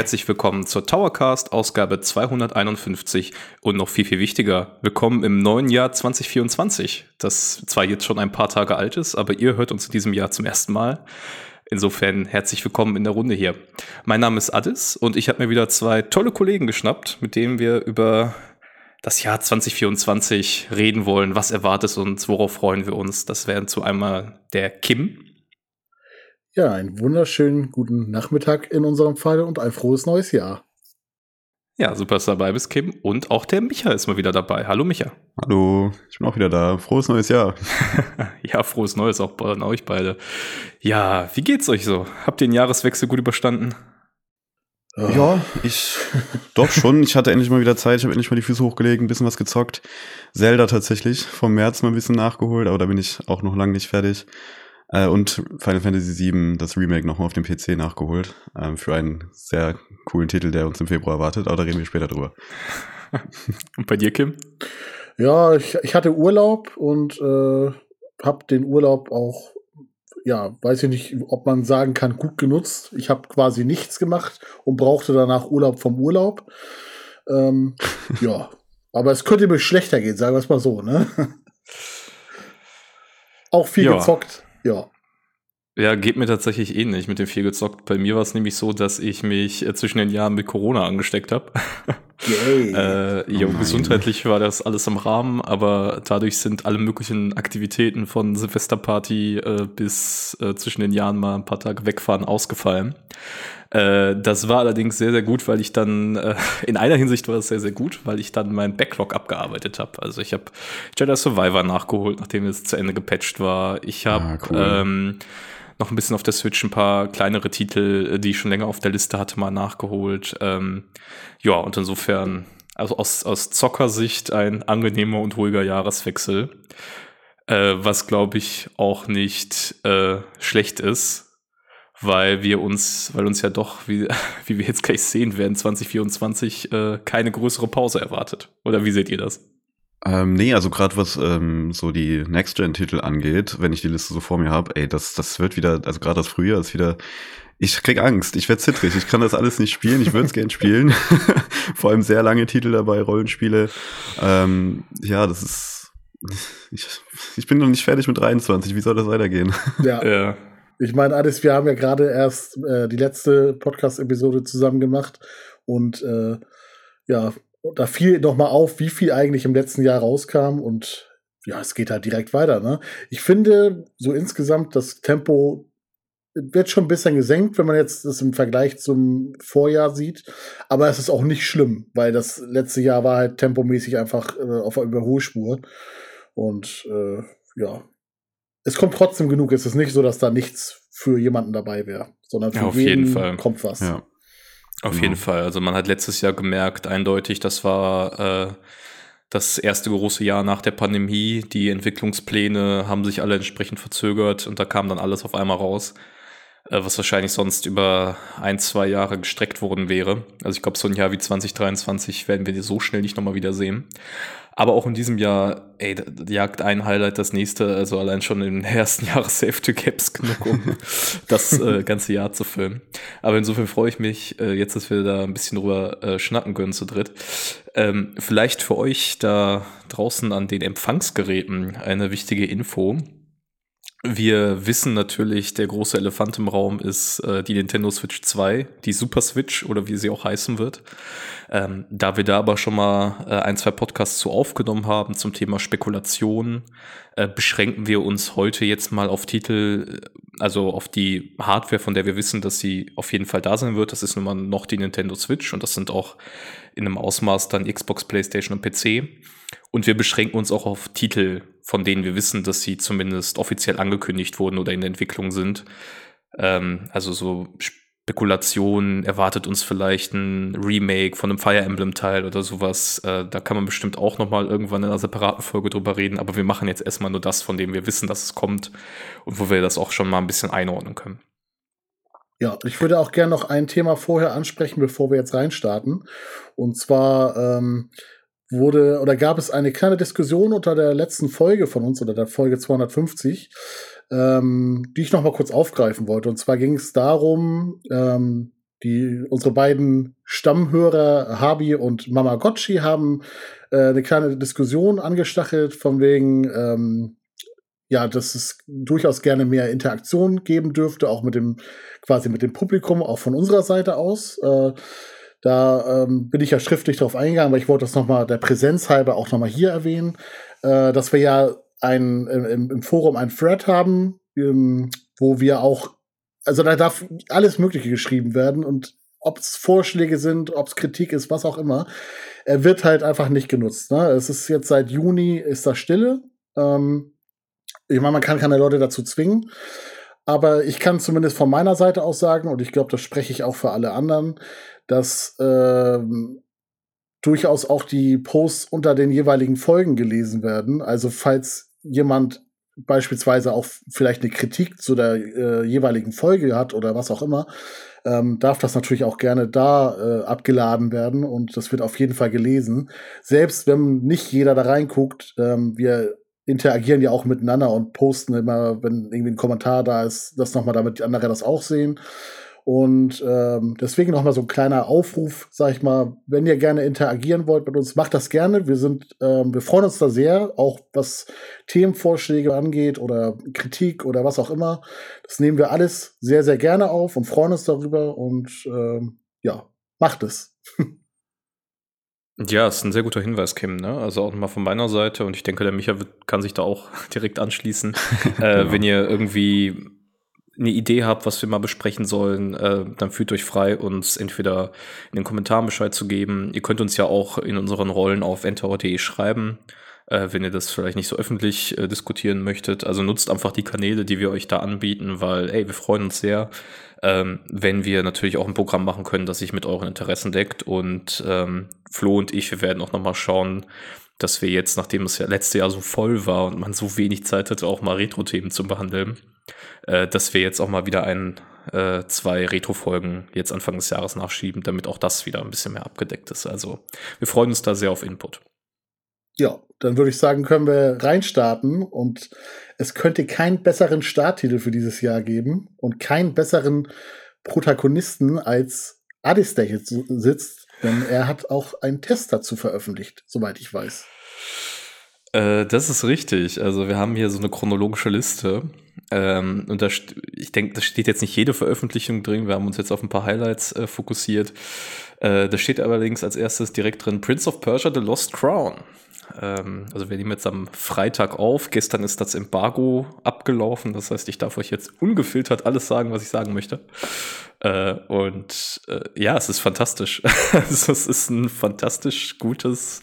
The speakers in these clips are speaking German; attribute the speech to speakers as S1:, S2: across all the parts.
S1: herzlich willkommen zur Towercast Ausgabe 251 und noch viel, viel wichtiger, willkommen im neuen Jahr 2024, das zwar jetzt schon ein paar Tage alt ist, aber ihr hört uns in diesem Jahr zum ersten Mal. Insofern herzlich willkommen in der Runde hier. Mein Name ist Addis und ich habe mir wieder zwei tolle Kollegen geschnappt, mit denen wir über das Jahr 2024 reden wollen. Was erwartet uns? Worauf freuen wir uns? Das wären zu einmal der Kim.
S2: Ja, einen wunderschönen guten Nachmittag in unserem Fall und ein frohes neues Jahr.
S1: Ja, super, dass du dabei bist, Kim. Und auch der Micha ist mal wieder dabei. Hallo, Micha.
S3: Hallo, ich bin auch wieder da. Frohes neues Jahr.
S1: ja, frohes neues auch an euch beide. Ja, wie geht's euch so? Habt ihr den Jahreswechsel gut überstanden?
S3: Ja, ich doch schon. Ich hatte endlich mal wieder Zeit. Ich habe endlich mal die Füße hochgelegt, ein bisschen was gezockt. Zelda tatsächlich vom März mal ein bisschen nachgeholt, aber da bin ich auch noch lange nicht fertig. Äh, und Final Fantasy VII, das Remake nochmal auf dem PC nachgeholt. Ähm, für einen sehr coolen Titel, der uns im Februar erwartet. Aber da reden wir später drüber.
S1: und bei dir, Kim?
S2: Ja, ich, ich hatte Urlaub und äh, habe den Urlaub auch, ja, weiß ich nicht, ob man sagen kann, gut genutzt. Ich habe quasi nichts gemacht und brauchte danach Urlaub vom Urlaub. Ähm, ja, aber es könnte mir schlechter gehen, sagen wir es mal so, ne? auch viel ja. gezockt. Ja.
S1: Ja, geht mir tatsächlich ähnlich mit dem viel gezockt. Bei mir war es nämlich so, dass ich mich äh, zwischen den Jahren mit Corona angesteckt habe. äh, ja, oh gesundheitlich war das alles im Rahmen, aber dadurch sind alle möglichen Aktivitäten von Silvesterparty äh, bis äh, zwischen den Jahren mal ein paar Tage wegfahren ausgefallen. Äh, das war allerdings sehr, sehr gut, weil ich dann, äh, in einer Hinsicht war es sehr, sehr gut, weil ich dann meinen Backlog abgearbeitet habe. Also ich habe Jedi Survivor nachgeholt, nachdem es zu Ende gepatcht war. Ich habe ah, cool. ähm, noch ein bisschen auf der Switch ein paar kleinere Titel, die ich schon länger auf der Liste hatte, mal nachgeholt. Ähm, ja, und insofern, also aus, aus Zockersicht ein angenehmer und ruhiger Jahreswechsel. Äh, was glaube ich auch nicht äh, schlecht ist, weil wir uns, weil uns ja doch, wie, wie wir jetzt gleich sehen werden, 2024 äh, keine größere Pause erwartet. Oder wie seht ihr das?
S3: Ähm, nee, also gerade was ähm, so die Next-Gen-Titel angeht, wenn ich die Liste so vor mir habe, ey, das, das wird wieder, also gerade das Frühjahr ist wieder, ich krieg Angst, ich werd zittrig, ich kann das alles nicht spielen, ich würde es gern spielen. vor allem sehr lange Titel dabei, Rollenspiele. Ähm, ja, das ist, ich, ich bin noch nicht fertig mit 23, wie soll das weitergehen?
S2: Ja. ja. Ich meine, Alice, wir haben ja gerade erst äh, die letzte Podcast-Episode zusammen gemacht und äh, ja, da fiel noch mal auf, wie viel eigentlich im letzten Jahr rauskam und ja, es geht halt direkt weiter. Ne? Ich finde so insgesamt das Tempo wird schon ein bisschen gesenkt, wenn man jetzt das im Vergleich zum Vorjahr sieht. Aber es ist auch nicht schlimm, weil das letzte Jahr war halt tempomäßig einfach äh, auf der Überholspur. Und äh, ja, es kommt trotzdem genug. Es ist nicht so, dass da nichts für jemanden dabei wäre, sondern für ja,
S1: auf jeden, jeden Fall.
S2: kommt was.
S1: Ja. Auf genau. jeden Fall. Also man hat letztes Jahr gemerkt, eindeutig, das war äh, das erste große Jahr nach der Pandemie. Die Entwicklungspläne haben sich alle entsprechend verzögert und da kam dann alles auf einmal raus, was wahrscheinlich sonst über ein, zwei Jahre gestreckt worden wäre. Also ich glaube, so ein Jahr wie 2023 werden wir so schnell nicht nochmal wieder sehen. Aber auch in diesem Jahr, ey, jagt ein Highlight das nächste, also allein schon im ersten Jahreshälfte gäbe es genug, um das äh, ganze Jahr zu filmen. Aber insofern freue ich mich, äh, jetzt, dass wir da ein bisschen drüber äh, schnacken können zu dritt. Ähm, vielleicht für euch da draußen an den Empfangsgeräten eine wichtige Info. Wir wissen natürlich, der große Elefant im Raum ist äh, die Nintendo Switch 2, die Super Switch oder wie sie auch heißen wird. Ähm, da wir da aber schon mal äh, ein, zwei Podcasts zu aufgenommen haben zum Thema Spekulation, äh, beschränken wir uns heute jetzt mal auf Titel, also auf die Hardware, von der wir wissen, dass sie auf jeden Fall da sein wird. Das ist nun mal noch die Nintendo Switch und das sind auch in einem Ausmaß dann Xbox, PlayStation und PC. Und wir beschränken uns auch auf Titel, von denen wir wissen, dass sie zumindest offiziell angekündigt wurden oder in der Entwicklung sind. Ähm, also so Spekulation, erwartet uns vielleicht ein Remake von einem Fire Emblem Teil oder sowas. Äh, da kann man bestimmt auch noch mal irgendwann in einer separaten Folge drüber reden. Aber wir machen jetzt erstmal nur das, von dem wir wissen, dass es kommt und wo wir das auch schon mal ein bisschen einordnen können.
S2: Ja, ich würde auch gerne noch ein Thema vorher ansprechen, bevor wir jetzt reinstarten. Und zwar ähm, wurde oder gab es eine kleine Diskussion unter der letzten Folge von uns oder der Folge 250, ähm, die ich noch mal kurz aufgreifen wollte. Und zwar ging es darum, ähm, die, unsere beiden Stammhörer, Habi und Mama Gotchi, haben äh, eine kleine Diskussion angestachelt, von wegen, ähm, ja, dass es durchaus gerne mehr Interaktion geben dürfte, auch mit dem, quasi mit dem Publikum, auch von unserer Seite aus. Äh, da ähm, bin ich ja schriftlich darauf eingegangen, aber ich wollte das nochmal der Präsenz halber auch nochmal hier erwähnen, äh, dass wir ja ein, im, im Forum ein Thread haben, ähm, wo wir auch, also da darf alles Mögliche geschrieben werden und ob es Vorschläge sind, ob es Kritik ist, was auch immer, er wird halt einfach nicht genutzt. Ne? Es ist jetzt seit Juni ist da Stille. Ähm, ich meine, man kann keine Leute dazu zwingen. Aber ich kann zumindest von meiner Seite aus sagen, und ich glaube, das spreche ich auch für alle anderen, dass ähm, durchaus auch die Posts unter den jeweiligen Folgen gelesen werden. Also falls jemand beispielsweise auch vielleicht eine Kritik zu der äh, jeweiligen Folge hat oder was auch immer, ähm, darf das natürlich auch gerne da äh, abgeladen werden und das wird auf jeden Fall gelesen. Selbst wenn nicht jeder da reinguckt, ähm, wir interagieren ja auch miteinander und posten immer, wenn irgendwie ein Kommentar da ist, das nochmal, damit die anderen das auch sehen. Und ähm, deswegen nochmal so ein kleiner Aufruf, sag ich mal, wenn ihr gerne interagieren wollt mit uns, macht das gerne. Wir sind, ähm, wir freuen uns da sehr, auch was Themenvorschläge angeht oder Kritik oder was auch immer. Das nehmen wir alles sehr, sehr gerne auf und freuen uns darüber und ähm, ja, macht es.
S1: Ja, ist ein sehr guter Hinweis, Kim. Ne? Also auch nochmal von meiner Seite und ich denke, der Micha kann sich da auch direkt anschließen. äh, genau. Wenn ihr irgendwie eine Idee habt, was wir mal besprechen sollen, äh, dann fühlt euch frei, uns entweder in den Kommentaren Bescheid zu geben. Ihr könnt uns ja auch in unseren Rollen auf enteror.de schreiben, äh, wenn ihr das vielleicht nicht so öffentlich äh, diskutieren möchtet. Also nutzt einfach die Kanäle, die wir euch da anbieten, weil, ey, wir freuen uns sehr, ähm, wenn wir natürlich auch ein Programm machen können, das sich mit euren Interessen deckt. Und ähm, Flo und ich, wir werden auch nochmal schauen, dass wir jetzt, nachdem es ja letzte Jahr so voll war und man so wenig Zeit hatte, auch mal Retro-Themen zu behandeln, äh, dass wir jetzt auch mal wieder ein, äh, zwei Retro-Folgen jetzt Anfang des Jahres nachschieben, damit auch das wieder ein bisschen mehr abgedeckt ist. Also wir freuen uns da sehr auf Input.
S2: Ja, dann würde ich sagen, können wir reinstarten und es könnte keinen besseren Starttitel für dieses Jahr geben und keinen besseren Protagonisten als Addis, der hier sitzt, denn er hat auch einen Test dazu veröffentlicht, soweit ich weiß.
S1: Äh, das ist richtig. Also wir haben hier so eine chronologische Liste. Ähm, und da, ich denke, da steht jetzt nicht jede Veröffentlichung drin. Wir haben uns jetzt auf ein paar Highlights äh, fokussiert. Äh, da steht allerdings als erstes direkt drin Prince of Persia, The Lost Crown. Ähm, also wir nehmen jetzt am Freitag auf. Gestern ist das Embargo abgelaufen. Das heißt, ich darf euch jetzt ungefiltert alles sagen, was ich sagen möchte. Äh, und äh, ja, es ist fantastisch. es ist ein fantastisch gutes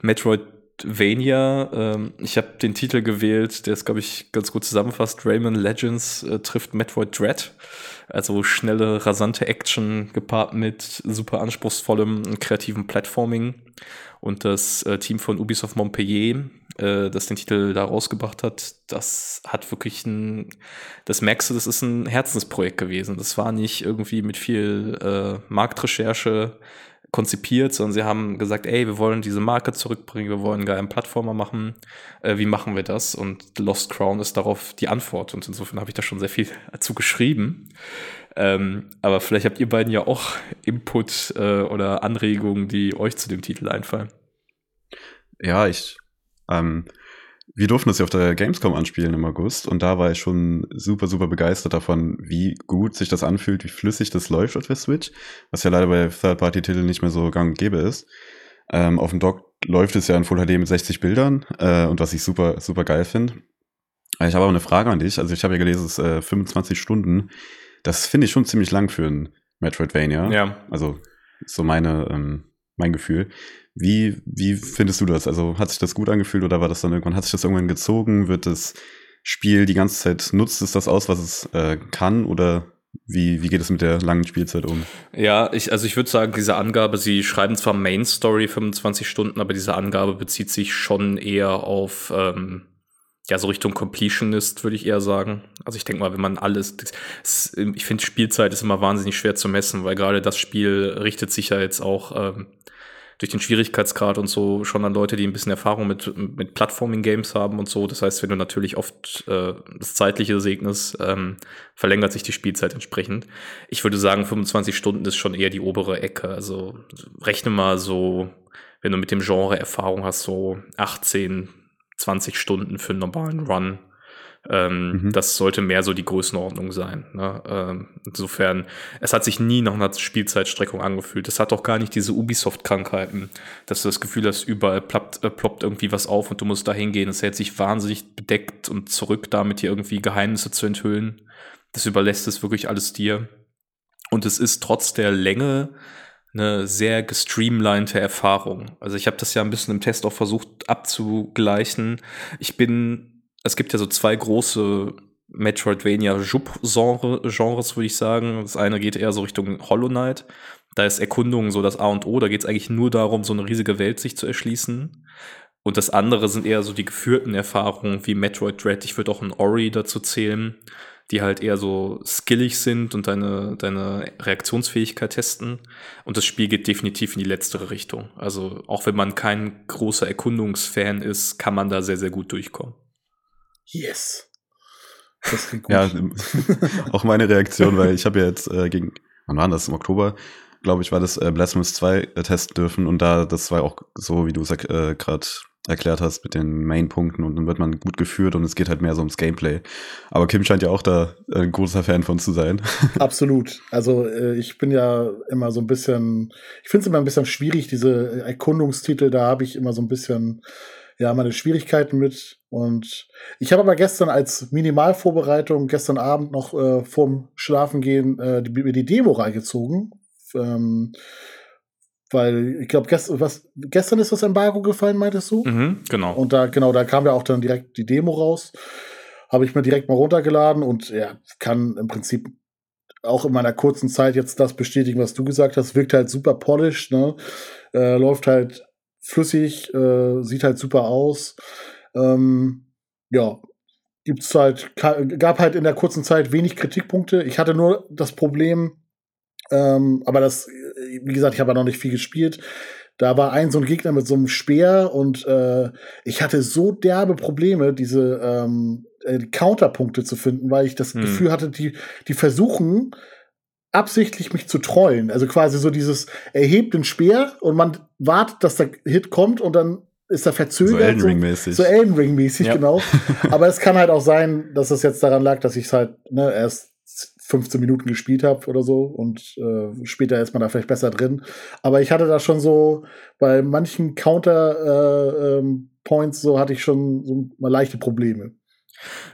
S1: Metroid Metroidvania. Ähm, ich habe den Titel gewählt, der ist, glaube ich, ganz gut zusammenfasst. Rayman Legends äh, trifft Metroid Dread. Also schnelle, rasante Action gepaart mit super anspruchsvollem kreativen Platforming. Und das äh, Team von Ubisoft Montpellier, äh, das den Titel da rausgebracht hat, das hat wirklich ein, das merkst du, das ist ein Herzensprojekt gewesen. Das war nicht irgendwie mit viel äh, Marktrecherche konzipiert, sondern sie haben gesagt, ey, wir wollen diese Marke zurückbringen, wir wollen einen geilen Plattformer machen. Äh, wie machen wir das? Und Lost Crown ist darauf die Antwort. Und insofern habe ich da schon sehr viel dazu geschrieben. Ähm, aber vielleicht habt ihr beiden ja auch Input äh, oder Anregungen, die euch zu dem Titel einfallen.
S3: Ja, ich ähm, wir durften das ja auf der Gamescom anspielen im August und da war ich schon super, super begeistert davon, wie gut sich das anfühlt, wie flüssig das läuft auf der Switch, was ja leider bei Third-Party-Titeln nicht mehr so gang und gäbe ist. Ähm, auf dem Dock läuft es ja in Full HD mit 60 Bildern äh, und was ich super, super geil finde. Äh, ich habe aber eine Frage an dich. Also ich habe ja gelesen, es ist äh, 25 Stunden. Das finde ich schon ziemlich lang für ein Metroidvania. Ja. Also so meine, ähm, mein Gefühl. Wie, wie findest du das? Also hat sich das gut angefühlt oder war das dann irgendwann, hat sich das irgendwann gezogen? Wird das Spiel die ganze Zeit, nutzt es das aus, was es äh, kann oder wie, wie geht es mit der langen Spielzeit um?
S1: Ja, ich, also ich würde sagen, diese Angabe, sie schreiben zwar Main Story 25 Stunden, aber diese Angabe bezieht sich schon eher auf, ähm, ja, so Richtung Completionist, würde ich eher sagen. Also ich denke mal, wenn man alles, ich finde, Spielzeit ist immer wahnsinnig schwer zu messen, weil gerade das Spiel richtet sich ja jetzt auch ähm, durch den Schwierigkeitsgrad und so schon an Leute, die ein bisschen Erfahrung mit, mit Plattforming-Games haben und so. Das heißt, wenn du natürlich oft äh, das Zeitliche segnest, ähm, verlängert sich die Spielzeit entsprechend. Ich würde sagen, 25 Stunden ist schon eher die obere Ecke. Also rechne mal so, wenn du mit dem Genre Erfahrung hast, so 18, 20 Stunden für einen normalen Run ähm, mhm. Das sollte mehr so die Größenordnung sein. Ne? Ähm, insofern, es hat sich nie nach einer Spielzeitstreckung angefühlt. Es hat auch gar nicht diese Ubisoft-Krankheiten, dass du das Gefühl hast, überall ploppt, äh, ploppt irgendwie was auf und du musst da hingehen. Es hält sich wahnsinnig bedeckt und zurück, damit dir irgendwie Geheimnisse zu enthüllen. Das überlässt es wirklich alles dir. Und es ist trotz der Länge eine sehr gestreamlinete Erfahrung. Also ich habe das ja ein bisschen im Test auch versucht abzugleichen. Ich bin es gibt ja so zwei große Metroidvania-Genres, würde ich sagen. Das eine geht eher so Richtung Hollow Knight. Da ist Erkundung so das A und O. Da geht es eigentlich nur darum, so eine riesige Welt sich zu erschließen. Und das andere sind eher so die geführten Erfahrungen wie Metroid Dread. Ich würde auch ein Ori dazu zählen, die halt eher so skillig sind und deine, deine Reaktionsfähigkeit testen. Und das Spiel geht definitiv in die letztere Richtung. Also auch wenn man kein großer Erkundungsfan ist, kann man da sehr, sehr gut durchkommen.
S2: Yes.
S3: Das klingt gut. ja, auch meine Reaktion, weil ich habe ja jetzt äh, gegen, wann war das, im Oktober, glaube ich, war das äh, Blasphemous 2 äh, testen dürfen und da, das war auch so, wie du es äh, gerade erklärt hast mit den Main-Punkten und dann wird man gut geführt und es geht halt mehr so ums Gameplay. Aber Kim scheint ja auch da äh, ein großer Fan von zu sein.
S2: Absolut. Also äh, ich bin ja immer so ein bisschen, ich finde es immer ein bisschen schwierig, diese Erkundungstitel, da habe ich immer so ein bisschen ja meine Schwierigkeiten mit. Und ich habe aber gestern als Minimalvorbereitung gestern Abend noch äh, vorm Schlafengehen äh, die, die Demo reingezogen. Ähm, weil ich glaube, gest was, gestern ist das Embargo gefallen, meintest du?
S1: Mhm, genau.
S2: Und da, genau, da kam ja auch dann direkt die Demo raus. Habe ich mir direkt mal runtergeladen und ja, kann im Prinzip auch in meiner kurzen Zeit jetzt das bestätigen, was du gesagt hast. Wirkt halt super polished, ne? Äh, läuft halt flüssig, äh, sieht halt super aus. Ähm, ja, gibt's halt, gab halt in der kurzen Zeit wenig Kritikpunkte. Ich hatte nur das Problem, ähm, aber das, wie gesagt, ich habe ja noch nicht viel gespielt. Da war ein so ein Gegner mit so einem Speer und äh, ich hatte so derbe Probleme, diese ähm, äh, Counterpunkte zu finden, weil ich das hm. Gefühl hatte, die, die versuchen, absichtlich mich zu trollen. Also quasi so dieses, erhebt den Speer und man wartet, dass der Hit kommt und dann ist er verzögert. So
S3: Elden Ring-mäßig.
S2: So, so Elden Ring-mäßig, ja. genau. Aber es kann halt auch sein, dass es jetzt daran lag, dass ich es halt ne, erst 15 Minuten gespielt habe oder so und äh, später ist man da vielleicht besser drin. Aber ich hatte da schon so bei manchen Counter-Points äh, ähm, so hatte ich schon so mal leichte Probleme.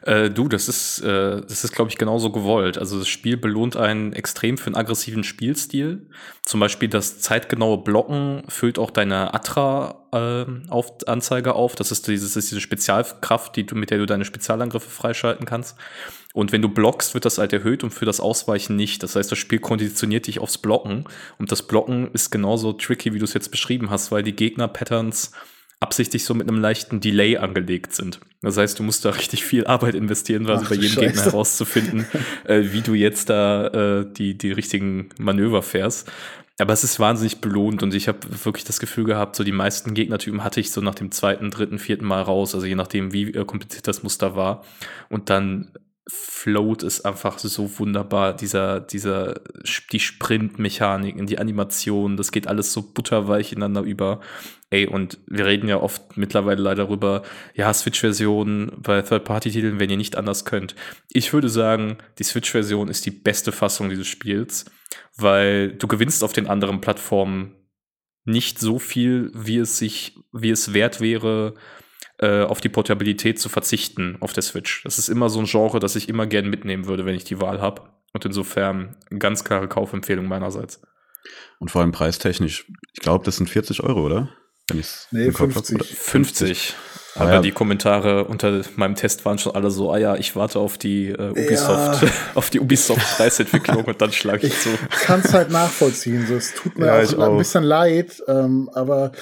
S1: Äh, du, das ist, äh, das ist, glaube ich, genauso gewollt. Also das Spiel belohnt einen extrem für einen aggressiven Spielstil. Zum Beispiel das zeitgenaue Blocken füllt auch deine Atra-Anzeige äh, auf. Das ist, dieses, ist diese Spezialkraft, die du, mit der du deine Spezialangriffe freischalten kannst. Und wenn du blockst, wird das halt erhöht und für das Ausweichen nicht. Das heißt, das Spiel konditioniert dich aufs Blocken. Und das Blocken ist genauso tricky, wie du es jetzt beschrieben hast, weil die Gegner-Patterns absichtlich so mit einem leichten Delay angelegt sind. Das heißt, du musst da richtig viel Arbeit investieren, quasi Ach, bei jedem Scheiße. Gegner herauszufinden, äh, wie du jetzt da äh, die, die richtigen Manöver fährst. Aber es ist wahnsinnig belohnt und ich habe wirklich das Gefühl gehabt, so die meisten Gegnertypen hatte ich so nach dem zweiten, dritten, vierten Mal raus, also je nachdem, wie äh, kompliziert das Muster war. Und dann float es einfach so wunderbar, dieser, dieser, die Sprintmechaniken, die Animation, das geht alles so butterweich ineinander über. Ey, und wir reden ja oft mittlerweile leider darüber, ja, Switch-Versionen bei Third-Party-Titeln, wenn ihr nicht anders könnt. Ich würde sagen, die Switch-Version ist die beste Fassung dieses Spiels, weil du gewinnst auf den anderen Plattformen nicht so viel, wie es sich, wie es wert wäre, äh, auf die Portabilität zu verzichten auf der Switch. Das ist immer so ein Genre, das ich immer gern mitnehmen würde, wenn ich die Wahl habe. Und insofern ganz klare Kaufempfehlung meinerseits.
S3: Und vor allem preistechnisch. Ich glaube, das sind 40 Euro, oder?
S2: Wenn ich's nee, 50.
S1: 50. Aber ja. die Kommentare unter meinem Test waren schon alle so, ah ja, ich warte auf die äh, Ubisoft, ja. auf die Ubisoft-Preisentwicklung und dann schlage ich, ich zu.
S2: Ich kann es halt nachvollziehen. So, es tut mir ja, auch, auch, ein bisschen leid, ähm, aber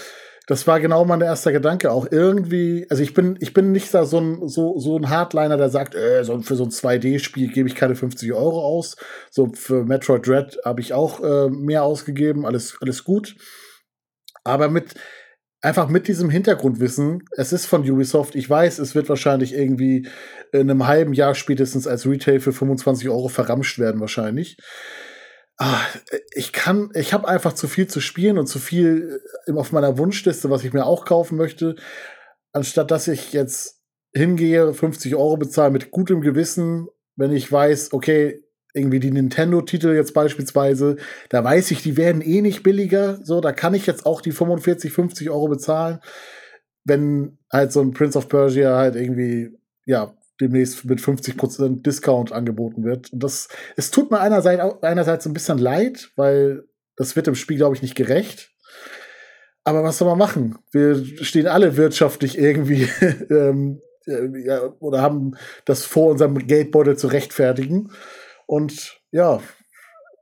S2: das war genau mein erster Gedanke auch. Irgendwie, also ich bin, ich bin nicht da so ein, so, so ein Hardliner, der sagt, äh, so, für so ein 2D-Spiel gebe ich keine 50 Euro aus. So für Metroid Dread habe ich auch äh, mehr ausgegeben, alles, alles gut. Aber mit, einfach mit diesem Hintergrundwissen, es ist von Ubisoft, ich weiß, es wird wahrscheinlich irgendwie in einem halben Jahr spätestens als Retail für 25 Euro verramscht werden, wahrscheinlich. Ah, ich kann, ich habe einfach zu viel zu spielen und zu viel äh, auf meiner Wunschliste, was ich mir auch kaufen möchte, anstatt dass ich jetzt hingehe, 50 Euro bezahle mit gutem Gewissen, wenn ich weiß, okay, irgendwie die Nintendo-Titel jetzt beispielsweise, da weiß ich, die werden eh nicht billiger. So, da kann ich jetzt auch die 45, 50 Euro bezahlen. Wenn halt so ein Prince of Persia halt irgendwie, ja, demnächst mit 50% Discount angeboten wird. Und das, es tut mir einerseits, einerseits ein bisschen leid, weil das wird im Spiel, glaube ich, nicht gerecht. Aber was soll man machen? Wir stehen alle wirtschaftlich irgendwie ähm, äh, ja, oder haben das vor unserem Geldbeutel zu rechtfertigen. Und ja,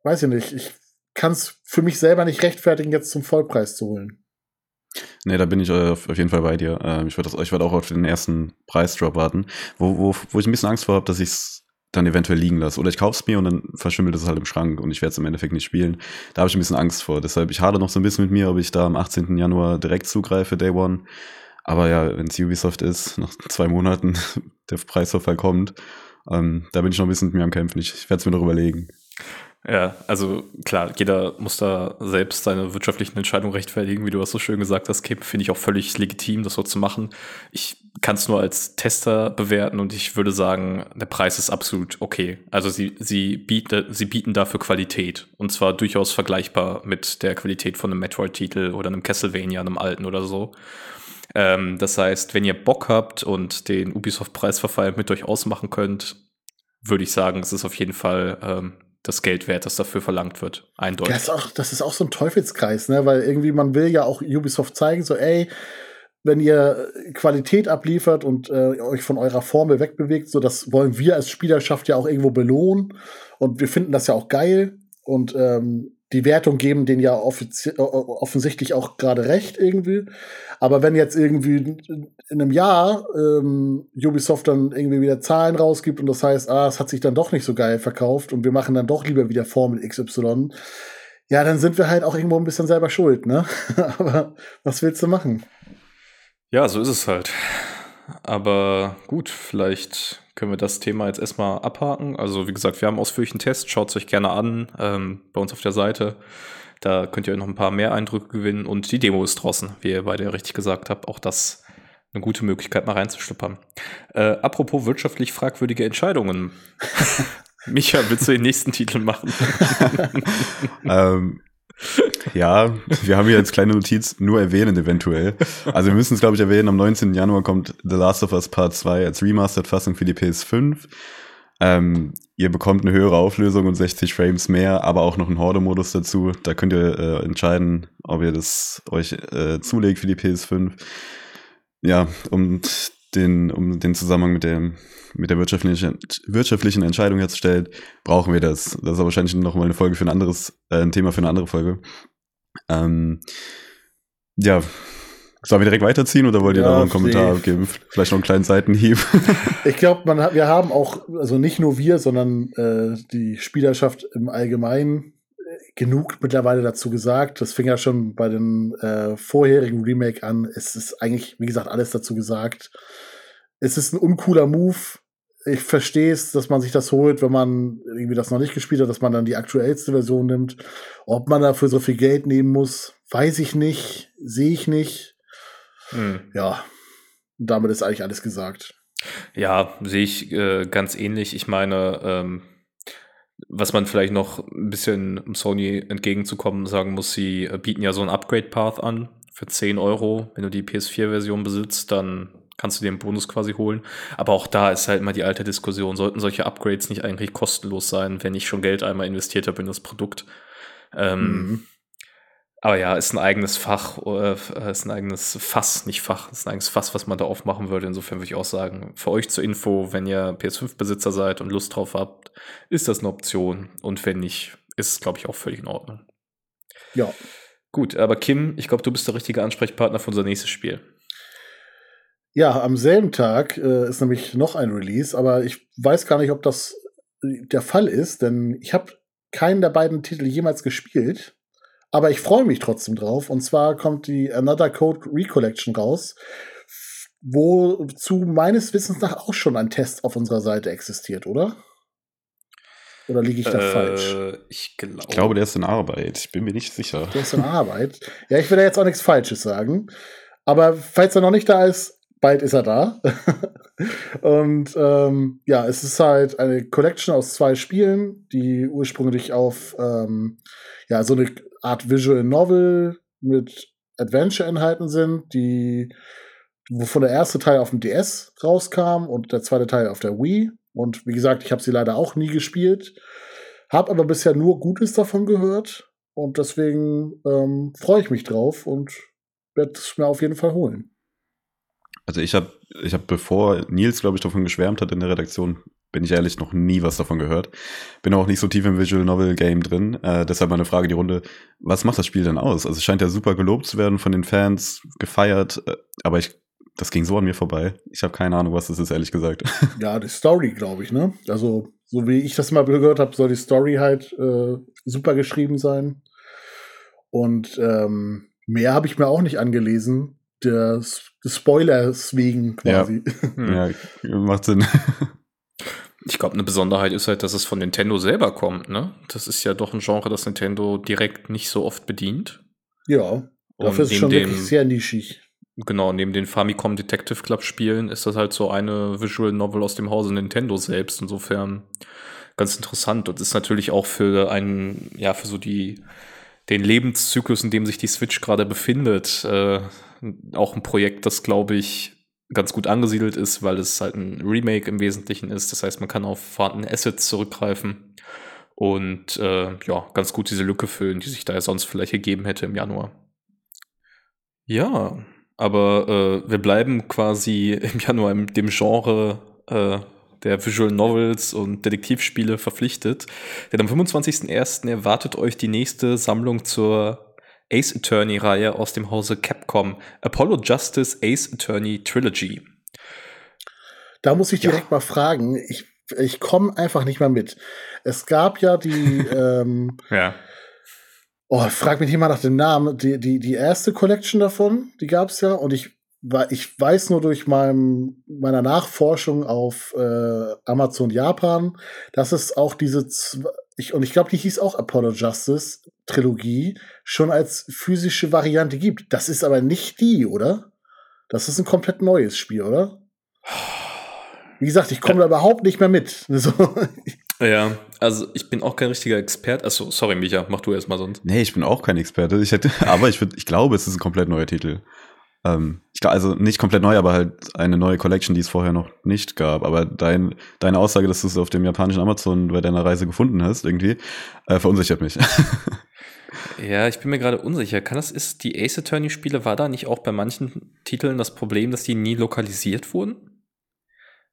S2: weiß ich nicht. Ich kann es für mich selber nicht rechtfertigen, jetzt zum Vollpreis zu holen.
S3: Nee, da bin ich äh, auf jeden Fall bei dir. Ähm, ich würde würd auch auf den ersten Preisdrop warten, wo, wo, wo ich ein bisschen Angst vor habe, dass ich es dann eventuell liegen lasse. Oder ich kaufe es mir und dann verschwimmelt es halt im Schrank und ich werde es im Endeffekt nicht spielen. Da habe ich ein bisschen Angst vor. Deshalb, ich hadere noch so ein bisschen mit mir, ob ich da am 18. Januar direkt zugreife, Day One. Aber ja, wenn es Ubisoft ist, nach zwei Monaten der Preisverfall kommt, ähm, da bin ich noch ein bisschen mit mir am Kämpfen. Ich werde es mir noch überlegen.
S1: Ja, also klar, jeder muss da selbst seine wirtschaftlichen Entscheidungen rechtfertigen, wie du das so schön gesagt hast, Kip, finde ich auch völlig legitim, das so zu machen. Ich kann es nur als Tester bewerten und ich würde sagen, der Preis ist absolut okay. Also sie, sie, biete, sie bieten dafür Qualität und zwar durchaus vergleichbar mit der Qualität von einem Metroid-Titel oder einem Castlevania, einem alten oder so. Ähm, das heißt, wenn ihr Bock habt und den Ubisoft-Preisverfall mit euch ausmachen könnt, würde ich sagen, es ist auf jeden Fall ähm, das Geld wert, das dafür verlangt wird. Eindeutig.
S2: Das ist, auch, das ist auch so ein Teufelskreis, ne? Weil irgendwie man will ja auch Ubisoft zeigen, so, ey, wenn ihr Qualität abliefert und äh, euch von eurer Formel wegbewegt, so das wollen wir als Spielerschaft ja auch irgendwo belohnen. Und wir finden das ja auch geil. Und ähm, die Wertung geben denen ja offensichtlich auch gerade recht irgendwie. Aber wenn jetzt irgendwie in einem Jahr ähm, Ubisoft dann irgendwie wieder Zahlen rausgibt und das heißt, ah, es hat sich dann doch nicht so geil verkauft und wir machen dann doch lieber wieder Formel XY, ja, dann sind wir halt auch irgendwo ein bisschen selber schuld, ne? Aber was willst du machen?
S1: Ja, so ist es halt. Aber gut, vielleicht können wir das Thema jetzt erstmal abhaken. Also, wie gesagt, wir haben ausführlichen Test. Schaut es euch gerne an ähm, bei uns auf der Seite. Da könnt ihr noch ein paar mehr Eindrücke gewinnen. Und die Demo ist draußen, wie ihr beide richtig gesagt habt. Auch das eine gute Möglichkeit, mal reinzuschnuppern. Äh, apropos wirtschaftlich fragwürdige Entscheidungen. Micha, willst du den nächsten Titel machen?
S3: ähm, ja, wir haben hier als kleine Notiz nur erwähnen eventuell. Also wir müssen es, glaube ich, erwähnen, am 19. Januar kommt The Last of Us Part 2 als Remastered-Fassung für die PS5. Ähm, ihr bekommt eine höhere Auflösung und 60 Frames mehr, aber auch noch einen Horde-Modus dazu. Da könnt ihr äh, entscheiden, ob ihr das euch äh, zulegt für die PS5. Ja, und den, um den Zusammenhang mit, dem, mit der wirtschaftlichen, wirtschaftlichen Entscheidung herzustellen, brauchen wir das. Das ist aber wahrscheinlich noch mal eine Folge für ein anderes, äh, ein Thema für eine andere Folge. Ähm, ja, Sollen wir direkt weiterziehen oder wollt ihr ja, da noch einen Kommentar nee. geben? Vielleicht noch einen kleinen Seitenhieb.
S2: Ich glaube, wir haben auch, also nicht nur wir, sondern äh, die Spielerschaft im Allgemeinen genug mittlerweile dazu gesagt. Das fing ja schon bei den äh, vorherigen Remake an. Es ist eigentlich, wie gesagt, alles dazu gesagt. Es ist ein uncooler Move. Ich verstehe es, dass man sich das holt, wenn man irgendwie das noch nicht gespielt hat, dass man dann die aktuellste Version nimmt. Ob man dafür so viel Geld nehmen muss, weiß ich nicht, sehe ich nicht Mhm. Ja, damit ist eigentlich alles gesagt.
S1: Ja, sehe ich äh, ganz ähnlich. Ich meine, ähm, was man vielleicht noch ein bisschen Sony entgegenzukommen sagen muss, sie äh, bieten ja so einen Upgrade-Path an für 10 Euro. Wenn du die PS4-Version besitzt, dann kannst du dir einen Bonus quasi holen. Aber auch da ist halt immer die alte Diskussion, sollten solche Upgrades nicht eigentlich kostenlos sein, wenn ich schon Geld einmal investiert habe in das Produkt. Ähm, mhm. Aber ja, ist ein eigenes Fach, äh, ist ein eigenes Fass, nicht Fach, ist ein eigenes Fass, was man da aufmachen würde. Insofern würde ich auch sagen, für euch zur Info, wenn ihr PS5-Besitzer seid und Lust drauf habt, ist das eine Option. Und wenn nicht, ist es, glaube ich, auch völlig in Ordnung.
S2: Ja.
S1: Gut, aber Kim, ich glaube, du bist der richtige Ansprechpartner für unser nächstes Spiel.
S2: Ja, am selben Tag äh, ist nämlich noch ein Release, aber ich weiß gar nicht, ob das der Fall ist, denn ich habe keinen der beiden Titel jemals gespielt. Aber ich freue mich trotzdem drauf. Und zwar kommt die Another Code Recollection raus, wozu meines Wissens nach auch schon ein Test auf unserer Seite existiert, oder? Oder liege ich da äh, falsch?
S3: Ich, glaub. ich glaube, der ist in Arbeit. Ich bin mir nicht sicher.
S2: Der ist in Arbeit. Ja, ich will da jetzt auch nichts Falsches sagen. Aber falls er noch nicht da ist, bald ist er da. und ähm, ja, es ist halt eine Collection aus zwei Spielen, die ursprünglich auf ähm, ja, so eine Art Visual Novel mit Adventure-Inhalten sind, die wovon der erste Teil auf dem DS rauskam und der zweite Teil auf der Wii. Und wie gesagt, ich habe sie leider auch nie gespielt, habe aber bisher nur Gutes davon gehört und deswegen ähm, freue ich mich drauf und werde es mir auf jeden Fall holen.
S3: Also ich habe, ich habe bevor Nils, glaube ich, davon geschwärmt hat in der Redaktion, bin ich ehrlich noch nie was davon gehört. Bin auch nicht so tief im Visual Novel Game drin. Äh, deshalb meine Frage die Runde: Was macht das Spiel denn aus? Also es scheint ja super gelobt zu werden von den Fans, gefeiert, äh, aber ich das ging so an mir vorbei. Ich habe keine Ahnung, was das ist, ehrlich gesagt.
S2: Ja, die Story, glaube ich, ne? Also, so wie ich das mal gehört habe, soll die Story halt äh, super geschrieben sein. Und ähm, mehr habe ich mir auch nicht angelesen. Des, des Spoilers wegen quasi.
S3: Ja, ja macht Sinn.
S1: Ich glaube, eine Besonderheit ist halt, dass es von Nintendo selber kommt, ne? Das ist ja doch ein Genre, das Nintendo direkt nicht so oft bedient.
S2: Ja, dafür ist es schon wirklich sehr nischig.
S1: Genau, neben den Famicom Detective Club Spielen ist das halt so eine Visual Novel aus dem Hause Nintendo selbst. Insofern ganz interessant und ist natürlich auch für einen, ja, für so die, den Lebenszyklus, in dem sich die Switch gerade befindet, äh, auch ein Projekt, das glaube ich ganz gut angesiedelt ist, weil es halt ein Remake im Wesentlichen ist. Das heißt, man kann auf vorhandene Assets zurückgreifen und äh, ja, ganz gut diese Lücke füllen, die sich da ja sonst vielleicht gegeben hätte im Januar. Ja, aber äh, wir bleiben quasi im Januar in dem Genre äh, der Visual Novels und Detektivspiele verpflichtet. Denn am 25.01. erwartet euch die nächste Sammlung zur Ace Attorney-Reihe aus dem Hause Capcom. Apollo Justice Ace Attorney Trilogy.
S2: Da muss ich direkt ja. mal fragen. Ich, ich komme einfach nicht mal mit. Es gab ja die ähm,
S1: ja.
S2: Oh, frag mich nicht mal nach dem Namen. Die, die, die erste Collection davon, die gab es ja. Und ich, ich weiß nur durch mein, meiner Nachforschung auf äh, Amazon Japan, dass es auch diese, ich, und ich glaube, die hieß auch Apollo Justice Trilogie, schon als physische Variante gibt. Das ist aber nicht die, oder? Das ist ein komplett neues Spiel, oder? Wie gesagt, ich komme da überhaupt nicht mehr mit. So.
S1: Ja, also ich bin auch kein richtiger Experte. Achso, sorry, Micha, mach du erst mal sonst.
S3: Nee, ich bin auch kein Experte. Ich hätte, aber ich, würd, ich glaube, es ist ein komplett neuer Titel. Ähm, also nicht komplett neu, aber halt eine neue Collection, die es vorher noch nicht gab. Aber dein, deine Aussage, dass du es auf dem japanischen Amazon bei deiner Reise gefunden hast, irgendwie, äh, verunsichert mich.
S1: ja, ich bin mir gerade unsicher. Kann das ist die Ace Attorney Spiele war da nicht auch bei manchen Titeln das Problem, dass die nie lokalisiert wurden?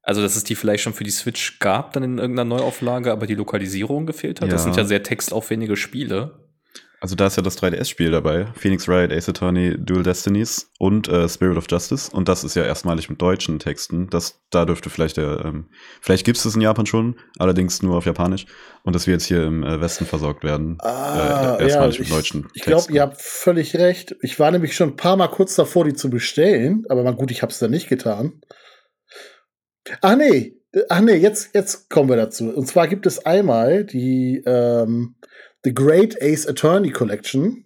S1: Also, dass es die vielleicht schon für die Switch gab, dann in irgendeiner Neuauflage, aber die Lokalisierung gefehlt hat. Ja. Das sind ja sehr textaufwendige Spiele.
S3: Also da ist ja das 3DS-Spiel dabei, Phoenix Wright, Ace Attorney, Dual Destinies und äh, Spirit of Justice. Und das ist ja erstmalig mit deutschen Texten. Das, da dürfte vielleicht der, ähm, vielleicht gibt es das in Japan schon, allerdings nur auf Japanisch. Und das wird jetzt hier im äh, Westen versorgt werden.
S2: Ah, äh, erstmalig ja, mit deutschen ich, Ich glaube, ihr habt völlig recht. Ich war nämlich schon ein paar Mal kurz davor, die zu bestellen, aber mal gut, ich habe es dann nicht getan. Ach nee, ach nee, jetzt, jetzt kommen wir dazu. Und zwar gibt es einmal die ähm, The Great Ace Attorney Collection.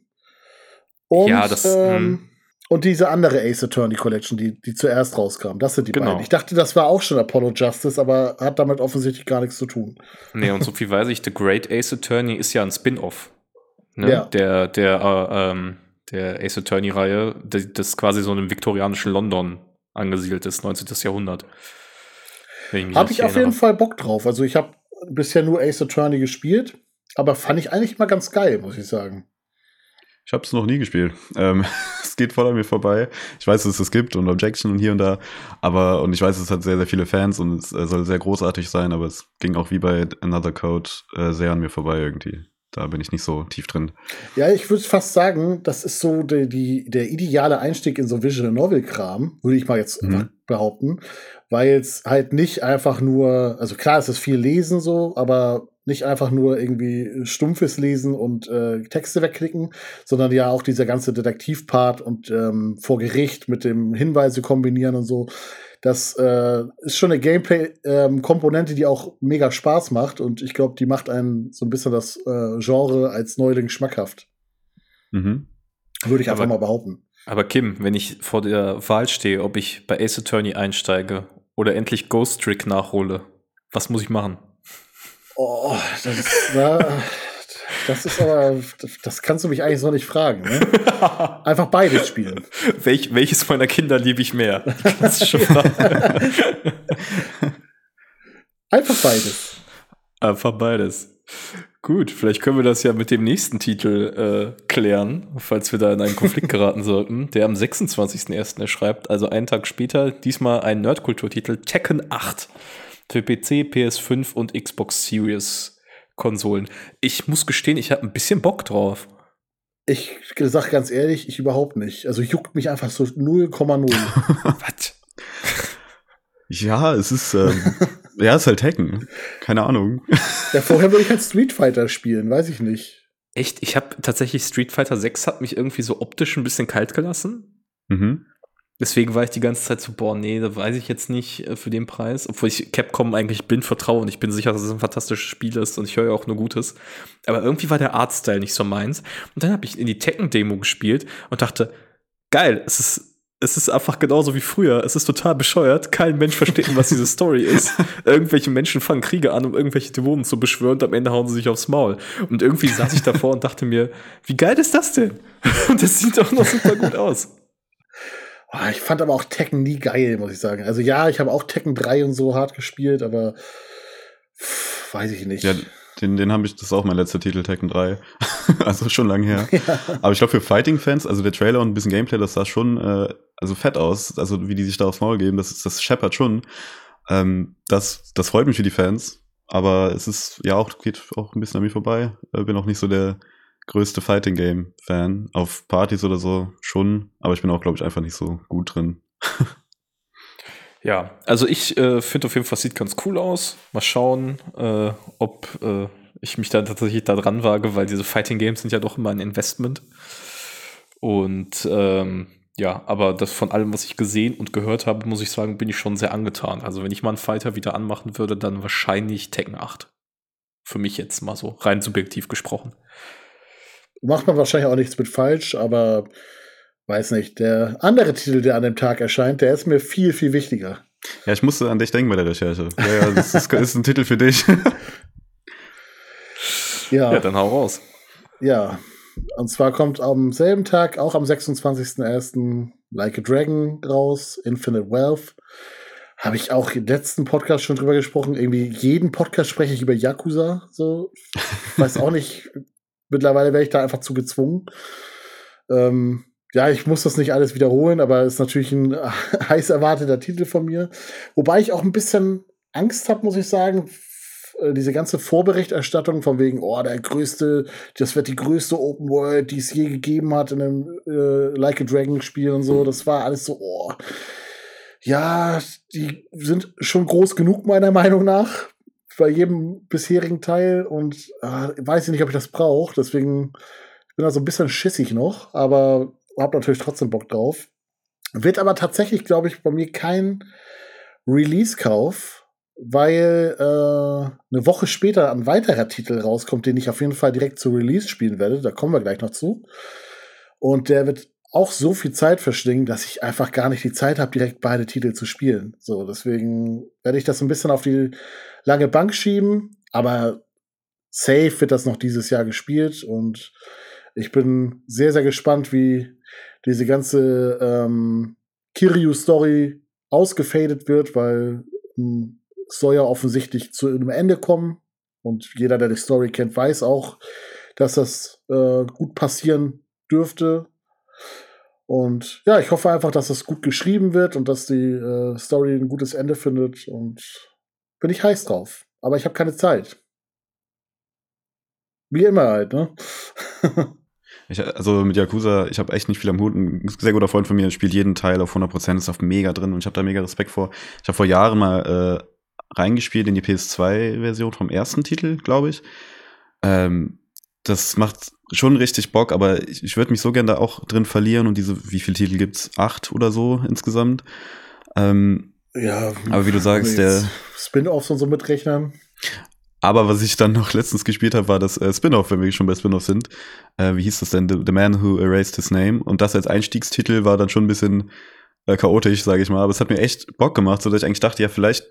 S2: Und, ja, das, ähm, hm. und diese andere Ace Attorney Collection, die, die zuerst rauskam. Das sind die genau. beiden. Ich dachte, das war auch schon Apollo Justice, aber hat damit offensichtlich gar nichts zu tun.
S1: Nee, und so viel weiß ich, The Great Ace Attorney ist ja ein Spin-off. Ne? Ja. Der, der, äh, ähm, der Ace Attorney-Reihe, das quasi so im viktorianischen London angesiedelt ist, 19. Jahrhundert.
S2: Habe ich auf jeden Fall Bock drauf. Also ich habe bisher nur Ace Attorney gespielt, aber fand ich eigentlich mal ganz geil, muss ich sagen.
S3: Ich habe es noch nie gespielt. Ähm, es geht voll an mir vorbei. Ich weiß, dass es es gibt und Objection und hier und da, aber und ich weiß, es hat sehr, sehr viele Fans und es soll sehr großartig sein, aber es ging auch wie bei Another Code äh, sehr an mir vorbei irgendwie. Da bin ich nicht so tief drin.
S2: Ja, ich würde fast sagen, das ist so die, die, der ideale Einstieg in so Visual Novel-Kram, würde ich mal jetzt mhm. behaupten. Weil es halt nicht einfach nur, also klar, es ist viel Lesen so, aber nicht einfach nur irgendwie stumpfes Lesen und äh, Texte wegklicken, sondern ja auch dieser ganze Detektivpart und ähm, vor Gericht mit dem Hinweise kombinieren und so. Das äh, ist schon eine Gameplay-Komponente, ähm, die auch mega Spaß macht und ich glaube, die macht einen so ein bisschen das äh, Genre als Neuling schmackhaft. Mhm. Würde ich einfach aber, mal behaupten.
S1: Aber Kim, wenn ich vor der Wahl stehe, ob ich bei Ace Attorney einsteige oder endlich Ghost Trick nachhole, was muss ich machen?
S2: Oh, das ist, na, das ist aber, das kannst du mich eigentlich so nicht fragen. Ne? Einfach beides spielen.
S1: Welch, welches meiner Kinder liebe ich mehr?
S2: Einfach beides.
S1: Einfach beides. Gut, vielleicht können wir das ja mit dem nächsten Titel äh, klären, falls wir da in einen Konflikt geraten sollten, der am 26.01. erschreibt, also einen Tag später, diesmal ein Nerdkulturtitel Tekken 8 für PC, PS5 und Xbox Series Konsolen. Ich muss gestehen, ich habe ein bisschen Bock drauf.
S2: Ich sag ganz ehrlich, ich überhaupt nicht. Also juckt mich einfach so 0,0. Was?
S3: Ja, es ist, ähm, ja, es ist halt Hacken. Keine Ahnung.
S2: Ja, vorher würde ich halt Street Fighter spielen, weiß ich nicht.
S1: Echt? Ich habe tatsächlich Street Fighter 6 hat mich irgendwie so optisch ein bisschen kalt gelassen. Mhm. Deswegen war ich die ganze Zeit so, boah, nee, da weiß ich jetzt nicht äh, für den Preis. Obwohl ich Capcom eigentlich blind vertraue und ich bin sicher, dass es ein fantastisches Spiel ist und ich höre ja auch nur Gutes. Aber irgendwie war der Artstyle nicht so meins. Und dann habe ich in die Tekken-Demo gespielt und dachte, geil, es ist es ist einfach genauso wie früher. Es ist total bescheuert. Kein Mensch versteht, was diese Story ist. Irgendwelche Menschen fangen Kriege an, um irgendwelche Dämonen zu beschwören und am Ende hauen sie sich aufs Maul. Und irgendwie saß ich davor und dachte mir, wie geil ist das denn? Und das sieht doch noch super gut aus.
S2: Oh, ich fand aber auch Tekken nie geil, muss ich sagen. Also ja, ich habe auch Tekken 3 und so hart gespielt, aber pff, weiß ich nicht.
S3: Ja, den, den habe ich, das ist auch mein letzter Titel, Tekken 3. also schon lange her. Ja. Aber ich glaube, für Fighting-Fans, also der Trailer und ein bisschen Gameplay, das sah schon äh, also fett aus. Also wie die sich da aufs Maul geben, das, das scheppert schon. Ähm, das, das freut mich für die Fans. Aber es ist ja auch, geht auch ein bisschen an mir vorbei. Äh, bin auch nicht so der größte Fighting Game Fan. Auf Partys oder so schon, aber ich bin auch, glaube ich, einfach nicht so gut drin.
S1: ja, also ich äh, finde auf jeden Fall, sieht ganz cool aus. Mal schauen, äh, ob äh, ich mich da tatsächlich da dran wage, weil diese Fighting Games sind ja doch immer ein Investment. Und ähm, ja, aber das von allem, was ich gesehen und gehört habe, muss ich sagen, bin ich schon sehr angetan. Also wenn ich mal einen Fighter wieder anmachen würde, dann wahrscheinlich Tekken 8. Für mich jetzt mal so rein subjektiv gesprochen
S2: macht man wahrscheinlich auch nichts mit falsch, aber weiß nicht. Der andere Titel, der an dem Tag erscheint, der ist mir viel, viel wichtiger.
S3: Ja, ich musste an dich denken bei der Recherche. Ja, ja, das ist, ist ein Titel für dich.
S1: ja. ja, dann hau raus.
S2: Ja, und zwar kommt am selben Tag, auch am 26.01. Like a Dragon raus, Infinite Wealth. Habe ich auch im letzten Podcast schon drüber gesprochen. Irgendwie jeden Podcast spreche ich über Yakuza. So, weiß auch nicht, Mittlerweile wäre ich da einfach zu gezwungen. Ähm, ja, ich muss das nicht alles wiederholen, aber es ist natürlich ein heiß erwarteter Titel von mir. Wobei ich auch ein bisschen Angst habe, muss ich sagen. Äh, diese ganze Vorberichterstattung von wegen, oh, der größte, das wird die größte Open World, die es je gegeben hat in einem äh, Like a Dragon Spiel und so. Das war alles so, oh. Ja, die sind schon groß genug, meiner Meinung nach bei jedem bisherigen Teil und äh, weiß ich nicht, ob ich das brauche. Deswegen bin da so ein bisschen schissig noch, aber habe natürlich trotzdem Bock drauf. Wird aber tatsächlich, glaube ich, bei mir kein Release-Kauf, weil äh, eine Woche später ein weiterer Titel rauskommt, den ich auf jeden Fall direkt zu Release spielen werde. Da kommen wir gleich noch zu. Und der wird auch so viel Zeit verschlingen, dass ich einfach gar nicht die Zeit habe, direkt beide Titel zu spielen. So, deswegen werde ich das ein bisschen auf die lange Bank schieben, aber safe wird das noch dieses Jahr gespielt und ich bin sehr, sehr gespannt, wie diese ganze ähm, Kiryu-Story ausgefadet wird, weil ähm, es soll ja offensichtlich zu einem Ende kommen und jeder, der die Story kennt, weiß auch, dass das äh, gut passieren dürfte. Und ja, ich hoffe einfach, dass das gut geschrieben wird und dass die äh, Story ein gutes Ende findet und bin ich heiß drauf. Aber ich habe keine Zeit. Wie immer halt, ne?
S3: ich, also mit Yakuza, ich habe echt nicht viel am Hut. Ein sehr guter Freund von mir spielt jeden Teil auf 100%, ist auf mega drin und ich habe da mega Respekt vor. Ich habe vor Jahren mal äh, reingespielt in die PS2-Version vom ersten Titel, glaube ich. Ähm, das macht schon richtig Bock, aber ich, ich würde mich so gerne da auch drin verlieren und diese, wie viele Titel gibt's? Acht oder so insgesamt. Ähm,
S2: ja,
S3: aber wie du sagst, der
S2: Spin-offs und so mitrechnen.
S3: Aber was ich dann noch letztens gespielt habe, war das äh, Spin-off, wenn wir schon bei Spin-off sind. Äh, wie hieß das denn? The, The, Man Who Erased His Name. Und das als Einstiegstitel war dann schon ein bisschen äh, chaotisch, sage ich mal. Aber es hat mir echt Bock gemacht, so dass ich eigentlich dachte, ja, vielleicht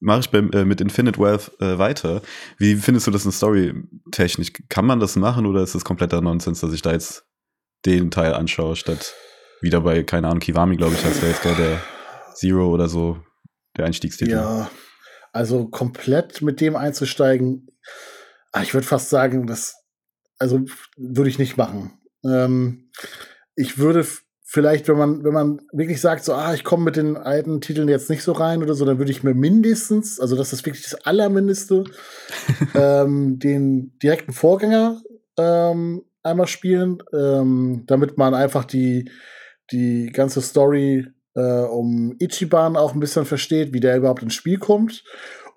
S3: mache ich beim, äh, mit Infinite Wealth äh, weiter. Wie findest du das in Story-technisch? Kann man das machen oder ist das kompletter Nonsens, dass ich da jetzt den Teil anschaue, statt wieder bei, keine Ahnung, Kiwami, glaube ich, heißt der jetzt der, der Zero oder so, der Einstiegstitel.
S2: Ja, also komplett mit dem einzusteigen, ah, ich würde fast sagen, das, also würde ich nicht machen. Ähm, ich würde vielleicht, wenn man, wenn man wirklich sagt, so, ah, ich komme mit den alten Titeln jetzt nicht so rein oder so, dann würde ich mir mindestens, also das ist wirklich das Allermindeste, ähm, den direkten Vorgänger ähm, einmal spielen, ähm, damit man einfach die, die ganze Story äh, um Ichiban auch ein bisschen versteht, wie der überhaupt ins Spiel kommt.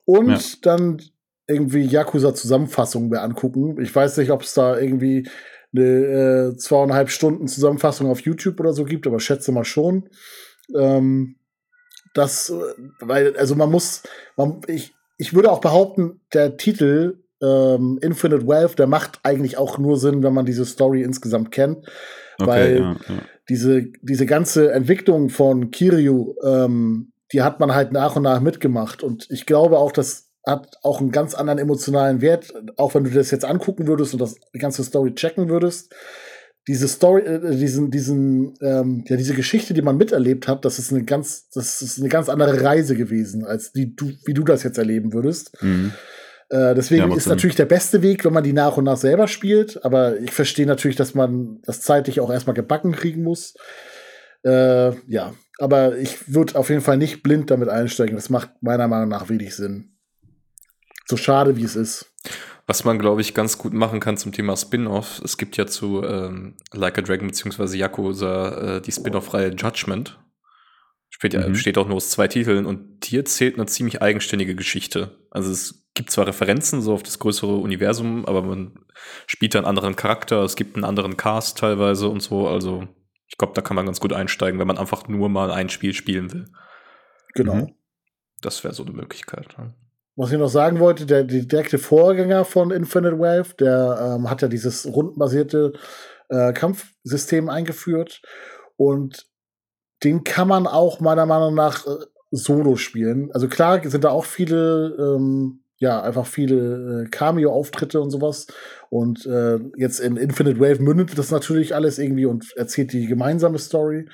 S2: Und ja. dann irgendwie Yakuza-Zusammenfassungen mehr angucken. Ich weiß nicht, ob es da irgendwie eine äh, zweieinhalb Stunden Zusammenfassung auf YouTube oder so gibt, aber schätze mal schon. Ähm, das, äh, weil, also man muss, man, ich, ich würde auch behaupten, der Titel ähm, Infinite Wealth, der macht eigentlich auch nur Sinn, wenn man diese Story insgesamt kennt. Okay, weil ja, ja. diese, diese ganze Entwicklung von Kiryu, ähm, die hat man halt nach und nach mitgemacht. Und ich glaube auch, dass hat auch einen ganz anderen emotionalen Wert, auch wenn du das jetzt angucken würdest und das die ganze Story checken würdest. Diese Story, äh, diesen, diesen, ähm, ja, diese Geschichte, die man miterlebt hat, das ist eine ganz, das ist eine ganz andere Reise gewesen, als die du, wie du das jetzt erleben würdest. Mhm. Äh, deswegen ja, ist natürlich der beste Weg, wenn man die nach und nach selber spielt. Aber ich verstehe natürlich, dass man das zeitlich auch erstmal gebacken kriegen muss. Äh, ja, aber ich würde auf jeden Fall nicht blind damit einsteigen. Das macht meiner Meinung nach wenig Sinn. So schade, wie es ist.
S1: Was man, glaube ich, ganz gut machen kann zum Thema Spin-off, es gibt ja zu ähm, Like a Dragon bzw. Yakuza äh, die Spin-off-Reihe Judgment. Steht, ja, mhm. steht auch nur aus zwei Titeln und die erzählt eine ziemlich eigenständige Geschichte. Also es gibt zwar Referenzen so auf das größere Universum, aber man spielt da einen anderen Charakter, es gibt einen anderen Cast teilweise und so. Also ich glaube, da kann man ganz gut einsteigen, wenn man einfach nur mal ein Spiel spielen will.
S2: Genau. Mhm.
S1: Das wäre so eine Möglichkeit. Ja.
S2: Was ich noch sagen wollte, der, der direkte Vorgänger von Infinite Wealth, der ähm, hat ja dieses rundenbasierte äh, Kampfsystem eingeführt und den kann man auch meiner Meinung nach äh, solo spielen. Also klar sind da auch viele, ähm, ja, einfach viele äh, Cameo-Auftritte und sowas. Und äh, jetzt in Infinite Wave mündet das natürlich alles irgendwie und erzählt die gemeinsame Story.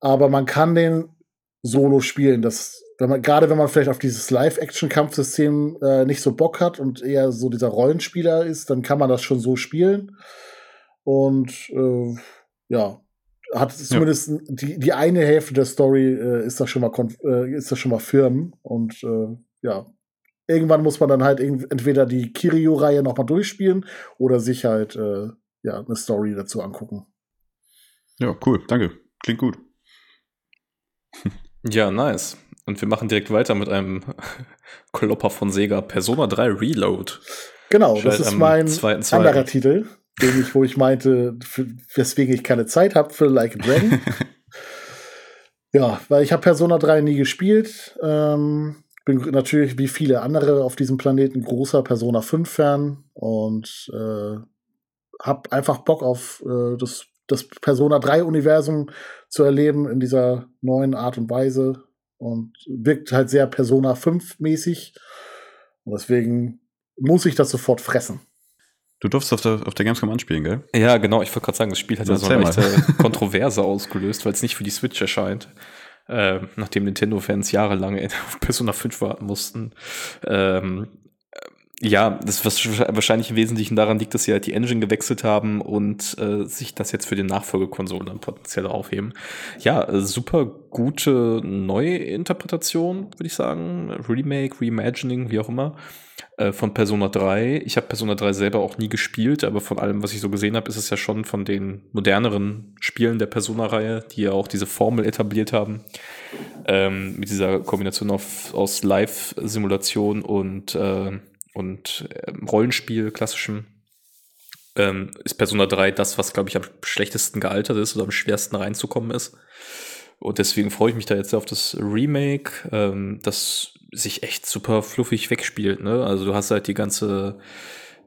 S2: Aber man kann den solo spielen. Das wenn man, gerade wenn man vielleicht auf dieses Live-Action-Kampfsystem äh, nicht so Bock hat und eher so dieser Rollenspieler ist, dann kann man das schon so spielen. Und äh, ja, hat zumindest ja. die, die eine Hälfte der Story äh, ist da schon mal äh, ist da schon mal Firmen. Und äh, ja, irgendwann muss man dann halt entweder die Kiryu-Reihe noch mal durchspielen oder sich halt äh, ja, eine Story dazu angucken.
S3: Ja, cool, danke. Klingt gut.
S1: Ja, nice. Und wir machen direkt weiter mit einem Klopper von Sega, Persona 3 Reload.
S2: Genau, das ist mein anderer Titel, den ich, wo ich meinte, für, weswegen ich keine Zeit habe für Like a Dragon. ja, weil ich habe Persona 3 nie gespielt. Ähm, bin natürlich wie viele andere auf diesem Planeten großer Persona 5 Fan und äh, habe einfach Bock auf äh, das, das Persona 3 Universum zu erleben in dieser neuen Art und Weise und wirkt halt sehr Persona 5 mäßig. Und deswegen muss ich das sofort fressen.
S3: Du durfst auf der, auf der Gamescom anspielen, gell?
S1: Ja, genau. Ich wollte gerade sagen, das Spiel hat ja so eine echte Kontroverse ausgelöst, weil es nicht für die Switch erscheint. Äh, nachdem Nintendo-Fans jahrelang auf Persona 5 warten mussten. Ähm, Ja, das was wahrscheinlich im Wesentlichen daran liegt, dass sie halt die Engine gewechselt haben und äh, sich das jetzt für den Nachfolgekonsolen dann potenziell aufheben. Ja, äh, super gute Neuinterpretation, würde ich sagen. Remake, Reimagining, wie auch immer, äh, von Persona 3. Ich habe Persona 3 selber auch nie gespielt, aber von allem, was ich so gesehen habe, ist es ja schon von den moderneren Spielen der Persona-Reihe, die ja auch diese Formel etabliert haben. Ähm, mit dieser Kombination auf, aus Live-Simulation und äh, und äh, Rollenspiel, klassischem, ähm, ist Persona 3 das, was, glaube ich, am schlechtesten gealtert ist oder am schwersten reinzukommen ist. Und deswegen freue ich mich da jetzt auf das Remake, ähm, das sich echt super fluffig wegspielt. Ne? Also du hast halt die ganze,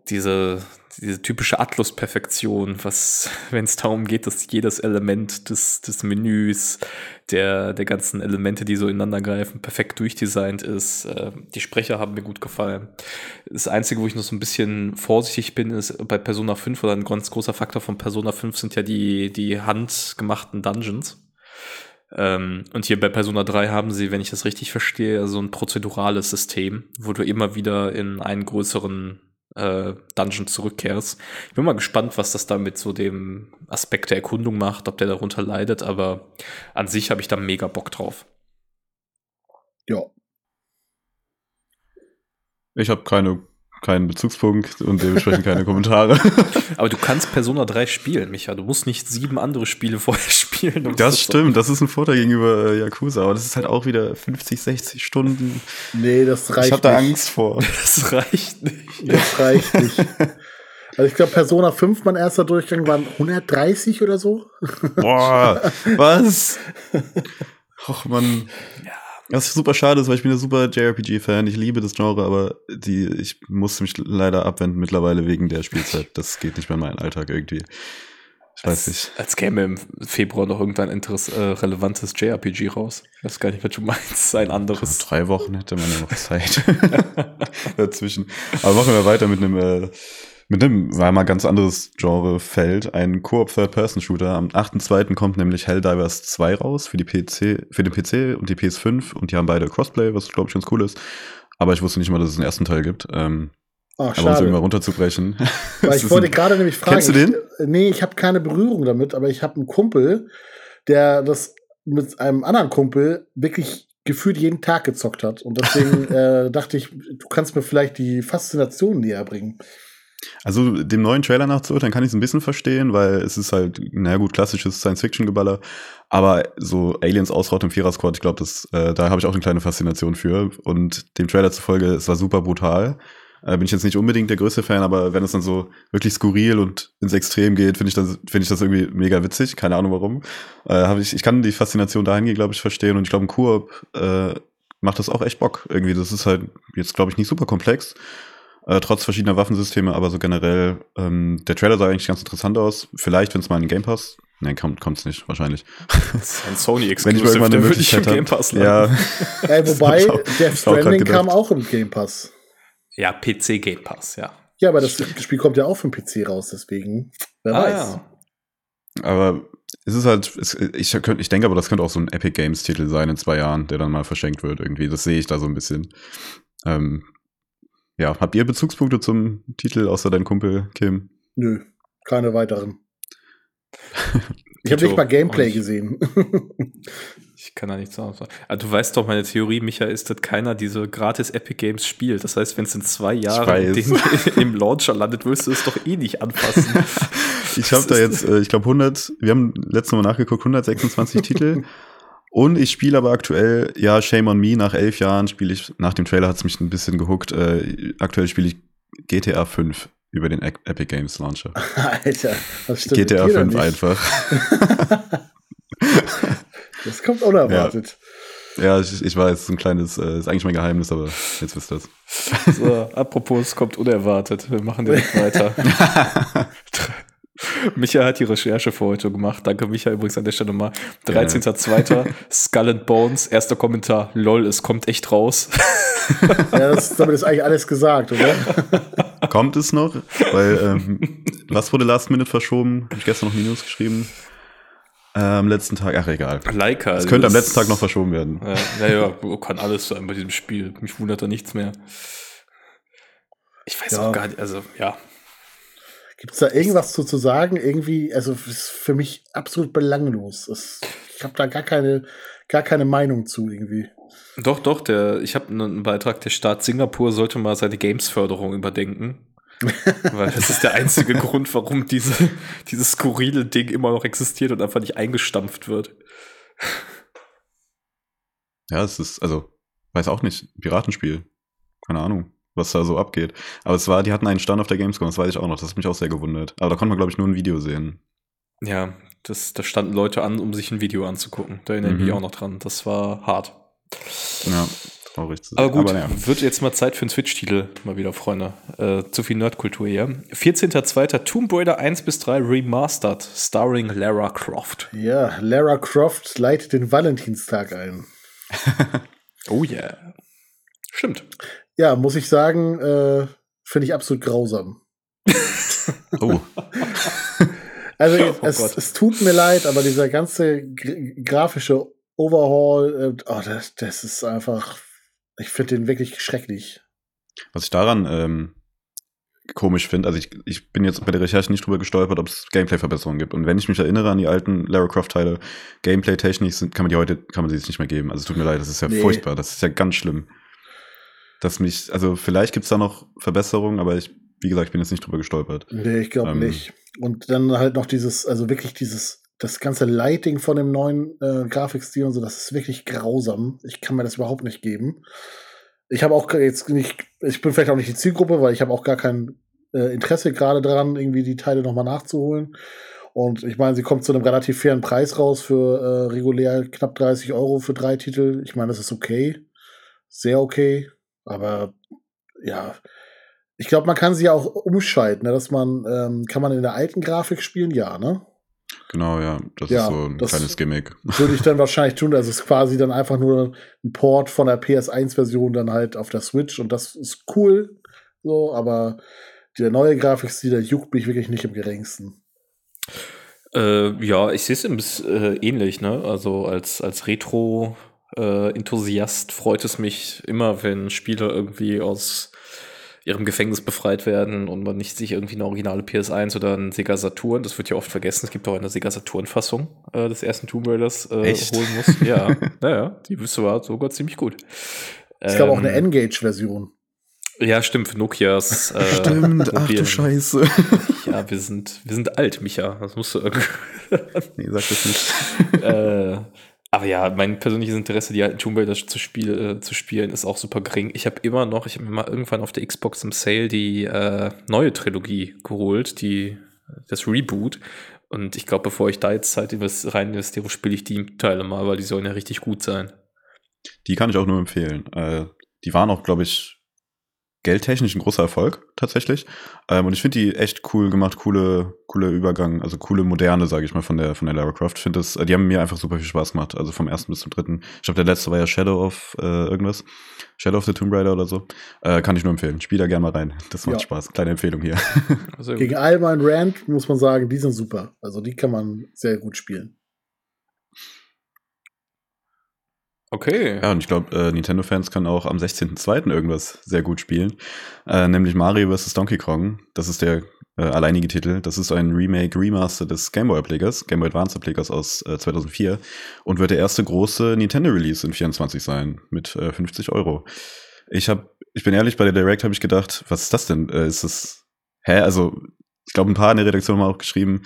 S1: diese, diese typische Atlus-Perfektion, was, wenn es darum geht, dass jedes Element des, des Menüs, der, der ganzen Elemente, die so ineinander greifen, perfekt durchdesignt ist. Äh, die Sprecher haben mir gut gefallen. Das Einzige, wo ich noch so ein bisschen vorsichtig bin, ist bei Persona 5 oder ein ganz großer Faktor von Persona 5 sind ja die, die handgemachten Dungeons. Ähm, und hier bei Persona 3 haben sie, wenn ich das richtig verstehe, so ein prozedurales System, wo du immer wieder in einen größeren äh, Dungeon zurückkehrst. Ich bin mal gespannt, was das da mit so dem Aspekt der Erkundung macht, ob der darunter leidet, aber an sich habe ich da mega Bock drauf.
S2: Ja.
S3: Ich habe keine keinen Bezugspunkt und dementsprechend keine Kommentare.
S1: Aber du kannst Persona 3 spielen, Micha. Du musst nicht sieben andere Spiele vorher spielen.
S3: Um das, das stimmt, das ist ein Vorteil gegenüber äh, Yakuza, aber das ist halt auch wieder 50, 60 Stunden.
S2: Nee, das reicht
S3: Ich hab da Angst vor.
S1: Das reicht nicht.
S2: Das reicht nicht. Also ich glaube, Persona 5, mein erster Durchgang, waren 130 oder so.
S3: Boah, was? Och man. Ja. Was super schade ist, weil ich bin ein super JRPG-Fan. Ich liebe das Genre, aber die, ich musste mich leider abwenden mittlerweile wegen der Spielzeit. Das geht nicht mehr in meinen Alltag irgendwie. Ich weiß
S1: als,
S3: nicht.
S1: Als käme im Februar noch irgendein Interess äh, relevantes JRPG raus. Ich weiß gar nicht, was du meinst. Ein anderes.
S3: Ja, drei Wochen hätte man ja noch Zeit dazwischen. Aber machen wir weiter mit einem äh, mit einem, war mal ganz anderes Genre-Feld, ein Koop Third-Person-Shooter. Am 8.2. kommt nämlich Helldivers 2 raus für die PC, für den PC und die PS5 und die haben beide Crossplay, was glaube ich ganz cool ist. Aber ich wusste nicht mal, dass es einen ersten Teil gibt. Ähm,
S2: Ach,
S3: aber um es irgendwann runterzubrechen.
S2: Weil ich wollte gerade nämlich fragen.
S3: Kennst du den?
S2: Ich, nee, ich habe keine Berührung damit, aber ich habe einen Kumpel, der das mit einem anderen Kumpel wirklich gefühlt jeden Tag gezockt hat. Und deswegen äh, dachte ich, du kannst mir vielleicht die Faszination näher bringen.
S3: Also dem neuen Trailer nachzuurteilen kann ich es ein bisschen verstehen, weil es ist halt, naja gut, klassisches Science-Fiction-Geballer, aber so Aliens ausrott im Vierer-Squad, ich glaube, äh, da habe ich auch eine kleine Faszination für. Und dem Trailer zufolge, es war super brutal. Äh, bin ich jetzt nicht unbedingt der größte Fan, aber wenn es dann so wirklich skurril und ins Extrem geht, finde ich das, finde ich das irgendwie mega witzig. Keine Ahnung warum. Äh, ich, ich kann die Faszination dahingehend, glaube ich, verstehen. Und ich glaube, ein Koop äh, macht das auch echt Bock. Irgendwie, das ist halt jetzt, glaube ich, nicht super komplex äh, trotz verschiedener Waffensysteme, aber so generell, ähm, der Trailer sah eigentlich ganz interessant aus. Vielleicht, wenn es mal in den Game Pass. Nein, kommt kommt's nicht, wahrscheinlich.
S1: Das ist ein Sony
S3: Exclusive, wenn ich irgendwann eine Möglichkeit habe. Game Pass
S2: ja. Ey, wobei, Death Stranding kam auch im Game Pass.
S1: Ja, PC Game Pass, ja.
S2: Ja, aber das Spiel kommt ja auch für den PC raus, deswegen, wer ah, weiß. Ja.
S3: Aber es ist halt, es, ich, ich denke aber, das könnte auch so ein Epic Games Titel sein in zwei Jahren, der dann mal verschenkt wird irgendwie. Das sehe ich da so ein bisschen. Ähm, ja, habt ihr Bezugspunkte zum Titel außer dein Kumpel Kim?
S2: Nö, keine weiteren. ich habe nicht mal Gameplay gesehen.
S1: ich kann da nichts sagen. Also, du weißt doch, meine Theorie, Micha, ist, dass keiner diese gratis Epic Games spielt. Das heißt, wenn es in zwei Jahren im Launcher landet, wirst du es doch eh nicht anfassen.
S3: ich habe da jetzt, äh, ich glaube 100, wir haben letztes Mal nachgeguckt, 126 Titel. Und ich spiele aber aktuell, ja, Shame on Me, nach elf Jahren spiele ich, nach dem Trailer hat es mich ein bisschen gehuckt, äh, aktuell spiele ich GTA 5 über den Epic Games Launcher.
S2: Alter, was stimmt
S3: GTA 5 einfach.
S2: das kommt unerwartet.
S3: Ja, ja ich, ich weiß, ist ein kleines, äh, ist eigentlich mein Geheimnis, aber jetzt wisst ihr es.
S1: So, apropos, es kommt unerwartet. Wir machen direkt weiter. Micha hat die Recherche für heute gemacht. Danke, Micha, übrigens an der Stelle nochmal. 13.02. Skull and Bones, erster Kommentar. Lol, es kommt echt raus.
S2: ja, das, damit ist eigentlich alles gesagt, oder?
S3: Kommt es noch? Weil, ähm, was wurde Last Minute verschoben? Habe ich gestern noch Minus geschrieben. Am letzten Tag, ach egal.
S1: Leica.
S3: Es könnte am letzten Tag noch verschoben werden.
S1: Ja, naja, kann alles sein bei diesem Spiel. Mich wundert da nichts mehr. Ich weiß ja. auch gar nicht, also ja.
S2: Gibt es da irgendwas zu, zu sagen? Irgendwie, also ist für mich absolut belanglos. Es, ich habe da gar keine, gar keine Meinung zu irgendwie.
S1: Doch, doch, der, ich habe einen Beitrag, der Staat Singapur sollte mal seine Games-Förderung überdenken. Weil das ist der einzige Grund, warum diese, dieses skurrile Ding immer noch existiert und einfach nicht eingestampft wird.
S3: Ja, es ist, also, weiß auch nicht, Piratenspiel. Keine Ahnung, was da so abgeht. Aber es war, die hatten einen Stand auf der Gamescom, das weiß ich auch noch, das hat mich auch sehr gewundert. Aber da konnte man, glaube ich, nur ein Video sehen.
S1: Ja, das, da standen Leute an, um sich ein Video anzugucken. Da erinnere ich mhm. mich auch noch dran. Das war hart.
S3: Ja, traurig zu
S1: sehen. Aber gut, Aber, ja. wird jetzt mal Zeit für einen Switch-Titel, mal wieder, Freunde. Äh, zu viel Nerdkultur hier. 14.02. Tomb Raider 1 bis 3 Remastered, starring Lara Croft.
S2: Ja, Lara Croft leitet den Valentinstag ein.
S1: oh yeah. Stimmt.
S2: Ja, muss ich sagen, äh, finde ich absolut grausam.
S3: oh.
S2: Also oh es, es, tut mir leid, aber dieser ganze grafische Overhaul, äh, oh, das, das ist einfach, ich finde den wirklich schrecklich.
S3: Was ich daran ähm, komisch finde, also ich, ich bin jetzt bei der Recherche nicht drüber gestolpert, ob es Gameplay-Verbesserungen gibt. Und wenn ich mich erinnere an die alten Lara Croft-Teile, Gameplay-technisch kann man die heute, kann man sie jetzt nicht mehr geben. Also es tut mir leid, das ist ja nee. furchtbar, das ist ja ganz schlimm. Dass mich, also vielleicht gibt es da noch Verbesserungen, aber ich, wie gesagt, ich bin jetzt nicht drüber gestolpert.
S2: Nee, ich glaube ähm, nicht. Und dann halt noch dieses, also wirklich dieses das ganze Lighting von dem neuen äh, Grafikstil und so, das ist wirklich grausam. Ich kann mir das überhaupt nicht geben. Ich habe auch jetzt nicht, ich bin vielleicht auch nicht die Zielgruppe, weil ich habe auch gar kein äh, Interesse gerade dran, irgendwie die Teile nochmal nachzuholen. Und ich meine, sie kommt zu einem relativ fairen Preis raus für äh, regulär knapp 30 Euro für drei Titel. Ich meine, das ist okay. Sehr okay. Aber ja, ich glaube, man kann sie ja auch umschalten, ne? dass man, ähm, kann man in der alten Grafik spielen? Ja, ne?
S3: Genau, ja. Das ja, ist so ein kleines Gimmick.
S2: Würde ich dann wahrscheinlich tun. Also es ist quasi dann einfach nur ein Port von der PS1-Version dann halt auf der Switch und das ist cool. So, aber der neue Grafikstil, der juckt mich wirklich nicht im geringsten.
S1: Äh, ja, ich sehe es ein bisschen äh, ähnlich, ne? Also als, als Retro-Enthusiast äh, freut es mich immer, wenn Spiele irgendwie aus ihrem Gefängnis befreit werden und man nicht sich irgendwie eine originale PS1 oder ein Sega Saturn, das wird ja oft vergessen, es gibt auch eine Sega Saturn-Fassung äh, des ersten Tomb Raiders äh, holen muss. Ja, naja, die war sogar ziemlich gut.
S2: Es gab ähm, auch eine ähm, Engage-Version.
S1: Ja, stimmt, für Nokias.
S3: Äh, stimmt, ach du Scheiße.
S1: Ja, wir sind, wir sind alt, Micha. Das musst du irgendwie.
S3: nee, sag das nicht.
S1: äh, aber ja, mein persönliches Interesse, die alten Tomb Raider zu, spiel, äh, zu spielen, ist auch super gering. Ich habe immer noch, ich habe mir mal irgendwann auf der Xbox im Sale die äh, neue Trilogie geholt, die das Reboot. Und ich glaube, bevor ich da jetzt Zeit rein investiere, spiele ich die Teile mal, weil die sollen ja richtig gut sein.
S3: Die kann ich auch nur empfehlen. Äh, die waren auch, glaube ich, geldtechnisch ein großer Erfolg tatsächlich. Ähm, und ich finde die echt cool gemacht, coole, coole Übergang, also coole moderne, sage ich mal, von der von der Lara Croft. Finde das, die haben mir einfach super viel Spaß gemacht. Also vom ersten bis zum dritten. Ich glaube, der letzte war ja Shadow of äh, irgendwas, Shadow of the Tomb Raider oder so. Äh, kann ich nur empfehlen. Spiel da gerne mal rein. Das macht ja. Spaß. Kleine Empfehlung hier.
S2: Gegen all mein Rand muss man sagen, die sind super. Also die kann man sehr gut spielen.
S1: Okay.
S3: Ja, und ich glaube, äh, Nintendo-Fans können auch am 16.02. irgendwas sehr gut spielen. Äh, nämlich Mario vs. Donkey Kong. Das ist der äh, alleinige Titel. Das ist ein Remake, Remaster des Game Boy Ablegers, Game Boy Advance Ablegers aus äh, 2004 und wird der erste große Nintendo-Release in 24 sein mit äh, 50 Euro. Ich habe, ich bin ehrlich, bei der Direct habe ich gedacht, was ist das denn? Äh, ist das, hä? Also, ich glaube, ein paar in der Redaktion haben auch geschrieben,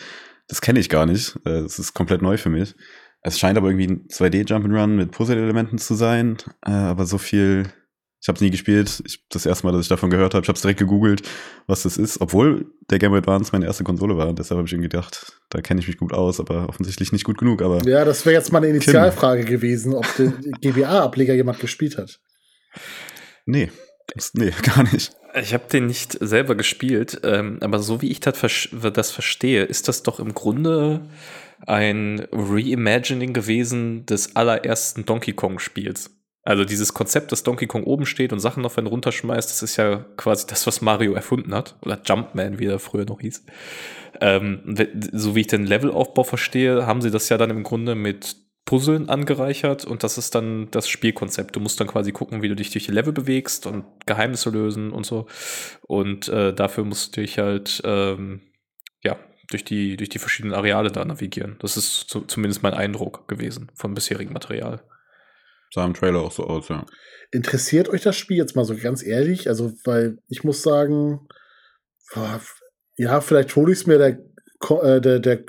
S3: das kenne ich gar nicht. Äh, das ist komplett neu für mich. Es scheint aber irgendwie ein 2D Jump'n'Run mit Puzzle-Elementen zu sein, äh, aber so viel. Ich habe es nie gespielt. Ich, das erste Mal, dass ich davon gehört habe, ich habe es direkt gegoogelt, was das ist, obwohl der Game Boy Advance meine erste Konsole war. Deshalb habe ich irgendwie gedacht, da kenne ich mich gut aus, aber offensichtlich nicht gut genug. Aber
S2: ja, das wäre jetzt mal eine Initialfrage Kim. gewesen, ob der GBA-Ableger jemand gespielt hat.
S3: Nee, das, nee, gar nicht.
S1: Ich habe den nicht selber gespielt, ähm, aber so wie ich das, das verstehe, ist das doch im Grunde ein Reimagining gewesen des allerersten Donkey Kong Spiels. Also dieses Konzept, dass Donkey Kong oben steht und Sachen auf einen runterschmeißt, das ist ja quasi das, was Mario erfunden hat. Oder Jumpman, wie er früher noch hieß. Ähm, so wie ich den Levelaufbau verstehe, haben sie das ja dann im Grunde mit Puzzeln angereichert und das ist dann das Spielkonzept. Du musst dann quasi gucken, wie du dich durch die Level bewegst und Geheimnisse lösen und so. Und äh, dafür musst du dich halt, ähm, durch die, durch die verschiedenen Areale da navigieren. Das ist zu, zumindest mein Eindruck gewesen vom bisherigen Material.
S3: Sah im Trailer auch so aus, ja.
S2: Interessiert euch das Spiel jetzt mal so ganz ehrlich? Also, weil ich muss sagen, ja, vielleicht hole ich es mir der, äh, der, der,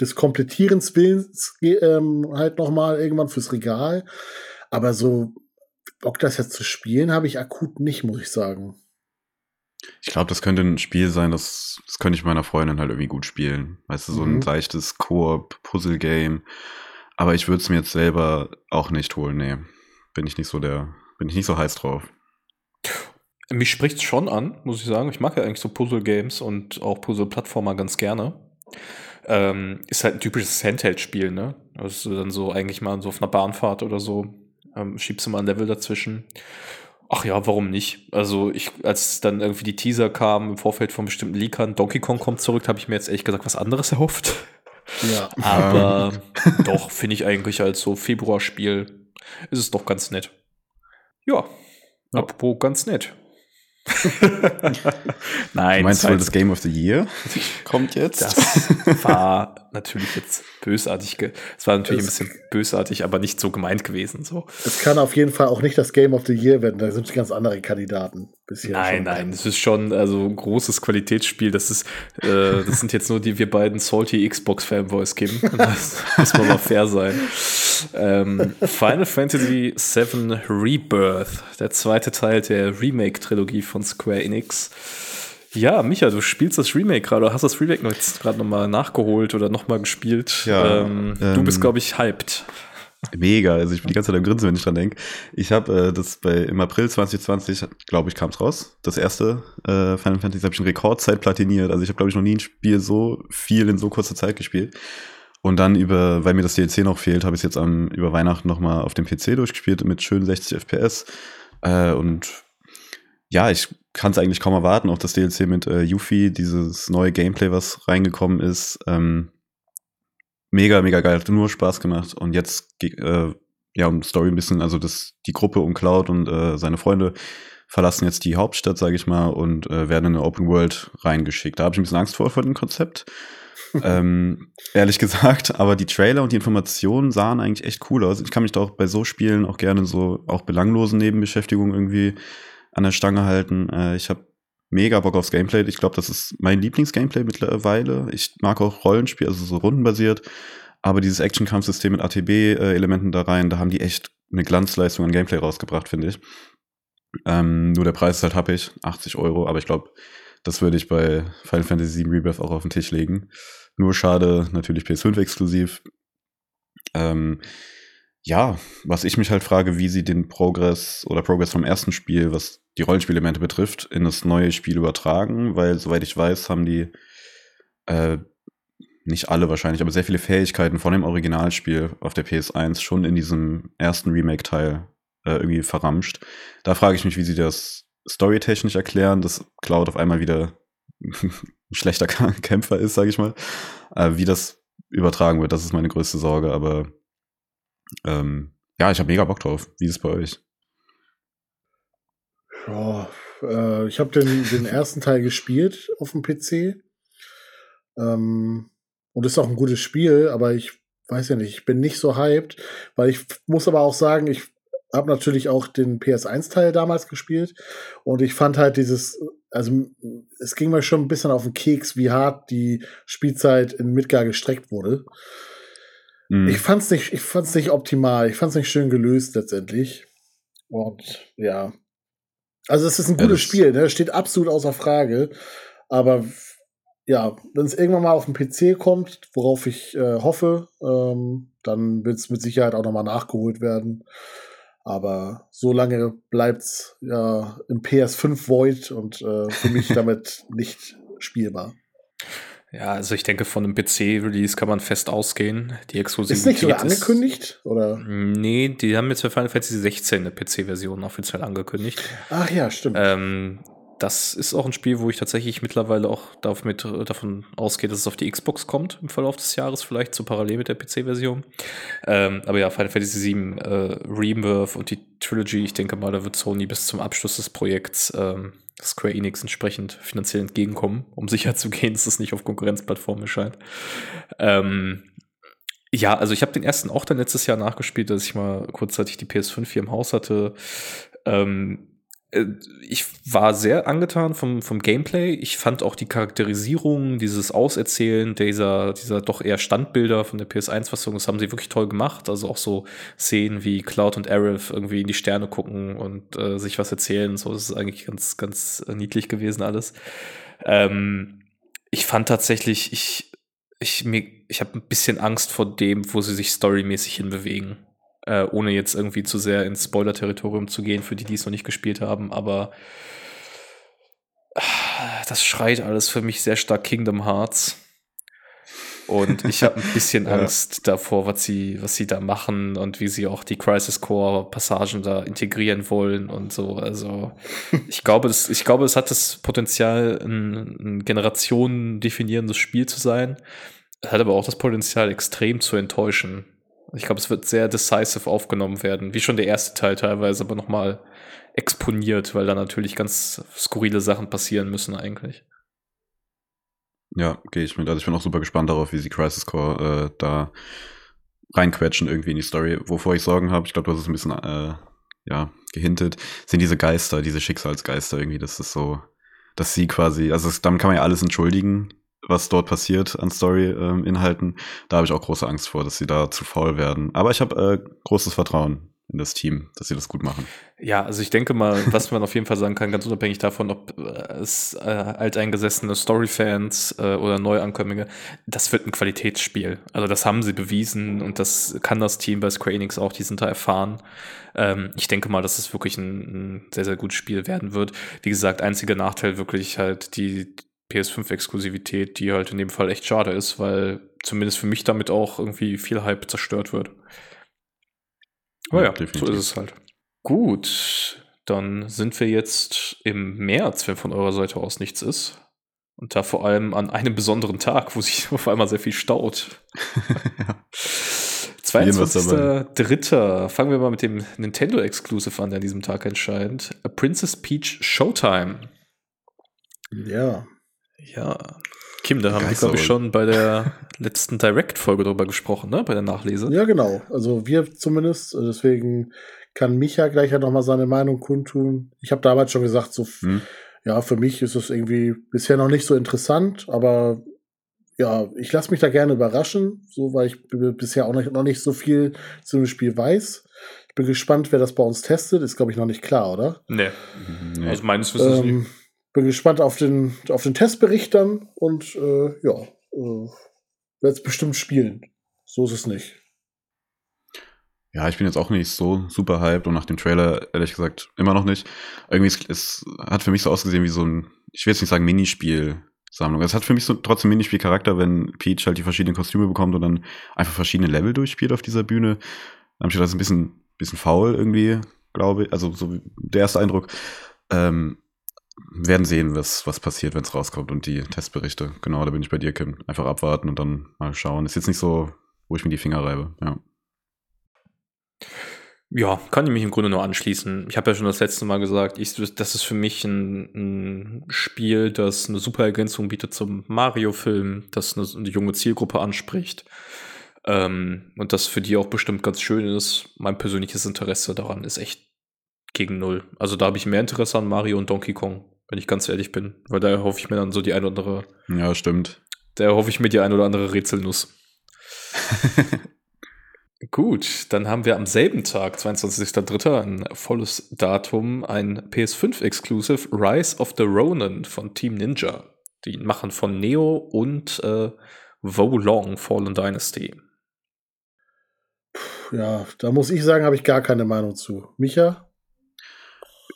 S2: des Komplettierens Willens ähm, halt noch mal irgendwann fürs Regal. Aber so Bock, das jetzt zu spielen, habe ich akut nicht, muss ich sagen.
S3: Ich glaube, das könnte ein Spiel sein, das, das könnte ich meiner Freundin halt irgendwie gut spielen. Weißt du, so ein mhm. leichtes Koop-Puzzle-Game. Aber ich würde es mir jetzt selber auch nicht holen, nee. Bin ich nicht so der, bin ich nicht so heiß drauf.
S1: Mich spricht es schon an, muss ich sagen. Ich mag ja eigentlich so Puzzle-Games und auch Puzzle-Plattformer ganz gerne. Ähm, ist halt ein typisches Handheld-Spiel, ne? Also dann so eigentlich mal so auf einer Bahnfahrt oder so, ähm, schiebst du mal ein Level dazwischen. Ach ja, warum nicht? Also ich, als dann irgendwie die Teaser kamen im Vorfeld von bestimmten Leakern, Donkey Kong kommt zurück, habe ich mir jetzt ehrlich gesagt was anderes erhofft. Ja. Aber doch, finde ich eigentlich als so Februarspiel ist es doch ganz nett. Ja, ja. apropos ganz nett.
S3: Nein. Du meinst du, das Game of the Year kommt jetzt?
S1: Das war natürlich jetzt bösartig. Es war natürlich es ein bisschen bösartig, aber nicht so gemeint gewesen. So.
S2: Es kann auf jeden Fall auch nicht das Game of the Year werden. Da sind ganz andere Kandidaten
S1: bisher. Nein, nein, es ist schon also ein großes Qualitätsspiel. Das ist, äh, das sind jetzt nur die wir beiden salty Xbox Fanboys geben. Das muss man mal fair sein. Ähm, Final Fantasy VII Rebirth, der zweite Teil der Remake-Trilogie von Square Enix. Ja, Micha, du spielst das Remake gerade, hast das Remake gerade nochmal nachgeholt oder nochmal gespielt. Ja, ähm, ähm, du bist, ähm, glaube ich, hyped.
S3: Mega, also ich bin die ganze Zeit am Grinsen, wenn ich dran denke. Ich habe äh, das bei im April 2020, glaube ich, kam es raus. Das erste äh, Final Fantasy habe ich in Rekordzeit platiniert. Also ich habe, glaube ich, noch nie ein Spiel so viel in so kurzer Zeit gespielt. Und dann über, weil mir das DLC noch fehlt, habe ich es jetzt am, über Weihnachten nochmal auf dem PC durchgespielt mit schönen 60 FPS. Äh, und ja, ich kann es eigentlich kaum erwarten, auch das DLC mit äh, Yuffie, dieses neue Gameplay, was reingekommen ist. Ähm, mega, mega geil, hat nur Spaß gemacht. Und jetzt, äh, ja, um Story ein bisschen, also das, die Gruppe um Cloud und äh, seine Freunde verlassen jetzt die Hauptstadt, sage ich mal, und äh, werden in eine Open World reingeschickt. Da habe ich ein bisschen Angst vor, vor dem Konzept. ähm, ehrlich gesagt, aber die Trailer und die Informationen sahen eigentlich echt cool aus. Ich kann mich da auch bei so Spielen auch gerne so auch belanglosen Nebenbeschäftigungen irgendwie an der Stange halten. Äh, ich habe mega Bock aufs Gameplay. Ich glaube, das ist mein Lieblingsgameplay mittlerweile. Ich mag auch Rollenspiel, also so rundenbasiert. Aber dieses Action-Kampfsystem mit ATB-Elementen da rein, da haben die echt eine Glanzleistung an Gameplay rausgebracht, finde ich. Ähm, nur der Preis ist halt happig, 80 Euro, aber ich glaube, das würde ich bei Final Fantasy VII Rebirth auch auf den Tisch legen. Nur schade, natürlich PS5 exklusiv. Ähm, ja, was ich mich halt frage, wie sie den Progress oder Progress vom ersten Spiel, was die Rollenspielelemente betrifft, in das neue Spiel übertragen, weil soweit ich weiß, haben die äh, nicht alle wahrscheinlich, aber sehr viele Fähigkeiten von dem Originalspiel auf der PS1 schon in diesem ersten Remake-Teil äh, irgendwie verramscht. Da frage ich mich, wie sie das storytechnisch erklären, dass Cloud auf einmal wieder ein schlechter Kämpfer ist, sage ich mal. Äh, wie das übertragen wird, das ist meine größte Sorge, aber ähm, ja, ich habe mega Bock drauf. Wie ist es bei euch?
S2: Ja, äh, ich habe den, den ersten Teil gespielt auf dem PC. Ähm, und ist auch ein gutes Spiel, aber ich weiß ja nicht, ich bin nicht so hyped, weil ich muss aber auch sagen, ich habe natürlich auch den PS1-Teil damals gespielt und ich fand halt dieses, also es ging mir schon ein bisschen auf den Keks, wie hart die Spielzeit in Midgar gestreckt wurde. Mhm. Ich fand's nicht, ich fand's nicht optimal, ich fand's nicht schön gelöst letztendlich. Und ja. Also es ist ein gutes ja, Spiel, ne? Steht absolut außer Frage. Aber ja, wenn es irgendwann mal auf den PC kommt, worauf ich äh, hoffe, ähm, dann wird es mit Sicherheit auch nochmal nachgeholt werden. Aber so lange bleibt's ja im PS5 Void und äh, für mich damit nicht spielbar.
S1: Ja, also ich denke, von einem PC-Release kann man fest ausgehen. Die Exklusivität
S2: ist nicht sogar angekündigt? Oder?
S1: Nee, die haben jetzt für Final Fantasy 16 eine PC-Version offiziell angekündigt.
S2: Ach ja, stimmt.
S1: Ähm, das ist auch ein Spiel, wo ich tatsächlich mittlerweile auch damit, davon ausgehe, dass es auf die Xbox kommt im Verlauf des Jahres, vielleicht so parallel mit der PC-Version. Ähm, aber ja, Final Fantasy VII äh, Rebirth und die Trilogy, ich denke mal, da wird Sony bis zum Abschluss des Projekts ähm, Square Enix entsprechend finanziell entgegenkommen, um sicherzugehen, dass es nicht auf Konkurrenzplattformen erscheint. Ähm, ja, also ich habe den ersten auch dann letztes Jahr nachgespielt, dass ich mal kurzzeitig die PS5 hier im Haus hatte. Ähm, äh, ich war sehr angetan vom, vom Gameplay. Ich fand auch die Charakterisierung, dieses Auserzählen dieser, dieser doch eher Standbilder von der PS1-Fassung, das haben sie wirklich toll gemacht. Also auch so Szenen wie Cloud und Aerith irgendwie in die Sterne gucken und äh, sich was erzählen. So, das ist eigentlich ganz, ganz niedlich gewesen alles. Ähm, ich fand tatsächlich, ich, ich, ich habe ein bisschen Angst vor dem, wo sie sich storymäßig hinbewegen äh, ohne jetzt irgendwie zu sehr ins Spoiler-Territorium zu gehen, für die, die es noch nicht gespielt haben, aber äh, das schreit alles für mich sehr stark Kingdom Hearts. Und ich habe ein bisschen Angst ja. davor, was sie, was sie da machen und wie sie auch die Crisis Core Passagen da integrieren wollen und so. Also ich glaube, das, ich glaube, es hat das Potenzial, ein, ein Generationen definierendes Spiel zu sein. Es hat aber auch das Potenzial, extrem zu enttäuschen. Ich glaube, es wird sehr decisive aufgenommen werden, wie schon der erste Teil teilweise, aber nochmal exponiert, weil da natürlich ganz skurrile Sachen passieren müssen eigentlich.
S3: Ja, gehe ich mit. Also ich bin auch super gespannt darauf, wie sie Crisis Core äh, da reinquetschen irgendwie in die Story. Wovor ich Sorgen habe, ich glaube, du hast es ein bisschen äh, ja, gehintet, sind diese Geister, diese Schicksalsgeister irgendwie. Das ist so, dass sie quasi, also das, damit kann man ja alles entschuldigen, was dort passiert an Story-Inhalten. Ähm, da habe ich auch große Angst vor, dass sie da zu faul werden. Aber ich habe äh, großes Vertrauen in das Team, dass sie das gut machen.
S1: Ja, also ich denke mal, was man auf jeden Fall sagen kann, ganz unabhängig davon, ob äh, es äh, alteingesessene Story-Fans äh, oder Neuankömmlinge, das wird ein Qualitätsspiel. Also das haben sie bewiesen und das kann das Team bei Square Enix auch, die sind da erfahren. Ähm, ich denke mal, dass es wirklich ein, ein sehr, sehr gutes Spiel werden wird. Wie gesagt, einziger Nachteil wirklich halt die, PS5-Exklusivität, die halt in dem Fall echt schade ist, weil zumindest für mich damit auch irgendwie viel Hype zerstört wird. Aber ja, ja so ist es halt. Gut, dann sind wir jetzt im März, wenn von eurer Seite aus nichts ist. Und da vor allem an einem besonderen Tag, wo sich auf einmal sehr viel staut. ja. 22.03. Fangen wir mal mit dem Nintendo Exclusive an, der an diesem Tag entscheidet. A Princess Peach Showtime.
S2: Ja.
S1: Ja. Kim, da haben wir, glaube ich, schon bei der letzten Direct-Folge darüber gesprochen, ne? Bei der Nachlese.
S2: Ja, genau. Also wir zumindest. Deswegen kann Micha gleich ja nochmal seine Meinung kundtun. Ich habe damals schon gesagt, so, hm. ja, für mich ist es irgendwie bisher noch nicht so interessant, aber ja, ich lasse mich da gerne überraschen, so weil ich bisher auch noch, noch nicht so viel zu dem Spiel weiß. Ich bin gespannt, wer das bei uns testet. Ist, glaube ich, noch nicht klar, oder?
S1: Nee. nee. Also meines Wissens ähm, nicht
S2: bin gespannt auf den, auf den Testbericht dann und äh, ja, äh, werde es bestimmt spielen. So ist es nicht.
S3: Ja, ich bin jetzt auch nicht so super hyped und nach dem Trailer ehrlich gesagt immer noch nicht. Irgendwie es, es hat für mich so ausgesehen wie so ein, ich will jetzt nicht sagen Minispiel-Sammlung. Es hat für mich so trotzdem Minispiel-Charakter, wenn Peach halt die verschiedenen Kostüme bekommt und dann einfach verschiedene Level durchspielt auf dieser Bühne. Dann ich das ein bisschen, bisschen faul irgendwie, glaube ich. Also so der erste Eindruck. Ähm, werden sehen, was, was passiert, wenn es rauskommt und die Testberichte. Genau, da bin ich bei dir, Kim. Einfach abwarten und dann mal schauen. Ist jetzt nicht so, wo ich mir die Finger reibe, ja.
S1: Ja, kann ich mich im Grunde nur anschließen. Ich habe ja schon das letzte Mal gesagt, ich, das ist für mich ein, ein Spiel, das eine super Ergänzung bietet zum Mario-Film, das eine, eine, junge Zielgruppe anspricht. Ähm, und das für die auch bestimmt ganz schön ist. Mein persönliches Interesse daran ist echt gegen null. Also da habe ich mehr Interesse an Mario und Donkey Kong, wenn ich ganz ehrlich bin. Weil da hoffe ich mir dann so die ein oder andere.
S3: Ja, stimmt.
S1: Da hoffe ich mir die ein oder andere Rätselnuss. Gut, dann haben wir am selben Tag, 22.03., ein volles Datum, ein PS5-Exclusive Rise of the Ronin von Team Ninja. Die machen von Neo und äh, Wo Long Fallen Dynasty.
S2: Ja, da muss ich sagen, habe ich gar keine Meinung zu. Micha?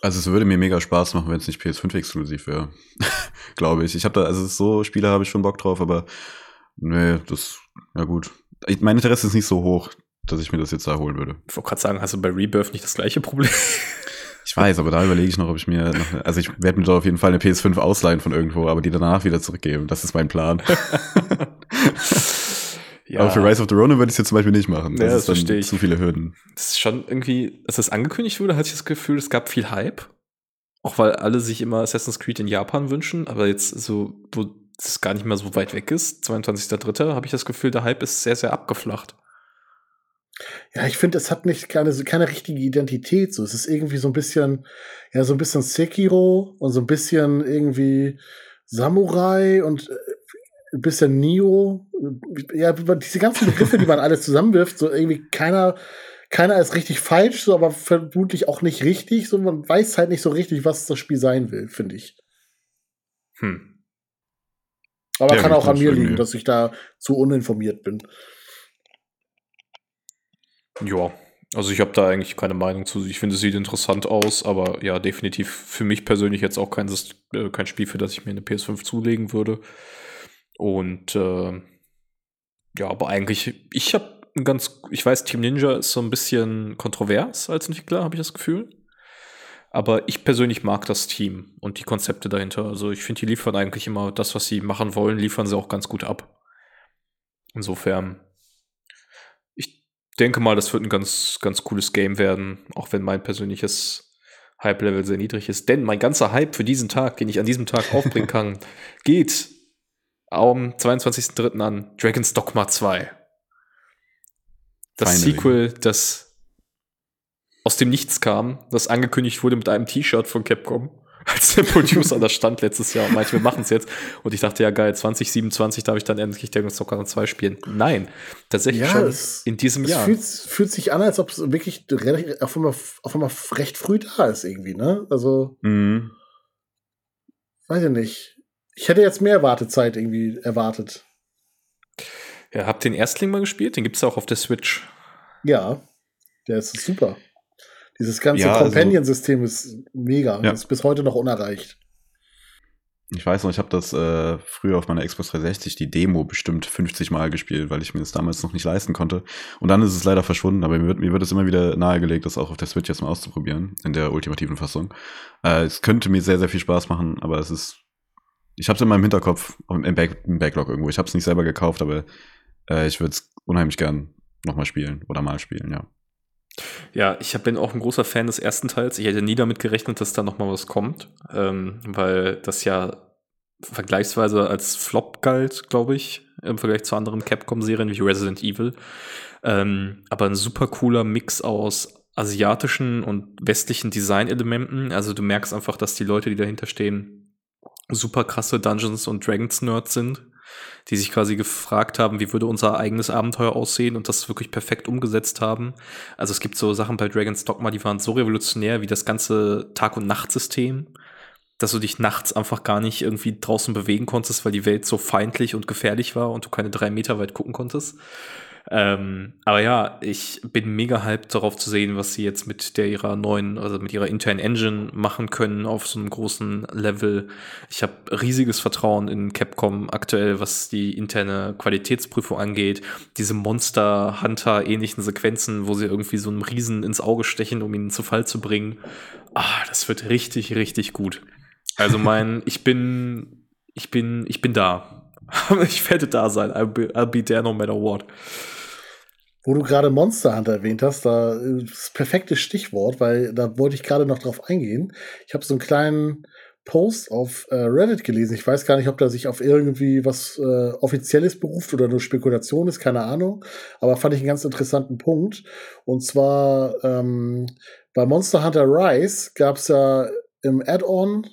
S3: Also es würde mir mega Spaß machen, wenn es nicht PS5 exklusiv wäre. Glaube ich. Ich habe da, also so Spiele habe ich schon Bock drauf, aber nee, das, ja gut. Ich, mein Interesse ist nicht so hoch, dass ich mir das jetzt da holen würde.
S1: Ich wollte gerade sagen, hast du bei Rebirth nicht das gleiche Problem?
S3: Ich weiß, aber da überlege ich noch, ob ich mir noch, also ich werde mir doch auf jeden Fall eine PS5 ausleihen von irgendwo, aber die danach wieder zurückgeben. Das ist mein Plan. ja. Aber für Rise of the Ronin würde ich es jetzt zum Beispiel nicht machen.
S1: Das, ja, das ist dann
S3: zu viele Hürden.
S1: Das ist schon irgendwie, als das angekündigt wurde, hatte ich das Gefühl, es gab viel Hype. Auch weil alle sich immer Assassin's Creed in Japan wünschen, aber jetzt so, wo es gar nicht mehr so weit weg ist, 22.03., habe ich das Gefühl, der Hype ist sehr, sehr abgeflacht.
S2: Ja, ich finde, es hat nicht keine, keine richtige Identität. So, es ist irgendwie so ein bisschen, ja, so ein bisschen Sekiro und so ein bisschen irgendwie Samurai und ein bisschen Nio. Ja, diese ganzen Begriffe, die man alles zusammenwirft, so irgendwie keiner, keiner ist richtig falsch, so, aber vermutlich auch nicht richtig. So, man weiß halt nicht so richtig, was das Spiel sein will, finde ich. Hm. Aber ja, kann auch an mir liegen, dass ich da zu uninformiert bin.
S1: Ja, also ich habe da eigentlich keine Meinung zu. Ich finde, es sieht interessant aus, aber ja, definitiv für mich persönlich jetzt auch kein, äh, kein Spiel, für das ich mir eine PS5 zulegen würde. Und äh, ja, aber eigentlich, ich habe ein ganz, ich weiß, Team Ninja ist so ein bisschen kontrovers als Entwickler, habe ich das Gefühl. Aber ich persönlich mag das Team und die Konzepte dahinter. Also ich finde, die liefern eigentlich immer das, was sie machen wollen, liefern sie auch ganz gut ab. Insofern denke mal, das wird ein ganz, ganz cooles Game werden, auch wenn mein persönliches Hype-Level sehr niedrig ist. Denn mein ganzer Hype für diesen Tag, den ich an diesem Tag aufbringen kann, geht am 22.03. an Dragon's Dogma 2. Das Finally. Sequel, das aus dem Nichts kam, das angekündigt wurde mit einem T-Shirt von Capcom als der Producer da stand letztes Jahr und meinte, wir machen es jetzt. Und ich dachte, ja geil, 2027 darf ich dann endlich Dragon's Dogma 2 spielen. Nein, tatsächlich ja, schon es, in diesem es Jahr.
S2: Fühlt, fühlt sich an, als ob es wirklich auf einmal, auf einmal recht früh da ist irgendwie, ne? Also, mhm. weiß ich nicht. Ich hätte jetzt mehr Wartezeit irgendwie erwartet.
S1: Ja, habt den Erstling mal gespielt? Den gibt es auch auf der Switch.
S2: Ja, der ist super. Dieses ganze ja, also Companion-System ist mega. Ja. Ist bis heute noch unerreicht.
S3: Ich weiß noch, ich habe das äh, früher auf meiner Xbox 360 die Demo bestimmt 50 Mal gespielt, weil ich mir das damals noch nicht leisten konnte. Und dann ist es leider verschwunden, aber mir wird, mir wird es immer wieder nahegelegt, das auch auf der Switch jetzt mal auszuprobieren, in der ultimativen Fassung. Äh, es könnte mir sehr, sehr viel Spaß machen, aber es ist. Ich habe es in meinem Hinterkopf, im, Back, im Backlog irgendwo. Ich habe es nicht selber gekauft, aber äh, ich würde es unheimlich gern nochmal spielen oder mal spielen, ja.
S1: Ja, ich bin auch ein großer Fan des ersten Teils. Ich hätte nie damit gerechnet, dass da noch mal was kommt, ähm, weil das ja vergleichsweise als Flop galt, glaube ich, im Vergleich zu anderen Capcom-Serien wie Resident Evil. Ähm, aber ein super cooler Mix aus asiatischen und westlichen Design-Elementen. Also du merkst einfach, dass die Leute, die dahinter stehen, super krasse Dungeons und Dragons Nerds sind die sich quasi gefragt haben, wie würde unser eigenes Abenteuer aussehen und das wirklich perfekt umgesetzt haben. Also es gibt so Sachen bei Dragon's Dogma, die waren so revolutionär wie das ganze Tag- und Nachtsystem, dass du dich nachts einfach gar nicht irgendwie draußen bewegen konntest, weil die Welt so feindlich und gefährlich war und du keine drei Meter weit gucken konntest. Ähm, aber ja, ich bin mega hyped darauf zu sehen, was sie jetzt mit der ihrer neuen, also mit ihrer internen Engine machen können auf so einem großen Level. Ich habe riesiges Vertrauen in Capcom aktuell, was die interne Qualitätsprüfung angeht. Diese Monster Hunter ähnlichen Sequenzen, wo sie irgendwie so einem Riesen ins Auge stechen, um ihn zu Fall zu bringen. Ah, das wird richtig, richtig gut. Also mein, ich bin, ich bin, ich bin da. Ich werde da sein. I'll be, I'll be there no matter what.
S2: Wo du gerade Monster Hunter erwähnt hast, da ist das perfekte Stichwort, weil da wollte ich gerade noch drauf eingehen. Ich habe so einen kleinen Post auf äh, Reddit gelesen. Ich weiß gar nicht, ob da sich auf irgendwie was äh, Offizielles beruft oder nur Spekulation ist, keine Ahnung. Aber fand ich einen ganz interessanten Punkt. Und zwar ähm, bei Monster Hunter Rise gab es ja im Add-on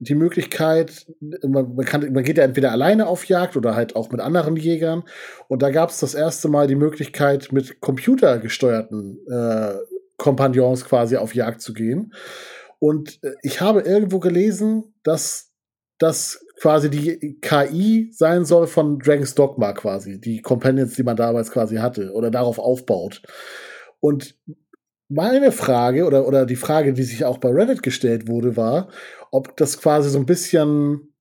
S2: die Möglichkeit, man, man, kann, man geht ja entweder alleine auf Jagd oder halt auch mit anderen Jägern. Und da gab es das erste Mal die Möglichkeit, mit computergesteuerten äh, Kompagnons quasi auf Jagd zu gehen. Und äh, ich habe irgendwo gelesen, dass das quasi die KI sein soll von Dragon's Dogma quasi, die Companions, die man damals quasi hatte oder darauf aufbaut. Und meine Frage oder, oder die Frage, die sich auch bei Reddit gestellt wurde, war, ob das quasi so ein bisschen,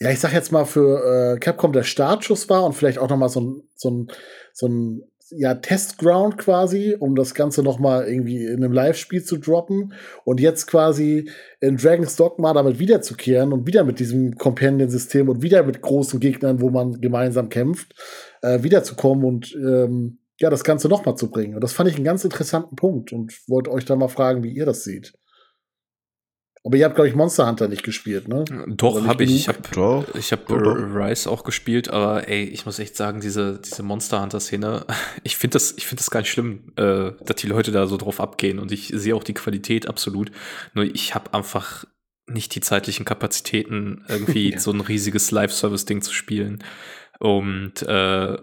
S2: ja, ich sag jetzt mal für äh, Capcom der Startschuss war und vielleicht auch noch mal so ein, so ein, so ein ja, Testground quasi, um das Ganze noch mal irgendwie in einem Live-Spiel zu droppen und jetzt quasi in Dragon's Dogma damit wiederzukehren und wieder mit diesem Companion-System und wieder mit großen Gegnern, wo man gemeinsam kämpft, äh, wiederzukommen und ähm, ja, das Ganze noch mal zu bringen. Und das fand ich einen ganz interessanten Punkt und wollte euch da mal fragen, wie ihr das seht. Aber ihr habt, glaube ich, Monster Hunter nicht gespielt, ne?
S1: Doch, habe ich. Ich habe ich hab Rise auch gespielt, aber ey, ich muss echt sagen, diese, diese Monster Hunter-Szene, ich finde das, ich finde das gar nicht schlimm, äh, dass die Leute da so drauf abgehen und ich sehe auch die Qualität absolut. Nur ich habe einfach nicht die zeitlichen Kapazitäten, irgendwie ja. so ein riesiges Live-Service-Ding zu spielen. Und äh,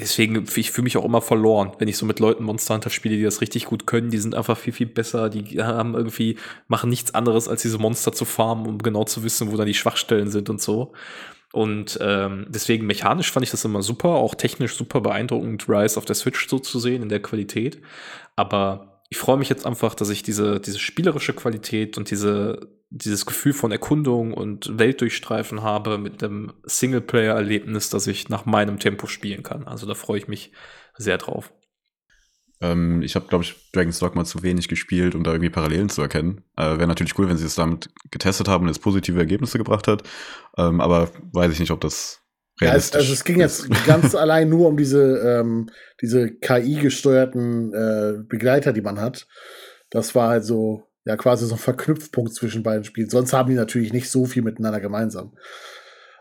S1: deswegen, ich fühle mich auch immer verloren, wenn ich so mit Leuten Monster Hunter spiele, die das richtig gut können. Die sind einfach viel, viel besser. Die haben irgendwie, machen nichts anderes, als diese Monster zu farmen, um genau zu wissen, wo da die Schwachstellen sind und so. Und ähm, deswegen mechanisch fand ich das immer super, auch technisch super beeindruckend, Rise auf der Switch so zu sehen in der Qualität. Aber ich freue mich jetzt einfach, dass ich diese, diese spielerische Qualität und diese, dieses Gefühl von Erkundung und Weltdurchstreifen habe mit einem Singleplayer-Erlebnis, das ich nach meinem Tempo spielen kann. Also da freue ich mich sehr drauf.
S3: Ähm, ich habe, glaube ich, Dragon's Dogma zu wenig gespielt, um da irgendwie Parallelen zu erkennen. Äh, Wäre natürlich cool, wenn sie es damit getestet haben und es positive Ergebnisse gebracht hat. Ähm, aber weiß ich nicht, ob das
S2: ja, es, also es ging jetzt ganz allein nur um diese, ähm, diese KI-gesteuerten äh, Begleiter, die man hat. Das war halt so, ja, quasi so ein Verknüpfpunkt zwischen beiden Spielen. Sonst haben die natürlich nicht so viel miteinander gemeinsam.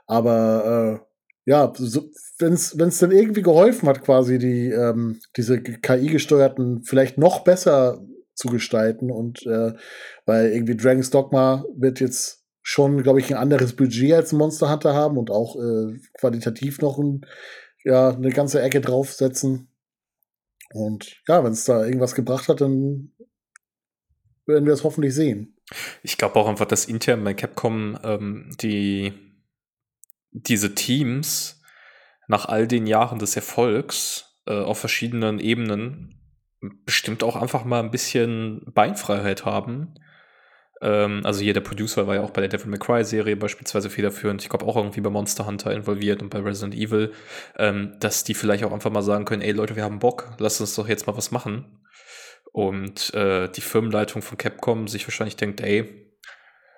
S2: Aber äh, ja, so, wenn es dann irgendwie geholfen hat, quasi die ähm, diese KI-gesteuerten vielleicht noch besser zu gestalten und äh, weil irgendwie Dragon's Dogma wird jetzt schon, glaube ich, ein anderes Budget als Monster Hunter haben und auch äh, qualitativ noch ein, ja, eine ganze Ecke draufsetzen. Und ja, wenn es da irgendwas gebracht hat, dann werden wir es hoffentlich sehen.
S1: Ich glaube auch einfach, dass intern bei Capcom ähm, die diese Teams nach all den Jahren des Erfolgs äh, auf verschiedenen Ebenen bestimmt auch einfach mal ein bisschen Beinfreiheit haben ähm, also hier der Producer war ja auch bei der Devil May Cry Serie beispielsweise federführend. Ich glaube auch irgendwie bei Monster Hunter involviert und bei Resident Evil, ähm, dass die vielleicht auch einfach mal sagen können, ey Leute, wir haben Bock, lasst uns doch jetzt mal was machen. Und äh, die Firmenleitung von Capcom sich wahrscheinlich denkt, ey,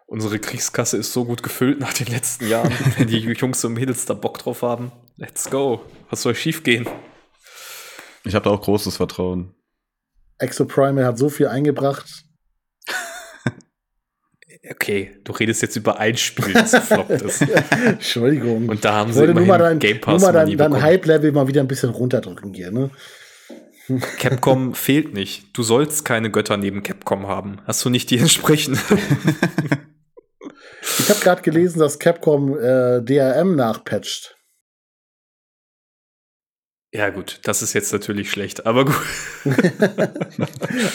S1: unsere Kriegskasse ist so gut gefüllt nach den letzten Jahren, wenn die Jungs und Mädels da Bock drauf haben. Let's go. Was soll schief gehen?
S3: Ich habe da auch großes Vertrauen.
S2: Exo Primal hat so viel eingebracht
S1: okay, du redest jetzt über ein Spiel, das gefloppt ist.
S2: Entschuldigung.
S1: Und da haben sie nur
S2: mal dein, Game Pass nur mal dein, dein Hype-Level mal wieder ein bisschen runterdrücken hier, ne?
S1: Capcom fehlt nicht. Du sollst keine Götter neben Capcom haben. Hast du nicht die entsprechenden?
S2: ich habe gerade gelesen, dass Capcom äh, DRM nachpatcht.
S1: Ja, gut, das ist jetzt natürlich schlecht, aber gut.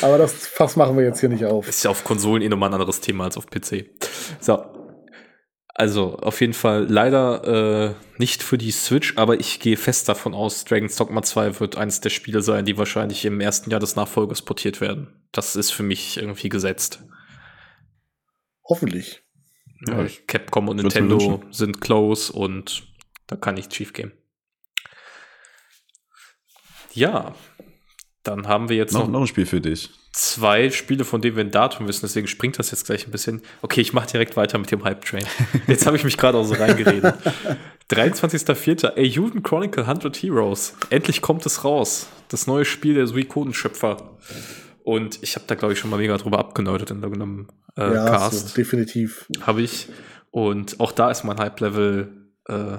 S2: aber das Fass machen wir jetzt hier nicht auf.
S1: Ist ja auf Konsolen eh nochmal ein anderes Thema als auf PC. So. Also, auf jeden Fall leider äh, nicht für die Switch, aber ich gehe fest davon aus, Dragon's Dogma 2 wird eines der Spiele sein, die wahrscheinlich im ersten Jahr des Nachfolgers portiert werden. Das ist für mich irgendwie gesetzt.
S2: Hoffentlich.
S1: Ja, Capcom und Nintendo sind close und da kann nichts schief gehen. Ja, dann haben wir jetzt
S3: noch, noch ein Spiel für dich.
S1: Zwei Spiele, von denen wir ein Datum wissen, deswegen springt das jetzt gleich ein bisschen. Okay, ich mache direkt weiter mit dem Hype Train. Jetzt habe ich mich gerade auch so reingeredet. 23.04. A Juden Chronicle 100 Heroes. Endlich kommt es raus. Das neue Spiel der Suikoden-Schöpfer. Und ich habe da, glaube ich, schon mal mega drüber abgeneutet in irgendeinem äh, ja, Cast.
S2: So, definitiv.
S1: Habe ich. Und auch da ist mein Hype-Level äh,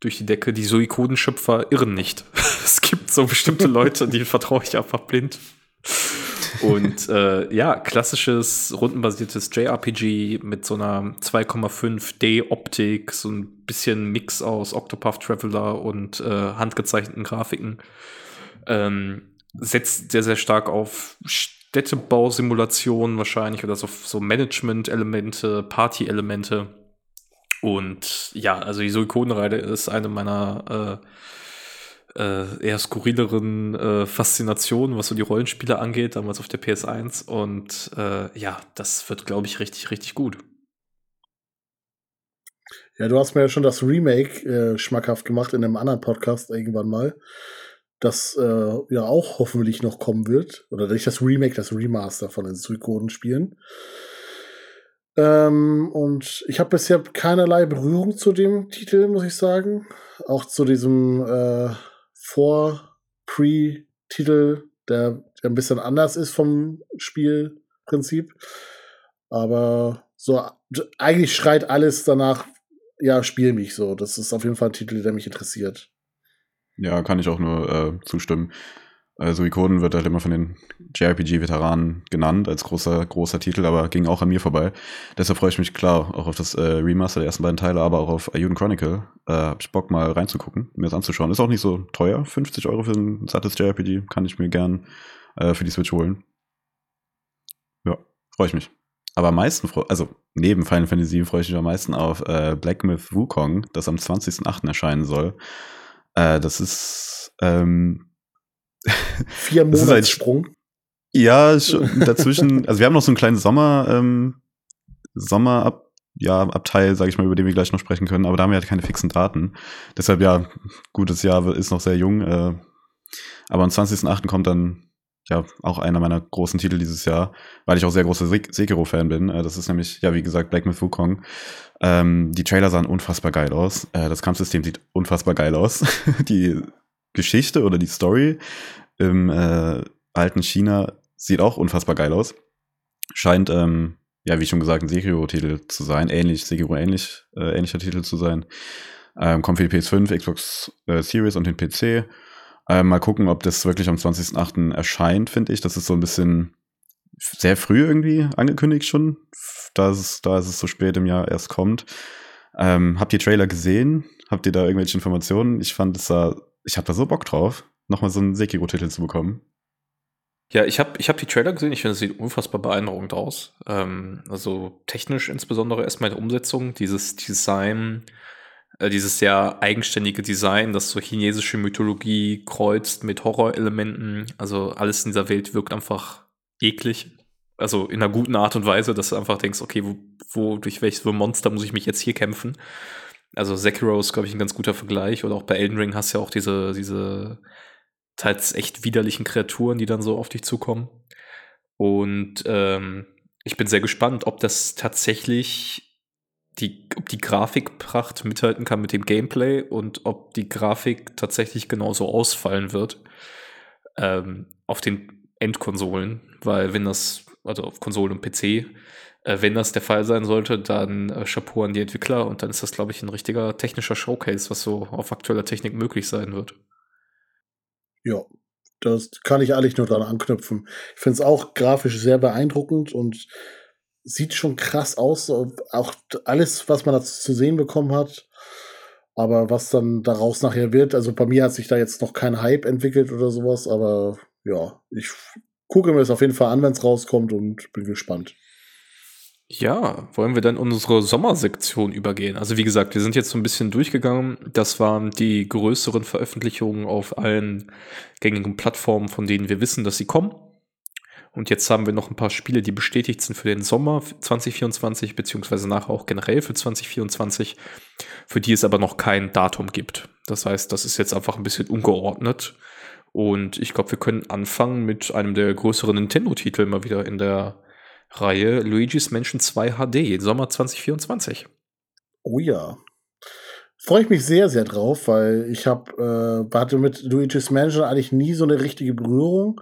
S1: durch die Decke. Die Suikoden-Schöpfer irren nicht. es gibt so bestimmte Leute, die vertraue ich einfach blind. Und äh, ja, klassisches rundenbasiertes JRPG mit so einer 2,5D-Optik, so ein bisschen Mix aus Octopath Traveler und äh, handgezeichneten Grafiken. Ähm, setzt sehr, sehr stark auf Städtebausimulationen wahrscheinlich oder so, so Management-Elemente, Party-Elemente. Und ja, also die Suikodenreide ist eine meiner äh, äh, eher skurrileren äh, Faszinationen, was so die Rollenspiele angeht, damals auf der PS1. Und äh, ja, das wird, glaube ich, richtig, richtig gut.
S2: Ja, du hast mir ja schon das Remake äh, schmackhaft gemacht in einem anderen Podcast irgendwann mal. das äh, ja auch hoffentlich noch kommen wird. Oder nicht das Remake, das Remaster von den Suikoden-Spielen. Ähm, und ich habe bisher keinerlei Berührung zu dem Titel, muss ich sagen. Auch zu diesem äh, Vor-Pre-Titel, der, der ein bisschen anders ist vom Spielprinzip. Aber so, eigentlich schreit alles danach, ja, spiel mich so. Das ist auf jeden Fall ein Titel, der mich interessiert.
S3: Ja, kann ich auch nur äh, zustimmen. Also Ikonen wird halt immer von den JRPG-Veteranen genannt als großer, großer Titel, aber ging auch an mir vorbei. Deshalb freue ich mich klar auch auf das äh, Remaster der ersten beiden Teile, aber auch auf Ayuden Chronicle. Äh, hab ich Bock mal reinzugucken, mir das anzuschauen. Ist auch nicht so teuer. 50 Euro für ein sattes JRPG kann ich mir gern äh, für die Switch holen. Ja, freue ich mich. Aber am meisten, also neben Final Fantasy freue ich mich am meisten auf äh, Black Myth Wukong, das am 20.08. erscheinen soll. Äh, das ist ähm,
S2: vier Monate Sprung.
S3: Ja, dazwischen. also wir haben noch so einen kleinen Sommer ähm, Sommerab ja, Abteil, sage ich mal, über den wir gleich noch sprechen können, aber da haben wir halt keine fixen Daten. Deshalb ja, gutes Jahr ist noch sehr jung. Äh, aber am 20.08. kommt dann ja auch einer meiner großen Titel dieses Jahr, weil ich auch sehr großer Sekiro-Fan bin. Äh, das ist nämlich, ja, wie gesagt, Black Myth Wukong. Ähm, die Trailer sahen unfassbar geil aus. Äh, das Kampfsystem sieht unfassbar geil aus. die Geschichte oder die Story im äh, alten China sieht auch unfassbar geil aus. Scheint, ähm, ja, wie schon gesagt, ein Sekiro-Titel zu sein. Ähnlich, Sekiro ähnlich, äh, ähnlicher Titel zu sein. Ähm, kommt für die PS5, Xbox äh, Series und den PC. Äh, mal gucken, ob das wirklich am 20.08. erscheint, finde ich. Das ist so ein bisschen sehr früh irgendwie angekündigt schon, da es, da es so spät im Jahr erst kommt. Ähm, habt ihr Trailer gesehen? Habt ihr da irgendwelche Informationen? Ich fand es da, ich habe da so Bock drauf, nochmal so einen Sekiro-Titel zu bekommen.
S1: Ja, ich habe ich hab die Trailer gesehen. Ich finde, es sieht unfassbar beeindruckend aus. Ähm, also technisch insbesondere erstmal der Umsetzung, dieses Design, äh, dieses sehr eigenständige Design, das so chinesische Mythologie kreuzt mit Horrorelementen. Also alles in dieser Welt wirkt einfach eklig. Also in einer guten Art und Weise, dass du einfach denkst, okay, wo, wo durch welches Monster muss ich mich jetzt hier kämpfen? Also Sekiro ist, glaube ich, ein ganz guter Vergleich. Oder auch bei Elden Ring hast du ja auch diese, diese teils echt widerlichen Kreaturen, die dann so auf dich zukommen. Und ähm, ich bin sehr gespannt, ob das tatsächlich die, ob die Grafikpracht mithalten kann mit dem Gameplay und ob die Grafik tatsächlich genauso ausfallen wird ähm, auf den Endkonsolen, weil wenn das, also auf Konsolen und PC, wenn das der Fall sein sollte, dann äh, Chapeau an die Entwickler und dann ist das, glaube ich, ein richtiger technischer Showcase, was so auf aktueller Technik möglich sein wird.
S2: Ja, das kann ich eigentlich nur dran anknüpfen. Ich finde es auch grafisch sehr beeindruckend und sieht schon krass aus. Auch alles, was man dazu zu sehen bekommen hat. Aber was dann daraus nachher wird, also bei mir hat sich da jetzt noch kein Hype entwickelt oder sowas, aber ja, ich gucke mir das auf jeden Fall an, wenn es rauskommt und bin gespannt.
S1: Ja, wollen wir dann unsere Sommersektion übergehen? Also wie gesagt, wir sind jetzt so ein bisschen durchgegangen. Das waren die größeren Veröffentlichungen auf allen gängigen Plattformen, von denen wir wissen, dass sie kommen. Und jetzt haben wir noch ein paar Spiele, die bestätigt sind für den Sommer 2024, beziehungsweise nachher auch generell für 2024, für die es aber noch kein Datum gibt. Das heißt, das ist jetzt einfach ein bisschen ungeordnet. Und ich glaube, wir können anfangen mit einem der größeren Nintendo-Titel mal wieder in der Reihe Luigi's Mansion 2 HD, Sommer 2024.
S2: Oh ja. Freue ich mich sehr, sehr drauf, weil ich habe äh, hatte mit Luigi's Mansion eigentlich nie so eine richtige Berührung.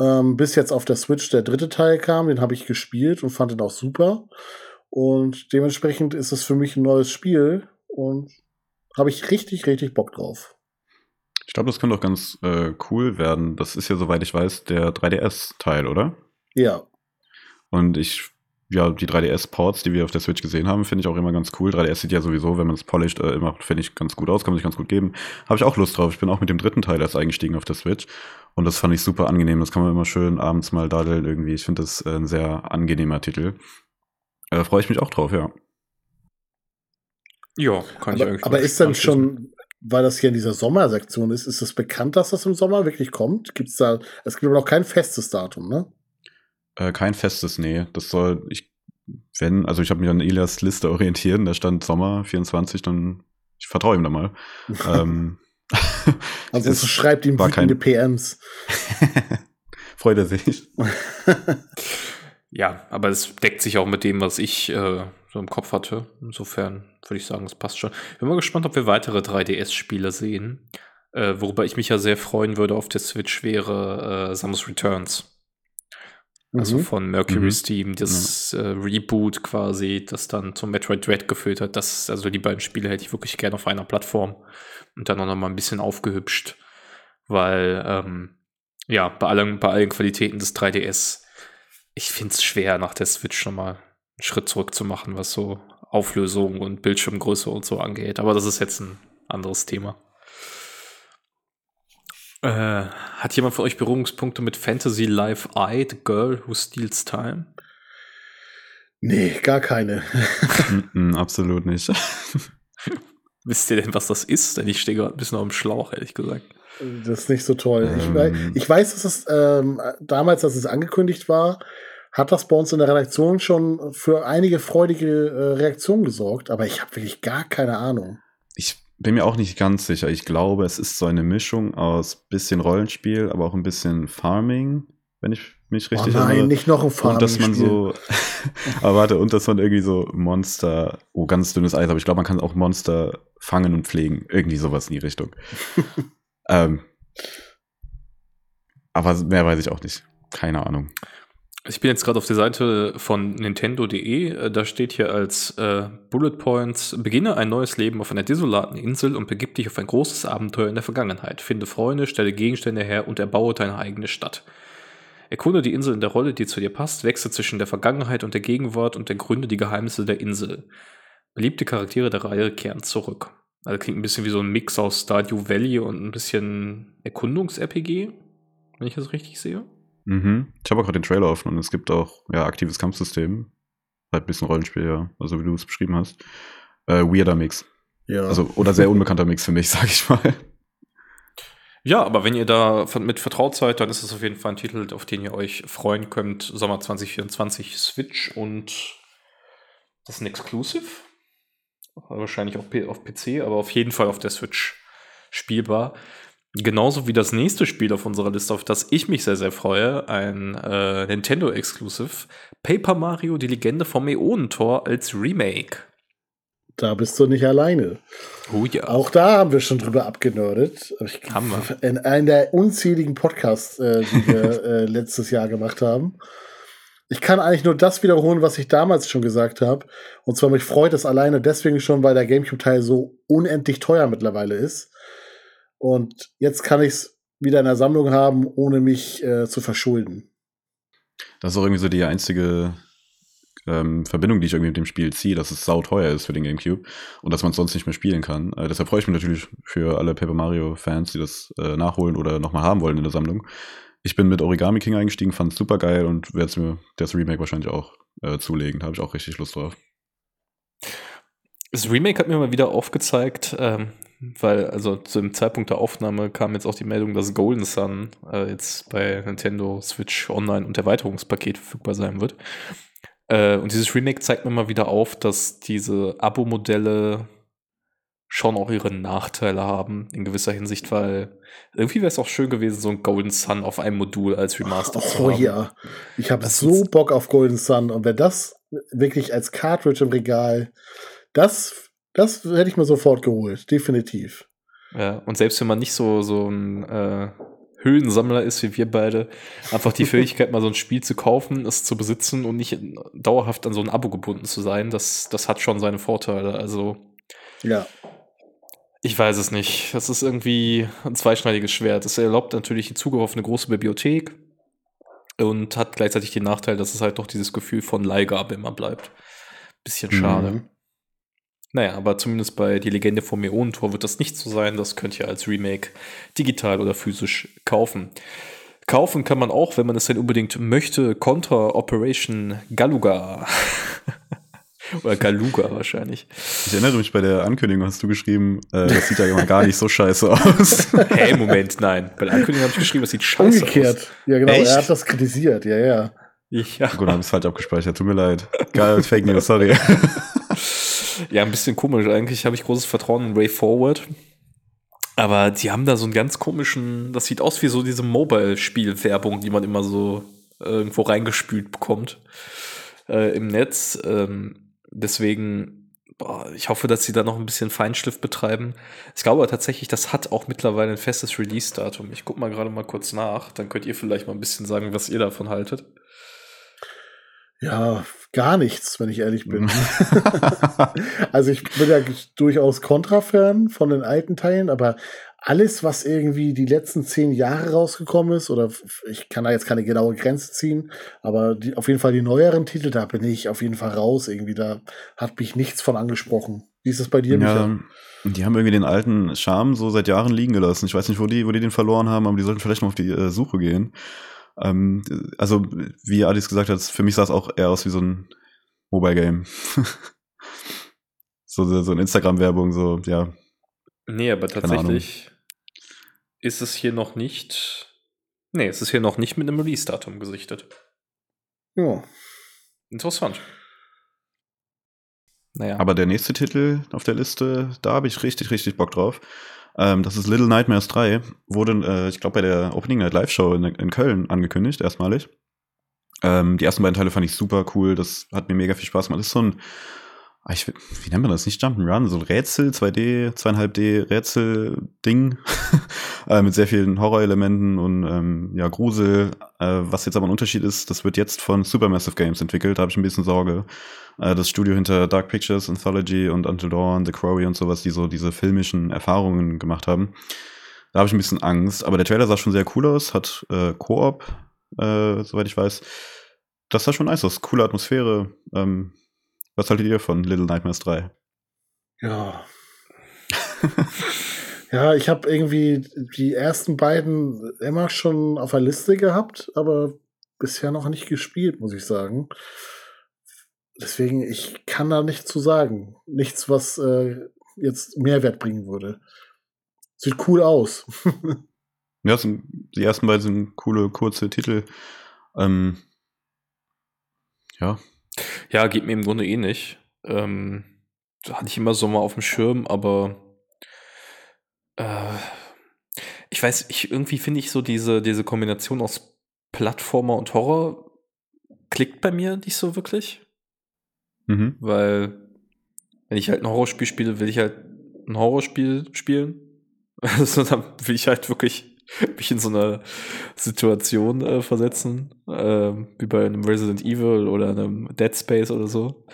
S2: Ähm, bis jetzt auf der Switch der dritte Teil kam, den habe ich gespielt und fand den auch super. Und dementsprechend ist es für mich ein neues Spiel und habe ich richtig, richtig Bock drauf.
S3: Ich glaube, das könnte auch ganz äh, cool werden. Das ist ja, soweit ich weiß, der 3DS-Teil, oder?
S2: Ja.
S3: Und ich ja, die 3DS-Ports, die wir auf der Switch gesehen haben, finde ich auch immer ganz cool. 3DS sieht ja sowieso, wenn man es polished, äh, immer, finde ich, ganz gut aus, kann man sich ganz gut geben. Habe ich auch Lust drauf. Ich bin auch mit dem dritten Teil erst eingestiegen auf der Switch. Und das fand ich super angenehm. Das kann man immer schön abends mal daddeln irgendwie. Ich finde das äh, ein sehr angenehmer Titel. Äh, Freue ich mich auch drauf, ja.
S1: Ja, kann
S2: aber, ich Aber ist dann schon, weil das hier in dieser Sommersektion ist, ist es bekannt, dass das im Sommer wirklich kommt? Gibt's da, es gibt aber noch kein festes Datum, ne?
S3: Äh, kein festes, nee. Das soll, ich, wenn, also ich habe mich an Elias Liste orientiert, da stand Sommer 24, dann ich vertraue ihm da mal. ähm,
S2: Also es schreibt ihm wütende PMs.
S3: Freut er sich.
S1: ja, aber es deckt sich auch mit dem, was ich äh, so im Kopf hatte. Insofern würde ich sagen, es passt schon. Ich bin mal gespannt, ob wir weitere 3DS-Spiele sehen. Äh, worüber ich mich ja sehr freuen würde auf der Switch wäre äh, Samus Returns. Also mhm. von Mercury mhm. Steam, das mhm. äh, Reboot quasi, das dann zum Metroid Dread geführt hat. Das, also die beiden Spiele hätte ich wirklich gerne auf einer Plattform und dann auch noch mal ein bisschen aufgehübscht, weil ähm, ja, bei allen, bei allen Qualitäten des 3DS, ich finde es schwer, nach der Switch nochmal einen Schritt zurück zu machen, was so Auflösung und Bildschirmgröße und so angeht. Aber das ist jetzt ein anderes Thema. Äh, hat jemand von euch Berührungspunkte mit Fantasy Life I, The Girl Who Steals Time?
S2: Nee, gar keine.
S3: mm, absolut nicht.
S1: Wisst ihr denn, was das ist? Denn ich stehe gerade ein bisschen auf dem Schlauch, ehrlich gesagt.
S2: Das ist nicht so toll. Ähm. Ich, weiß, ich, weiß, dass es ähm, damals, als es angekündigt war, hat das bei uns in der Redaktion schon für einige freudige äh, Reaktionen gesorgt, aber ich habe wirklich gar keine Ahnung.
S3: Ich bin mir auch nicht ganz sicher. Ich glaube, es ist so eine Mischung aus bisschen Rollenspiel, aber auch ein bisschen Farming, wenn ich mich richtig
S2: oh nein, erinnere. nicht noch ein Farming.
S3: Und dass man so, aber warte, und dass man irgendwie so Monster, oh, ganz dünnes Eis, aber ich glaube, man kann auch Monster fangen und pflegen. Irgendwie sowas in die Richtung. ähm, aber mehr weiß ich auch nicht. Keine Ahnung.
S1: Ich bin jetzt gerade auf der Seite von Nintendo.de. Äh, da steht hier als äh, Bullet Points: Beginne ein neues Leben auf einer desolaten Insel und begib dich auf ein großes Abenteuer in der Vergangenheit. Finde Freunde, stelle Gegenstände her und erbaue deine eigene Stadt. Erkunde die Insel in der Rolle, die zu dir passt, wechsle zwischen der Vergangenheit und der Gegenwart und ergründe die Geheimnisse der Insel. Beliebte Charaktere der Reihe kehren zurück. Also klingt ein bisschen wie so ein Mix aus Stardew Valley und ein bisschen Erkundungs-RPG, wenn ich das richtig sehe.
S3: Mhm. Ich habe auch gerade den Trailer offen und es gibt auch ja aktives Kampfsystem. Halt ein bisschen Rollenspiel, ja. Also wie du es beschrieben hast. Äh, weirder Mix. Ja. Also, oder sehr unbekannter Mix für mich, sag ich mal.
S1: Ja, aber wenn ihr da mit vertraut seid, dann ist es auf jeden Fall ein Titel, auf den ihr euch freuen könnt. Sommer 2024 Switch und das ist ein Exclusive. Wahrscheinlich auch auf PC, aber auf jeden Fall auf der Switch spielbar. Genauso wie das nächste Spiel auf unserer Liste, auf das ich mich sehr, sehr freue, ein äh, Nintendo Exclusive, Paper Mario, die Legende vom Äonentor als Remake.
S2: Da bist du nicht alleine.
S1: Oh ja.
S2: Auch da haben wir schon drüber abgenördet.
S1: haben wir.
S2: In einem der unzähligen Podcasts, äh, die wir äh, letztes Jahr gemacht haben. Ich kann eigentlich nur das wiederholen, was ich damals schon gesagt habe. Und zwar mich freut es alleine deswegen schon, weil der GameCube-Teil so unendlich teuer mittlerweile ist. Und jetzt kann ich es wieder in der Sammlung haben, ohne mich äh, zu verschulden.
S3: Das ist auch irgendwie so die einzige ähm, Verbindung, die ich irgendwie mit dem Spiel ziehe, dass es sauteuer ist für den GameCube und dass man es sonst nicht mehr spielen kann. Äh, deshalb freue ich mich natürlich für alle Paper Mario-Fans, die das äh, nachholen oder nochmal haben wollen in der Sammlung. Ich bin mit Origami King eingestiegen, fand es super geil und werde mir das Remake wahrscheinlich auch äh, zulegen. Da habe ich auch richtig Lust drauf.
S1: Das Remake hat mir mal wieder aufgezeigt, ähm, weil also zu dem Zeitpunkt der Aufnahme kam jetzt auch die Meldung, dass Golden Sun äh, jetzt bei Nintendo Switch Online und Erweiterungspaket verfügbar sein wird. Äh, und dieses Remake zeigt mir mal wieder auf, dass diese Abo-Modelle schon auch ihre Nachteile haben in gewisser Hinsicht, weil irgendwie wäre es auch schön gewesen, so ein Golden Sun auf einem Modul als Remaster oh, zu haben. Oh
S2: ja, ich habe so Bock auf Golden Sun und wenn das wirklich als Cartridge im Regal, das das hätte ich mir sofort geholt, definitiv.
S1: Ja, und selbst wenn man nicht so, so ein äh, Höhlensammler ist wie wir beide, einfach die Fähigkeit, mal so ein Spiel zu kaufen, es zu besitzen und nicht dauerhaft an so ein Abo gebunden zu sein, das, das hat schon seine Vorteile. Also.
S2: Ja.
S1: Ich weiß es nicht. Das ist irgendwie ein zweischneidiges Schwert. Es erlaubt natürlich den Zugriff auf eine große Bibliothek und hat gleichzeitig den Nachteil, dass es halt doch dieses Gefühl von Leihgabe immer bleibt. Bisschen schade. Mhm. Naja, aber zumindest bei Die Legende vom Meonentor wird das nicht so sein. Das könnt ihr als Remake digital oder physisch kaufen. Kaufen kann man auch, wenn man es denn unbedingt möchte, Contra Operation Galuga. Oder Galuga wahrscheinlich.
S3: Ich erinnere mich, bei der Ankündigung hast du geschrieben, äh, das sieht ja immer gar nicht so scheiße aus.
S1: hey, Moment, nein. Bei der Ankündigung habe ich geschrieben, das sieht scheiße
S2: Umgekehrt. aus. Umgekehrt. Ja, genau. Echt? Er hat das kritisiert, ja, ja.
S1: Ja.
S3: Gut, habe es falsch abgespeichert. Tut mir leid. Geil, Fake News, sorry.
S1: Ja, ein bisschen komisch. Eigentlich habe ich großes Vertrauen in Way Forward. Aber die haben da so einen ganz komischen, das sieht aus wie so diese Mobile-Spiel-Werbung, die man immer so irgendwo reingespült bekommt äh, im Netz. Ähm, deswegen, boah, ich hoffe, dass sie da noch ein bisschen Feinschliff betreiben. Ich glaube aber tatsächlich, das hat auch mittlerweile ein festes Release-Datum. Ich gucke mal gerade mal kurz nach, dann könnt ihr vielleicht mal ein bisschen sagen, was ihr davon haltet.
S2: Ja, gar nichts, wenn ich ehrlich bin. also ich bin ja durchaus Contra-Fan von den alten Teilen, aber alles, was irgendwie die letzten zehn Jahre rausgekommen ist, oder ich kann da jetzt keine genaue Grenze ziehen, aber die, auf jeden Fall die neueren Titel, da bin ich auf jeden Fall raus. Irgendwie, da hat mich nichts von angesprochen. Wie ist es bei dir,
S3: ja, Michael? Die haben irgendwie den alten Charme so seit Jahren liegen gelassen. Ich weiß nicht, wo die, wo die den verloren haben, aber die sollten vielleicht mal auf die äh, Suche gehen. Ähm, also, wie Alice gesagt hat, für mich sah es auch eher aus wie so ein Mobile-Game. so, so eine Instagram-Werbung, so, ja.
S1: Nee, aber tatsächlich ist es hier noch nicht. Nee, es ist hier noch nicht mit einem Release-Datum gesichtet.
S2: Ja.
S1: Interessant.
S3: Naja. Aber der nächste Titel auf der Liste, da habe ich richtig, richtig Bock drauf. Ähm, das ist Little Nightmares 3. Wurde, äh, ich glaube, bei der Opening Night Live Show in, in Köln angekündigt, erstmalig. Ähm, die ersten beiden Teile fand ich super cool. Das hat mir mega viel Spaß gemacht. Das ist so ein, ich, wie nennt man das? Nicht Jump'n'Run, so ein Rätsel, 2D, 2,5D Rätsel-Ding. äh, mit sehr vielen Horrorelementen und ähm, ja, Grusel. Äh, was jetzt aber ein Unterschied ist, das wird jetzt von Supermassive Games entwickelt. Da habe ich ein bisschen Sorge. Äh, das Studio hinter Dark Pictures, Anthology und Until Dawn, The Quarry und sowas, die so diese filmischen Erfahrungen gemacht haben. Da habe ich ein bisschen Angst. Aber der Trailer sah schon sehr cool aus, hat äh, Koop, äh, soweit ich weiß. Das sah schon nice aus. Coole Atmosphäre. Ähm, was haltet ihr von Little Nightmares 3?
S2: Ja. ja, ich habe irgendwie die ersten beiden immer schon auf der Liste gehabt, aber bisher noch nicht gespielt, muss ich sagen. Deswegen, ich kann da nichts zu sagen. Nichts, was äh, jetzt Mehrwert bringen würde. Sieht cool aus.
S3: ja, sind, die ersten beiden sind coole, kurze Titel. Ähm, ja.
S1: Ja, geht mir im Grunde eh nicht. Ähm, hatte ich immer so mal auf dem Schirm, aber äh, ich weiß, ich, irgendwie finde ich so diese, diese Kombination aus Plattformer und Horror klickt bei mir nicht so wirklich. Mhm. Weil, wenn ich halt ein Horrorspiel spiele, will ich halt ein Horrorspiel spielen. Also dann will ich halt wirklich mich in so eine Situation äh, versetzen, äh, wie bei einem Resident Evil oder einem Dead Space oder so.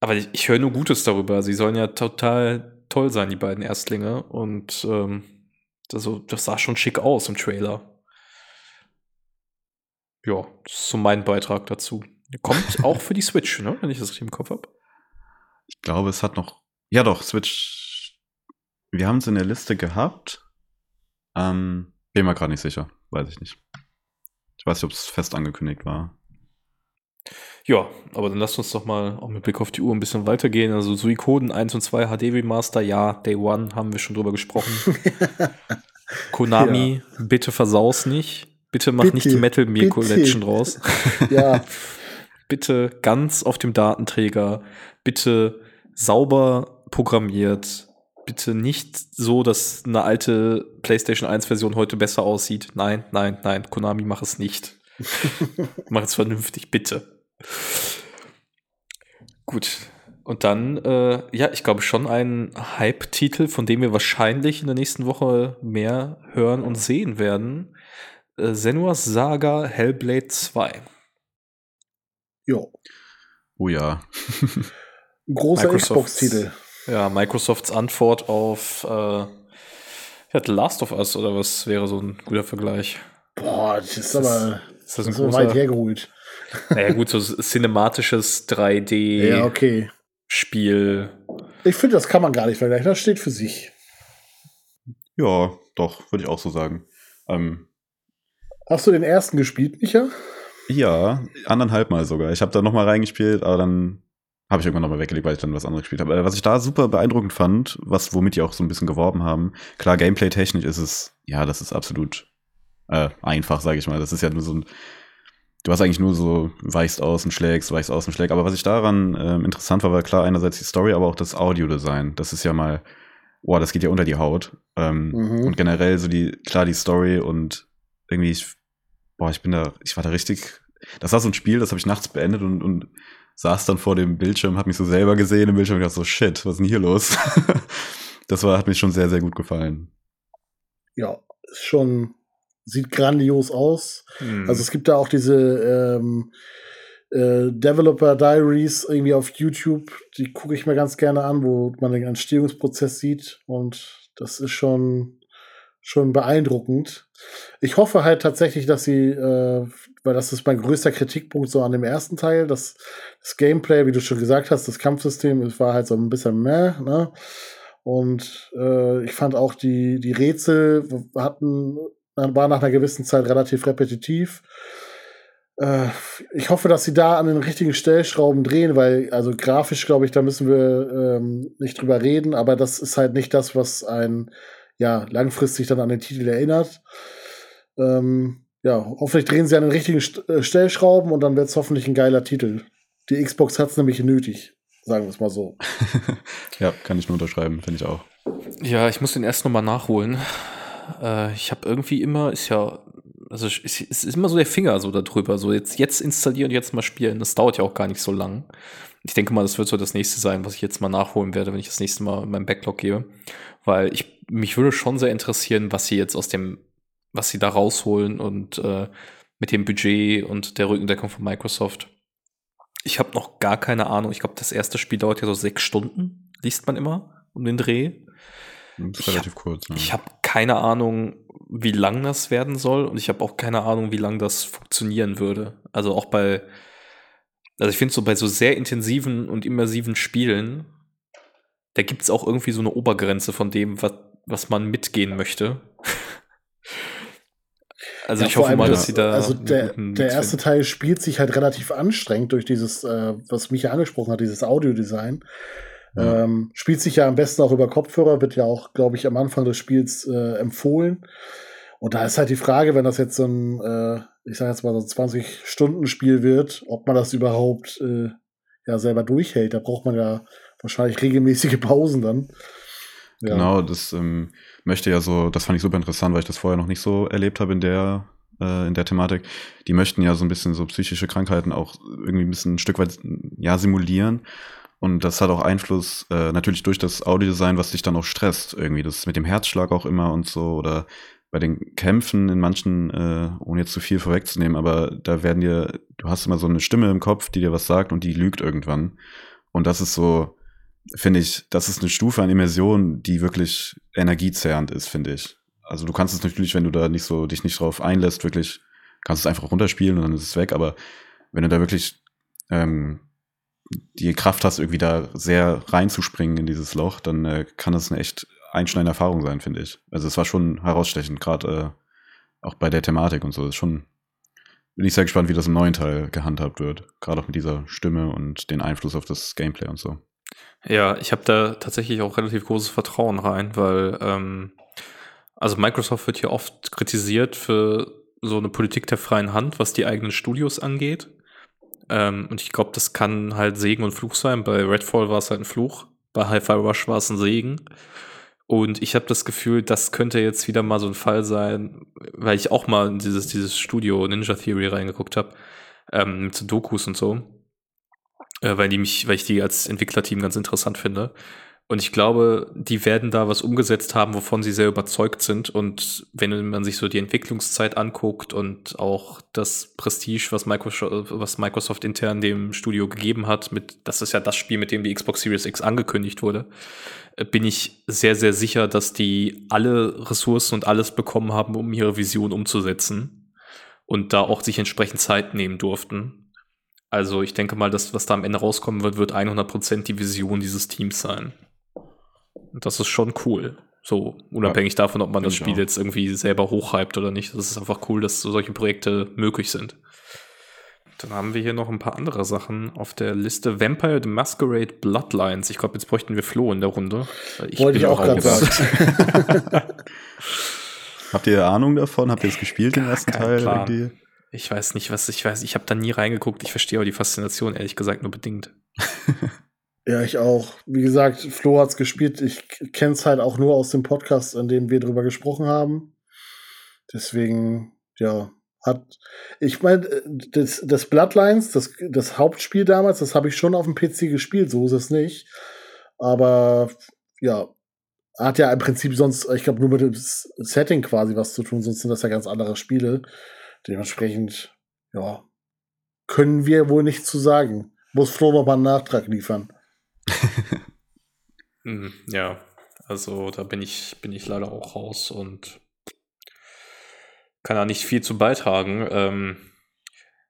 S1: Aber ich, ich höre nur Gutes darüber. Sie sollen ja total toll sein, die beiden Erstlinge. Und ähm, das, das sah schon schick aus im Trailer. Ja, das ist so mein Beitrag dazu. Kommt auch für die Switch, ne? wenn ich das richtig im Kopf habe.
S3: Ich glaube, es hat noch. Ja, doch, Switch. Wir haben es in der Liste gehabt. Ähm, bin mir gerade nicht sicher. Weiß ich nicht. Ich weiß nicht, ob es fest angekündigt war.
S1: Ja, aber dann lasst uns doch mal auch mit Blick auf die Uhr ein bisschen weitergehen. Also Suikoden 1 und 2 HD Remaster, ja, Day One haben wir schon drüber gesprochen. Konami, ja. bitte versaus nicht. Bitte mach bitte, nicht die Metal Gear Collection raus. ja. bitte ganz auf dem Datenträger, bitte sauber programmiert, bitte nicht so, dass eine alte PlayStation 1 Version heute besser aussieht. Nein, nein, nein, Konami mach es nicht. mach es vernünftig, bitte. Gut. Und dann, äh, ja, ich glaube schon ein Hype-Titel, von dem wir wahrscheinlich in der nächsten Woche mehr hören und sehen werden. Äh, Senua's Saga Hellblade 2.
S2: Jo.
S3: Oh ja.
S2: Großer Xbox-Titel.
S1: Ja, Microsofts Antwort auf äh, ja, The Last of Us oder was wäre so ein guter Vergleich?
S2: Boah, das ist, aber ist das ein so weit hergeholt.
S1: Naja, gut, so cinematisches 3D.
S2: Ja, okay.
S1: Spiel.
S2: Ich finde, das kann man gar nicht vergleichen. Das steht für sich.
S3: Ja, doch, würde ich auch so sagen. Ähm,
S2: Hast du den ersten gespielt, Micha?
S3: Ja, anderthalb Mal sogar. Ich habe da nochmal reingespielt, aber dann habe ich irgendwann nochmal weggelegt, weil ich dann was anderes gespielt habe. Was ich da super beeindruckend fand, was womit die auch so ein bisschen geworben haben, klar, Gameplay-technisch ist es, ja, das ist absolut äh, einfach, sage ich mal. Das ist ja nur so ein, du hast eigentlich nur so, weichst aus und schlägst, weichst aus und schlägst. Aber was ich daran äh, interessant war, war klar einerseits die Story, aber auch das Audiodesign. Das ist ja mal boah, das geht ja unter die Haut. Ähm, mhm. Und generell so die, klar, die Story und irgendwie, ich, boah, ich bin da, ich war da richtig, das war so ein Spiel, das habe ich nachts beendet und, und saß dann vor dem Bildschirm, habe mich so selber gesehen im Bildschirm und dachte so, shit, was ist denn hier los? das war, hat mir schon sehr, sehr gut gefallen.
S2: Ja, ist schon, sieht grandios aus. Mhm. Also es gibt da auch diese ähm, äh, Developer Diaries irgendwie auf YouTube, die gucke ich mir ganz gerne an, wo man den Entstehungsprozess sieht und das ist schon schon beeindruckend. Ich hoffe halt tatsächlich, dass sie, äh, weil das ist mein größter Kritikpunkt so an dem ersten Teil, dass das Gameplay, wie du schon gesagt hast, das Kampfsystem, es war halt so ein bisschen mehr, ne? Und äh, ich fand auch die, die Rätsel hatten, war nach einer gewissen Zeit relativ repetitiv. Äh, ich hoffe, dass sie da an den richtigen Stellschrauben drehen, weil, also grafisch, glaube ich, da müssen wir ähm, nicht drüber reden, aber das ist halt nicht das, was ein ja, langfristig dann an den Titel erinnert. Ähm, ja, hoffentlich drehen sie an den richtigen St äh, Stellschrauben und dann wird es hoffentlich ein geiler Titel. Die Xbox hat es nämlich nötig, sagen wir es mal so.
S3: ja, kann ich nur unterschreiben, finde ich auch.
S1: Ja, ich muss den erst nochmal nachholen. Äh, ich habe irgendwie immer, ist ja, also es ist immer so der Finger so darüber, so jetzt, jetzt installieren und jetzt mal spielen. Das dauert ja auch gar nicht so lang. Ich denke mal, das wird so das nächste sein, was ich jetzt mal nachholen werde, wenn ich das nächste Mal meinen Backlog gebe. Weil ich, mich würde schon sehr interessieren, was sie jetzt aus dem, was sie da rausholen und äh, mit dem Budget und der Rückendeckung von Microsoft. Ich habe noch gar keine Ahnung. Ich glaube, das erste Spiel dauert ja so sechs Stunden, liest man immer, um den Dreh.
S3: Das ist relativ hab, kurz.
S1: Ne? Ich habe keine Ahnung, wie lang das werden soll und ich habe auch keine Ahnung, wie lang das funktionieren würde. Also auch bei also ich finde so bei so sehr intensiven und immersiven Spielen, da gibt es auch irgendwie so eine Obergrenze von dem, was, was man mitgehen möchte.
S2: Also ja, ich hoffe mal, dass sie da. Also der, der erste Teil spielt sich halt relativ anstrengend durch dieses, äh, was mich ja angesprochen hat, dieses Audiodesign. Ja. Ähm, spielt sich ja am besten auch über Kopfhörer, wird ja auch, glaube ich, am Anfang des Spiels äh, empfohlen. Und da ist halt die Frage, wenn das jetzt so ein, äh, ich sage jetzt mal so ein 20-Stunden-Spiel wird, ob man das überhaupt äh, ja selber durchhält. Da braucht man ja wahrscheinlich regelmäßige Pausen dann.
S3: Ja. Genau, das ähm, möchte ja so, das fand ich super interessant, weil ich das vorher noch nicht so erlebt habe in der äh, in der Thematik. Die möchten ja so ein bisschen so psychische Krankheiten auch irgendwie ein bisschen ein Stück weit ja simulieren. Und das hat auch Einfluss äh, natürlich durch das Audiodesign, was dich dann auch stresst irgendwie. Das mit dem Herzschlag auch immer und so oder bei den Kämpfen in manchen, äh, ohne jetzt zu viel vorwegzunehmen, aber da werden dir, du hast immer so eine Stimme im Kopf, die dir was sagt und die lügt irgendwann. Und das ist so, finde ich, das ist eine Stufe an Immersion, die wirklich energiezerrend ist, finde ich. Also du kannst es natürlich, wenn du da nicht so, dich nicht drauf einlässt, wirklich, kannst es einfach runterspielen und dann ist es weg, aber wenn du da wirklich ähm, die Kraft hast, irgendwie da sehr reinzuspringen in dieses Loch, dann äh, kann das eine echt einschneidende Erfahrung sein, finde ich. Also es war schon herausstechend, gerade äh, auch bei der Thematik und so. Das ist schon, bin ich sehr gespannt, wie das im neuen Teil gehandhabt wird. Gerade auch mit dieser Stimme und den Einfluss auf das Gameplay und so.
S1: Ja, ich habe da tatsächlich auch relativ großes Vertrauen rein, weil ähm, also Microsoft wird hier oft kritisiert für so eine Politik der freien Hand, was die eigenen Studios angeht. Ähm, und ich glaube, das kann halt Segen und Fluch sein. Bei Redfall war es halt ein Fluch, bei Hi-Fi Rush war es ein Segen. Und ich habe das Gefühl, das könnte jetzt wieder mal so ein Fall sein, weil ich auch mal in dieses, dieses Studio Ninja Theory reingeguckt habe, ähm, mit so Dokus und so. Äh, weil die mich, weil ich die als Entwicklerteam ganz interessant finde. Und ich glaube, die werden da was umgesetzt haben, wovon sie sehr überzeugt sind. Und wenn man sich so die Entwicklungszeit anguckt und auch das Prestige, was Microsoft, was Microsoft intern dem Studio gegeben hat, mit, das ist ja das Spiel, mit dem die Xbox Series X angekündigt wurde, äh, bin ich sehr, sehr sicher, dass die alle Ressourcen und alles bekommen haben, um ihre Vision umzusetzen. Und da auch sich entsprechend Zeit nehmen durften. Also ich denke mal, das, was da am Ende rauskommen wird, wird 100% die Vision dieses Teams sein. Das ist schon cool. So, unabhängig ja, davon, ob man das Spiel auch. jetzt irgendwie selber hochhypt oder nicht. Das ist einfach cool, dass so solche Projekte möglich sind. Dann haben wir hier noch ein paar andere Sachen auf der Liste. Vampire the Masquerade Bloodlines. Ich glaube, jetzt bräuchten wir Flo in der Runde.
S2: Ich Wollte ich auch gerade sagen.
S3: Habt ihr Ahnung davon? Habt ihr es gespielt, den ersten Teil?
S1: Irgendwie? Ich weiß nicht, was ich weiß. Ich habe da nie reingeguckt. Ich verstehe aber die Faszination, ehrlich gesagt, nur bedingt.
S2: Ja, ich auch. Wie gesagt, Flo hat's gespielt. Ich kenne es halt auch nur aus dem Podcast, in dem wir drüber gesprochen haben. Deswegen, ja, hat. Ich meine, das, das Bloodlines, das, das Hauptspiel damals, das habe ich schon auf dem PC gespielt, so ist es nicht. Aber ja, hat ja im Prinzip sonst, ich glaube, nur mit dem Setting quasi was zu tun, sonst sind das ja ganz andere Spiele. Dementsprechend, ja, können wir wohl nichts zu sagen. Muss Flo noch mal einen Nachtrag liefern.
S1: Hm, ja, also da bin ich, bin ich leider auch raus und kann da nicht viel zu beitragen. Ähm,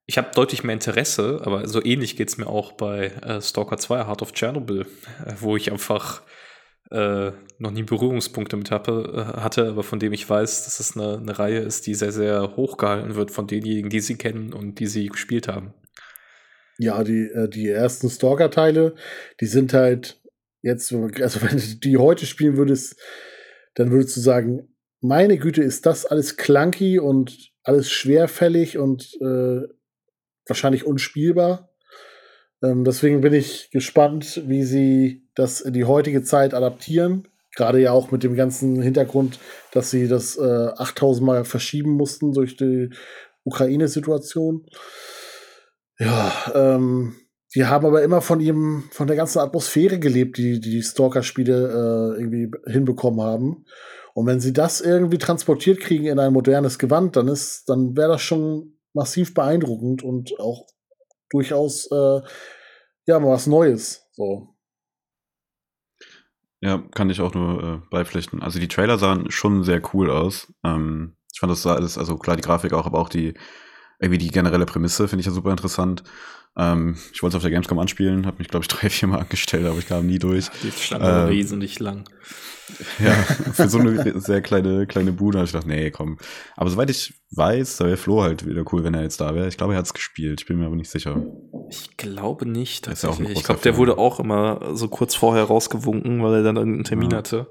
S1: ich habe deutlich mehr Interesse, aber so ähnlich geht es mir auch bei äh, Stalker 2 Heart of Chernobyl, äh, wo ich einfach äh, noch nie Berührungspunkte mit habe, äh, hatte, aber von dem ich weiß, dass es eine, eine Reihe ist, die sehr, sehr hoch gehalten wird von denjenigen, die sie kennen und die sie gespielt haben.
S2: Ja, die, äh, die ersten Stalker-Teile, die sind halt jetzt, also wenn du die heute spielen würdest, dann würdest du sagen, meine Güte, ist das alles clunky und alles schwerfällig und äh, wahrscheinlich unspielbar. Ähm, deswegen bin ich gespannt, wie sie das in die heutige Zeit adaptieren. Gerade ja auch mit dem ganzen Hintergrund, dass sie das äh, 8000 Mal verschieben mussten durch die Ukraine-Situation. Ja, ähm, die haben aber immer von ihrem, von der ganzen Atmosphäre gelebt, die die, die Stalker-Spiele äh, irgendwie hinbekommen haben. Und wenn sie das irgendwie transportiert kriegen in ein modernes Gewand, dann ist, dann wäre das schon massiv beeindruckend und auch durchaus äh, ja mal was Neues. So.
S3: Ja, kann ich auch nur äh, beipflichten. Also die Trailer sahen schon sehr cool aus. Ähm, ich fand das alles, also klar die Grafik auch, aber auch die irgendwie die generelle Prämisse finde ich ja super interessant. Ähm, ich wollte es auf der Gamescom anspielen, habe mich, glaube ich, drei, vier Mal angestellt, aber ich kam nie durch.
S1: Die stand ähm, wesentlich lang.
S3: Ja, für so eine sehr kleine, kleine Bude habe ich gedacht, nee, komm. Aber soweit ich weiß, da wäre Flo halt wieder cool, wenn er jetzt da wäre. Ich glaube, er hat es gespielt. Ich bin mir aber nicht sicher.
S1: Ich glaube nicht. Ja ich glaube, der wurde auch immer so kurz vorher rausgewunken, weil er dann irgendeinen Termin ja. hatte.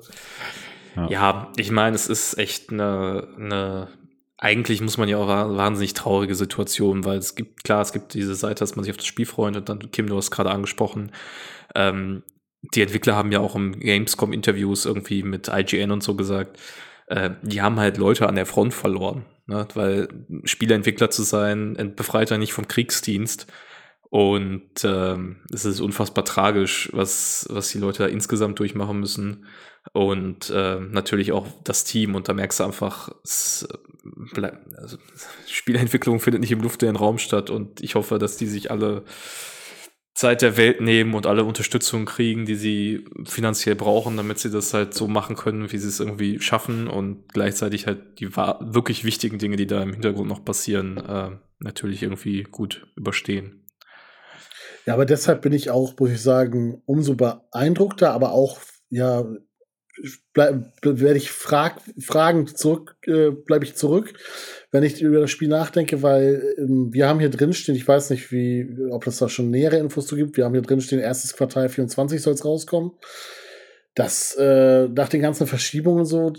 S1: Ja. ja, ich meine, es ist echt eine, eine eigentlich muss man ja auch wahnsinnig traurige Situationen, weil es gibt, klar, es gibt diese Seite, dass man sich auf das Spiel freut und dann, Kim, du hast gerade angesprochen, ähm, die Entwickler haben ja auch im Gamescom-Interviews irgendwie mit IGN und so gesagt, äh, die haben halt Leute an der Front verloren, ne? weil Spieleentwickler zu sein, befreit er nicht vom Kriegsdienst. Und ähm, es ist unfassbar tragisch, was, was die Leute da insgesamt durchmachen müssen. Und äh, natürlich auch das Team. Und da merkst du einfach, es bleibt, also Spielentwicklung findet nicht im luftleeren Raum statt. Und ich hoffe, dass die sich alle Zeit der Welt nehmen und alle Unterstützung kriegen, die sie finanziell brauchen, damit sie das halt so machen können, wie sie es irgendwie schaffen und gleichzeitig halt die wirklich wichtigen Dinge, die da im Hintergrund noch passieren, äh, natürlich irgendwie gut überstehen.
S2: Ja, aber deshalb bin ich auch, muss ich sagen, umso beeindruckter, aber auch ja werde ich frag, fragend zurück, äh, bleibe ich zurück, wenn ich über das Spiel nachdenke, weil ähm, wir haben hier drin stehen, ich weiß nicht, wie, ob es da schon nähere Infos zu gibt, wir haben hier drin stehen, erstes Quartal 24 soll es rauskommen. Das, äh, nach den ganzen Verschiebungen so,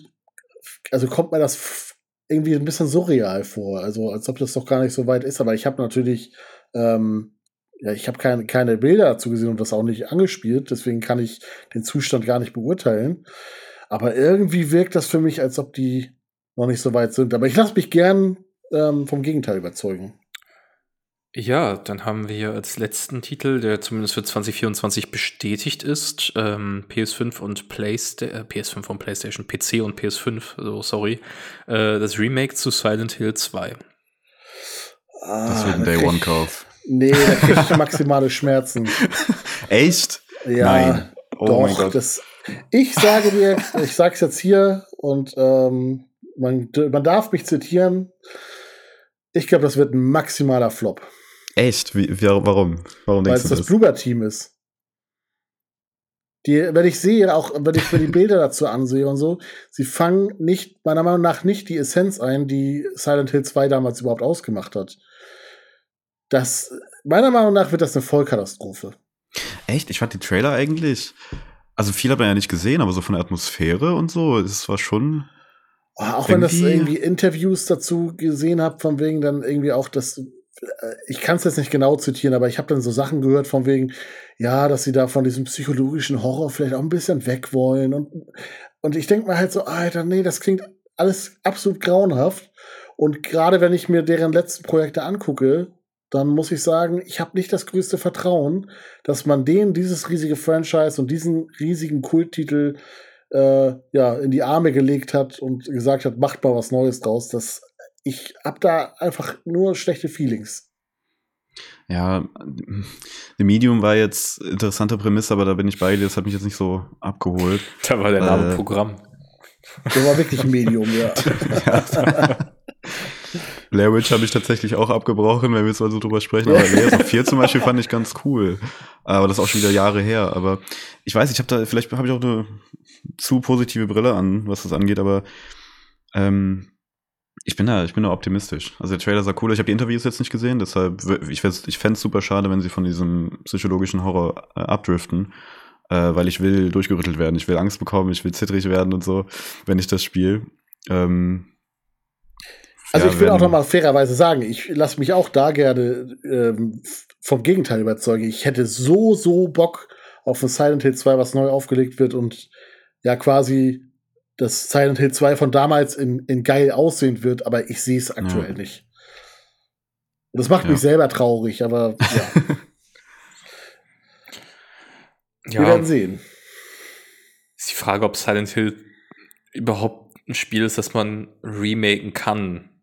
S2: also kommt mir das irgendwie ein bisschen surreal vor, also als ob das doch gar nicht so weit ist, aber ich habe natürlich ähm, ja, ich habe keine, keine Bilder dazu gesehen und das auch nicht angespielt, deswegen kann ich den Zustand gar nicht beurteilen. Aber irgendwie wirkt das für mich, als ob die noch nicht so weit sind. Aber ich lasse mich gern ähm, vom Gegenteil überzeugen.
S1: Ja, dann haben wir als letzten Titel, der zumindest für 2024 bestätigt ist, ähm, PS5 und Playsta äh, PS5 und PlayStation, PC und PS5, so sorry, äh, das Remake zu Silent Hill 2.
S3: Ah, das wird ein Day One Kauf.
S2: Nee, da krieg ich maximale Schmerzen.
S3: Echt?
S2: Ja, Nein. Oh doch, mein Gott. Das, ich sage dir, ich sag's jetzt hier und ähm, man, man darf mich zitieren. Ich glaube, das wird ein maximaler Flop.
S3: Echt? Wie, wie, warum? Warum
S2: Weil es das, das Bloober-Team ist. Die, wenn ich sehe, auch wenn ich mir die Bilder dazu ansehe und so, sie fangen nicht, meiner Meinung nach, nicht die Essenz ein, die Silent Hill 2 damals überhaupt ausgemacht hat. Das, meiner Meinung nach wird das eine Vollkatastrophe.
S3: Echt? Ich fand die Trailer eigentlich, also viel hat man ja nicht gesehen, aber so von der Atmosphäre und so, es war schon.
S2: Oh, auch wenn das irgendwie Interviews dazu gesehen habe, von wegen dann irgendwie auch, dass äh, ich kann es jetzt nicht genau zitieren, aber ich habe dann so Sachen gehört von wegen, ja, dass sie da von diesem psychologischen Horror vielleicht auch ein bisschen weg wollen. Und, und ich denke mir halt so, Alter, nee, das klingt alles absolut grauenhaft. Und gerade wenn ich mir deren letzten Projekte angucke, dann muss ich sagen, ich habe nicht das größte Vertrauen, dass man denen dieses riesige Franchise und diesen riesigen Kulttitel äh, ja, in die Arme gelegt hat und gesagt hat, macht mal was Neues draus. Das, ich habe da einfach nur schlechte Feelings.
S3: Ja, The Medium war jetzt interessante Prämisse, aber da bin ich bei dir, das hat mich jetzt nicht so abgeholt.
S1: Da war der Name äh, Programm.
S2: Der war wirklich ein Medium, ja. ja.
S3: Blair Witch habe ich tatsächlich auch abgebrochen, wenn wir jetzt mal so drüber sprechen. Aber Layers of 4 zum Beispiel fand ich ganz cool. Aber das ist auch schon wieder Jahre her. Aber ich weiß, ich habe da, vielleicht habe ich auch eine zu positive Brille an, was das angeht, aber ähm, ich bin da, ich bin da optimistisch. Also der Trailer sah cool. Ich habe die Interviews jetzt nicht gesehen, deshalb ich, ich fände es super schade, wenn sie von diesem psychologischen Horror äh, abdriften, äh, weil ich will durchgerüttelt werden. Ich will Angst bekommen, ich will zittrig werden und so, wenn ich das spiele. Ähm,
S2: also ja, ich will auch noch mal fairerweise sagen, ich lasse mich auch da gerne ähm, vom Gegenteil überzeugen. Ich hätte so, so Bock auf ein Silent Hill 2, was neu aufgelegt wird und ja quasi das Silent Hill 2 von damals in, in geil aussehen wird, aber ich sehe es aktuell ja. nicht. Und das macht ja. mich selber traurig, aber ja. ja. Wir werden sehen.
S1: Ist die Frage, ob Silent Hill überhaupt ein Spiel ist, das man remaken kann.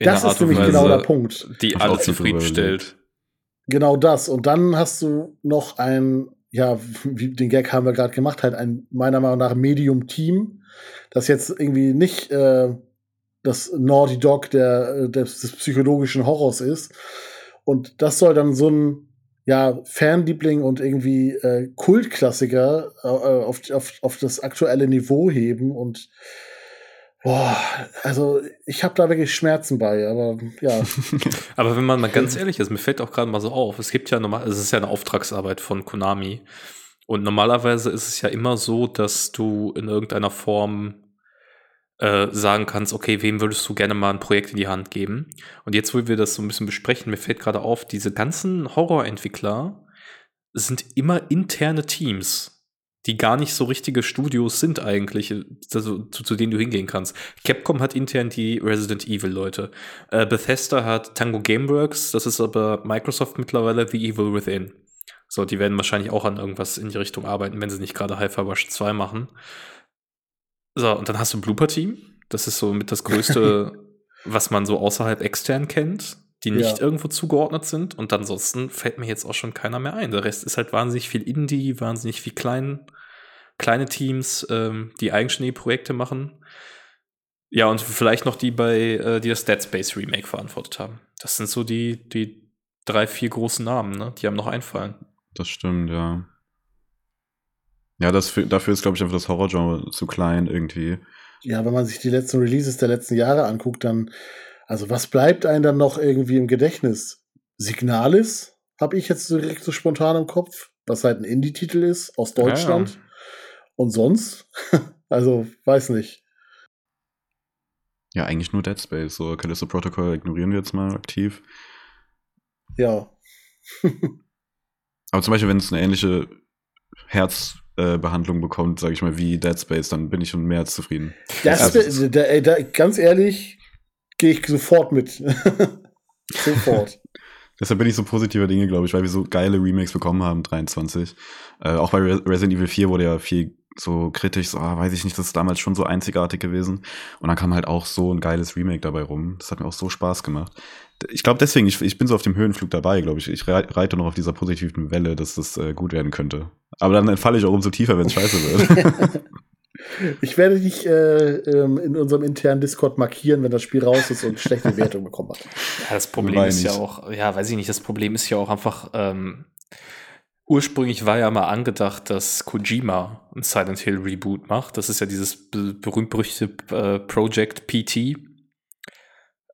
S2: Das ist nämlich genau der Punkt.
S1: Die alle zufriedenstellt.
S2: Genau das. Und dann hast du noch ein, ja, den Gag haben wir gerade gemacht, halt ein meiner Meinung nach Medium-Team, das jetzt irgendwie nicht äh, das Naughty Dog der, äh, des, des psychologischen Horrors ist. Und das soll dann so ein ja, Fanliebling und irgendwie äh, Kultklassiker äh, auf, auf, auf das aktuelle Niveau heben. Und boah, also ich habe da wirklich Schmerzen bei, aber ja.
S1: aber wenn man mal ganz ehrlich ist, mir fällt auch gerade mal so auf, es gibt ja normal, es ist ja eine Auftragsarbeit von Konami. Und normalerweise ist es ja immer so, dass du in irgendeiner Form äh, sagen kannst, okay, wem würdest du gerne mal ein Projekt in die Hand geben? Und jetzt, wo wir das so ein bisschen besprechen, mir fällt gerade auf, diese ganzen Horrorentwickler sind immer interne Teams, die gar nicht so richtige Studios sind eigentlich, also, zu, zu, denen du hingehen kannst. Capcom hat intern die Resident Evil Leute. Äh, Bethesda hat Tango Gameworks, das ist aber Microsoft mittlerweile The Evil Within. So, die werden wahrscheinlich auch an irgendwas in die Richtung arbeiten, wenn sie nicht gerade Hyper Rush 2 machen. So, und dann hast du ein Blooper-Team. Das ist so mit das Größte, was man so außerhalb extern kennt, die nicht ja. irgendwo zugeordnet sind. Und ansonsten fällt mir jetzt auch schon keiner mehr ein. Der Rest ist halt wahnsinnig viel Indie, wahnsinnig viel klein, kleine Teams, ähm, die eigenständige Projekte machen. Ja, und vielleicht noch die bei, äh, die das Dead Space Remake verantwortet haben. Das sind so die, die drei, vier großen Namen, ne, die einem noch einfallen.
S3: Das stimmt, ja. Ja, das, dafür ist, glaube ich, einfach das Horror-Genre zu klein irgendwie.
S2: Ja, wenn man sich die letzten Releases der letzten Jahre anguckt, dann, also was bleibt einem dann noch irgendwie im Gedächtnis? Signalis habe ich jetzt direkt so spontan im Kopf, was halt ein Indie-Titel ist aus Deutschland. Ja. Und sonst? also, weiß nicht.
S3: Ja, eigentlich nur Dead Space. So, Callisto Protocol ignorieren wir jetzt mal aktiv.
S2: Ja.
S3: Aber zum Beispiel, wenn es eine ähnliche Herzbehandlung äh, bekommt, sage ich mal, wie Dead Space, dann bin ich schon mehr als zufrieden.
S2: Das, also, da, ey, da, ganz ehrlich, gehe ich sofort mit. sofort.
S3: Deshalb bin ich so positiver Dinge, glaube ich, weil wir so geile Remakes bekommen haben, 23. Äh, auch bei Resident Evil 4 wurde ja viel so kritisch, so, ah, weiß ich nicht, das ist damals schon so einzigartig gewesen. Und dann kam halt auch so ein geiles Remake dabei rum. Das hat mir auch so Spaß gemacht. Ich glaube deswegen, ich, ich bin so auf dem Höhenflug dabei, glaube ich. Ich reite noch auf dieser positiven Welle, dass das äh, gut werden könnte. Aber dann entfalle ich auch umso tiefer, wenn es scheiße wird.
S2: ich werde dich äh, ähm, in unserem internen Discord markieren, wenn das Spiel raus ist und schlechte Wertung bekommen hat.
S1: Ja, das Problem ist ja auch, ja, weiß ich nicht, das Problem ist ja auch einfach, ähm, Ursprünglich war ja mal angedacht, dass Kojima ein Silent Hill Reboot macht. Das ist ja dieses berühmt-berüchtigte äh, Project PT,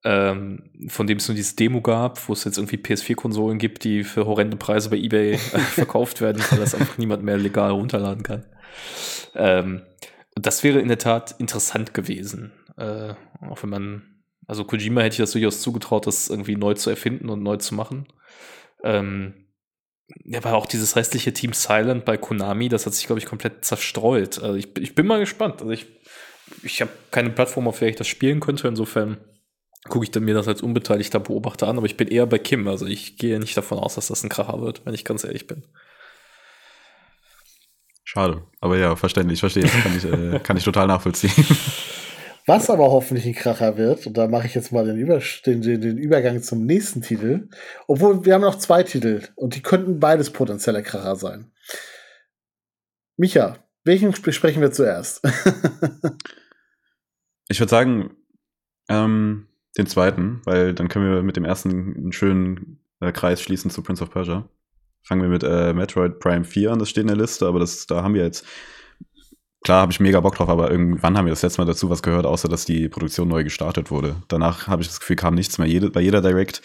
S1: ähm, von dem es nur dieses Demo gab, wo es jetzt irgendwie PS4-Konsolen gibt, die für horrende Preise bei eBay äh, verkauft werden, weil das einfach niemand mehr legal runterladen kann. Ähm, das wäre in der Tat interessant gewesen, äh, auch wenn man Also Kojima hätte ich das durchaus zugetraut, das irgendwie neu zu erfinden und neu zu machen. Ähm, ja, aber auch dieses restliche Team Silent bei Konami, das hat sich, glaube ich, komplett zerstreut. Also ich, ich bin mal gespannt. Also ich, ich habe keine Plattform, auf der ich das spielen könnte. Insofern gucke ich dann mir das als unbeteiligter Beobachter an, aber ich bin eher bei Kim. Also ich gehe nicht davon aus, dass das ein Kracher wird, wenn ich ganz ehrlich bin.
S3: Schade. Aber ja, verständlich, verstehe. Kann ich, äh, kann ich total nachvollziehen.
S2: Was aber hoffentlich ein Kracher wird, und da mache ich jetzt mal den, Über den, den, Übergang zum nächsten Titel, obwohl wir haben noch zwei Titel und die könnten beides potenzielle Kracher sein. Micha, welchen besprechen wir zuerst?
S3: ich würde sagen, ähm, den zweiten, weil dann können wir mit dem ersten einen schönen äh, Kreis schließen zu Prince of Persia. Fangen wir mit äh, Metroid Prime 4 an, das steht in der Liste, aber das, da haben wir jetzt klar habe ich mega Bock drauf, aber irgendwann haben wir das letzte Mal dazu was gehört, außer dass die Produktion neu gestartet wurde. Danach habe ich das Gefühl, kam nichts mehr. Jede, bei jeder Direct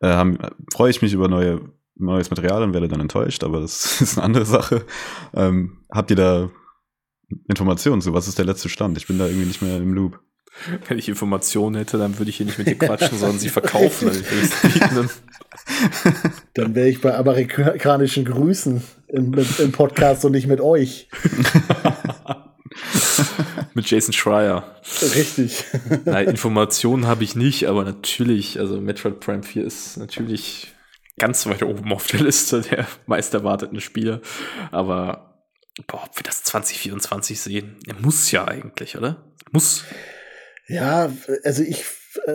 S3: äh, freue ich mich über neue, neues Material und werde dann enttäuscht, aber das ist eine andere Sache. Ähm, habt ihr da Informationen zu? Was ist der letzte Stand? Ich bin da irgendwie nicht mehr im Loop.
S1: Wenn ich Informationen hätte, dann würde ich hier nicht mit dir quatschen, sondern sie verkaufen.
S2: dann wäre ich bei amerikanischen Grüßen im, im Podcast und nicht mit euch.
S1: mit Jason Schreier.
S2: Richtig.
S1: Nein, Informationen habe ich nicht, aber natürlich, also Metroid Prime 4 ist natürlich ganz weit oben auf der Liste der meist erwarteten Spiele. Aber boah, ob wir das 2024 sehen, er muss ja eigentlich, oder? Muss.
S2: Ja, also ich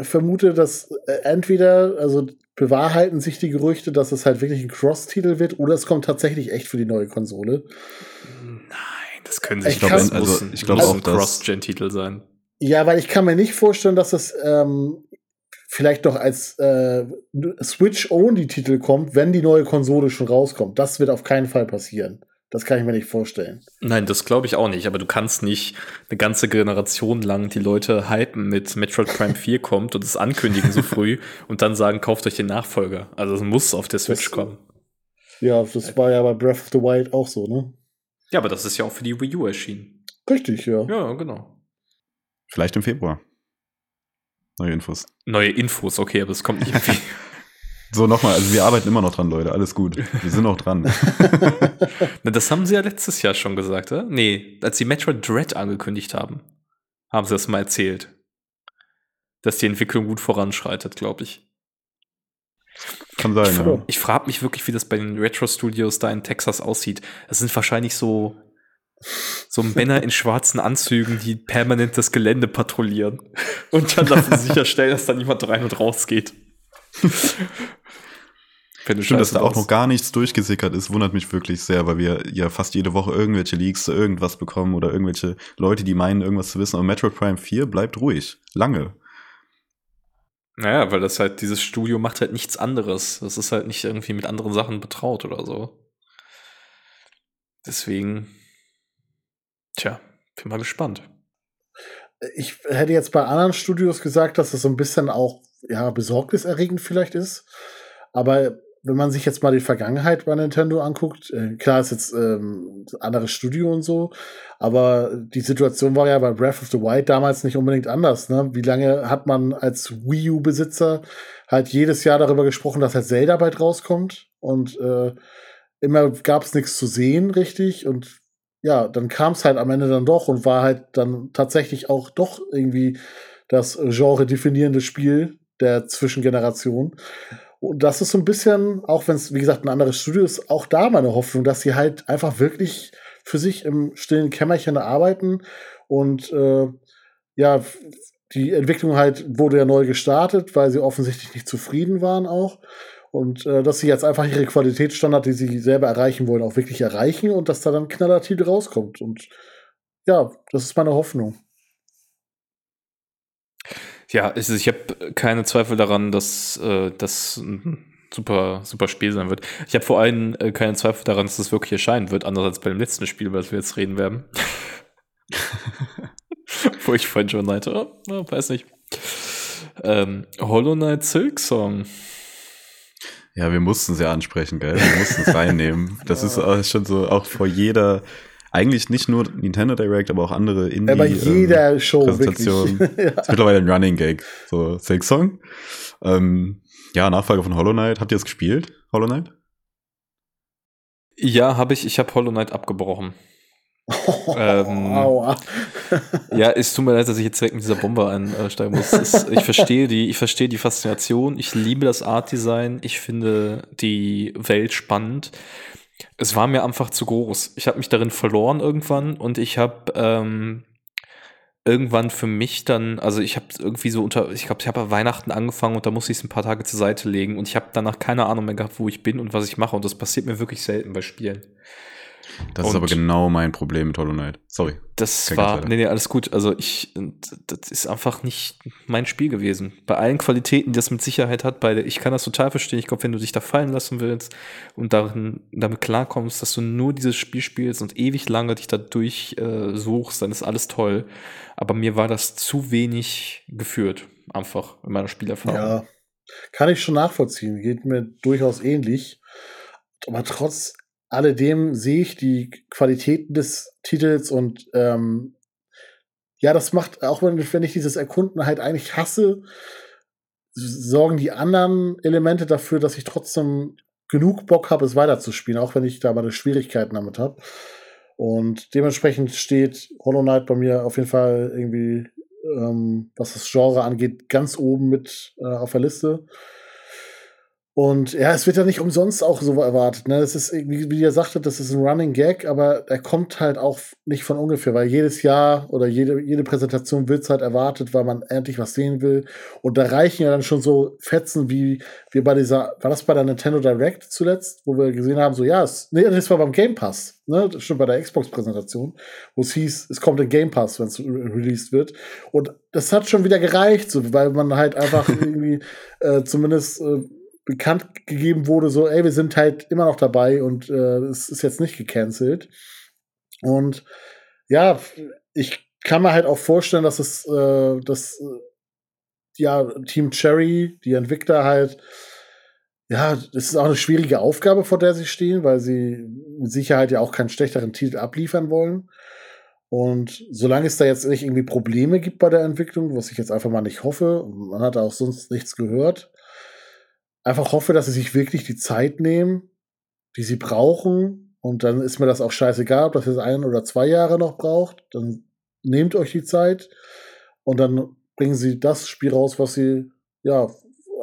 S2: vermute, dass äh, entweder, also bewahrheiten sich die Gerüchte, dass es halt wirklich ein Cross-Titel wird, oder es kommt tatsächlich echt für die neue Konsole.
S1: Nein, das können sich
S3: ich glaube, also, ich glaube auch,
S1: Cross-Gen-Titel sein.
S2: Ja, weil ich kann mir nicht vorstellen, dass es ähm, vielleicht doch als äh, Switch-Only-Titel kommt, wenn die neue Konsole schon rauskommt. Das wird auf keinen Fall passieren. Das kann ich mir nicht vorstellen.
S1: Nein, das glaube ich auch nicht. Aber du kannst nicht eine ganze Generation lang die Leute hypen mit Metroid Prime 4 kommt und es ankündigen so früh und dann sagen, kauft euch den Nachfolger. Also es muss auf der Switch das, kommen.
S2: Ja, das war ja bei Breath of the Wild auch so, ne?
S1: Ja, aber das ist ja auch für die Wii U erschienen.
S2: Richtig, ja.
S1: Ja, genau.
S3: Vielleicht im Februar. Neue Infos.
S1: Neue Infos, okay, aber es kommt nicht irgendwie.
S3: So, nochmal, also wir arbeiten immer noch dran, Leute, alles gut. Wir sind noch dran.
S1: Na, das haben sie ja letztes Jahr schon gesagt, oder? Nee, als sie Metroid Dread angekündigt haben, haben sie das mal erzählt. Dass die Entwicklung gut voranschreitet, glaube ich.
S3: Kann sein,
S1: ich,
S3: ja.
S1: Ich frage mich wirklich, wie das bei den Retro-Studios da in Texas aussieht. Es sind wahrscheinlich so, so Männer in schwarzen Anzügen, die permanent das Gelände patrouillieren und dann dafür sicherstellen, dass da niemand rein und raus geht.
S3: Schön, dass da auch noch gar nichts durchgesickert ist, wundert mich wirklich sehr, weil wir ja fast jede Woche irgendwelche Leaks zu irgendwas bekommen oder irgendwelche Leute, die meinen, irgendwas zu wissen. Aber Metro Prime 4 bleibt ruhig. Lange.
S1: Naja, weil das halt, dieses Studio macht halt nichts anderes. Das ist halt nicht irgendwie mit anderen Sachen betraut oder so. Deswegen, tja, bin mal gespannt.
S2: Ich hätte jetzt bei anderen Studios gesagt, dass das so ein bisschen auch ja, besorgniserregend vielleicht ist. Aber wenn man sich jetzt mal die Vergangenheit bei Nintendo anguckt, äh, klar ist jetzt ähm, anderes Studio und so, aber die Situation war ja bei Breath of the Wild damals nicht unbedingt anders. Ne? Wie lange hat man als Wii U-Besitzer halt jedes Jahr darüber gesprochen, dass halt Zelda bald rauskommt und äh, immer gab es nichts zu sehen, richtig und ja, dann kam es halt am Ende dann doch und war halt dann tatsächlich auch doch irgendwie das Genre definierende Spiel der Zwischengeneration. Und das ist so ein bisschen, auch wenn es, wie gesagt, ein anderes Studio ist, auch da meine Hoffnung, dass sie halt einfach wirklich für sich im stillen Kämmerchen arbeiten und äh, ja, die Entwicklung halt wurde ja neu gestartet, weil sie offensichtlich nicht zufrieden waren auch. Und äh, dass sie jetzt einfach ihre Qualitätsstandard, die sie selber erreichen wollen, auch wirklich erreichen und dass da dann Knallertitel rauskommt. Und ja, das ist meine Hoffnung.
S1: Ja, ich, ich habe keine Zweifel daran, dass äh, das ein super, super Spiel sein wird. Ich habe vor allem äh, keine Zweifel daran, dass das wirklich erscheinen wird, anders als bei dem letzten Spiel, über das wir jetzt reden werden. Wo ich vorhin schon meinte, oh, oh, weiß nicht. Ähm, Hollow Knight Silk Song.
S3: Ja, wir mussten es ja ansprechen, gell? Wir mussten es reinnehmen. Das ist auch schon so, auch vor jeder eigentlich nicht nur Nintendo Direct, aber auch andere
S2: Indie. Aber jeder ähm, Show
S3: Präsentation. ja. Ist mittlerweile ein Running Gag. So, Silk Song. Ähm, ja, Nachfolger von Hollow Knight. Habt ihr es gespielt, Hollow Knight?
S1: Ja, habe ich. Ich habe Hollow Knight abgebrochen. ähm, Aua. ja, es tut mir leid, dass ich jetzt direkt mit dieser Bombe einsteigen muss. Es, ich verstehe die, ich verstehe die Faszination. Ich liebe das Art Design. Ich finde die Welt spannend. Es war mir einfach zu groß. Ich habe mich darin verloren irgendwann und ich habe ähm, irgendwann für mich dann, also ich habe irgendwie so unter, ich glaube, ich habe Weihnachten angefangen und da musste ich es ein paar Tage zur Seite legen und ich habe danach keine Ahnung mehr gehabt, wo ich bin und was ich mache und das passiert mir wirklich selten bei Spielen.
S3: Das und ist aber genau mein Problem mit Hollow Knight. Sorry.
S1: Das war, nee, nee, alles gut. Also ich, das ist einfach nicht mein Spiel gewesen. Bei allen Qualitäten, die das mit Sicherheit hat, bei der, ich kann das total verstehen. Ich glaube, wenn du dich da fallen lassen willst und darin, damit klarkommst, dass du nur dieses Spiel spielst und ewig lange dich da durchsuchst, äh, dann ist alles toll. Aber mir war das zu wenig geführt, einfach in meiner Spielerfahrung. Ja,
S2: kann ich schon nachvollziehen. Geht mir durchaus ähnlich. Aber trotz alledem sehe ich die Qualitäten des Titels und ähm, ja, das macht, auch wenn, wenn ich dieses Erkunden halt eigentlich hasse, sorgen die anderen Elemente dafür, dass ich trotzdem genug Bock habe, es weiterzuspielen, auch wenn ich da meine Schwierigkeiten damit habe. Und dementsprechend steht Hollow Knight bei mir auf jeden Fall irgendwie, ähm, was das Genre angeht, ganz oben mit äh, auf der Liste. Und ja, es wird ja nicht umsonst auch so erwartet. Ne? Das ist, wie, wie ihr sagtet, das ist ein Running Gag, aber er kommt halt auch nicht von ungefähr, weil jedes Jahr oder jede, jede Präsentation wird halt erwartet, weil man endlich was sehen will. Und da reichen ja dann schon so Fetzen wie wir bei dieser, war das bei der Nintendo Direct zuletzt, wo wir gesehen haben, so ja, es, nee, das war beim Game Pass, ne? Stimmt bei der Xbox-Präsentation, wo es hieß, es kommt ein Game Pass, wenn es released wird. Und das hat schon wieder gereicht, so, weil man halt einfach irgendwie äh, zumindest äh, bekannt gegeben wurde, so, ey, wir sind halt immer noch dabei und äh, es ist jetzt nicht gecancelt. Und ja, ich kann mir halt auch vorstellen, dass es, äh, dass äh, ja, Team Cherry, die Entwickler halt, ja, das ist auch eine schwierige Aufgabe, vor der sie stehen, weil sie mit Sicherheit ja auch keinen schlechteren Titel abliefern wollen. Und solange es da jetzt nicht irgendwie Probleme gibt bei der Entwicklung, was ich jetzt einfach mal nicht hoffe, man hat auch sonst nichts gehört, einfach hoffe, dass sie sich wirklich die Zeit nehmen, die sie brauchen. Und dann ist mir das auch scheißegal, ob das jetzt ein oder zwei Jahre noch braucht. Dann nehmt euch die Zeit und dann bringen sie das Spiel raus, was sie ja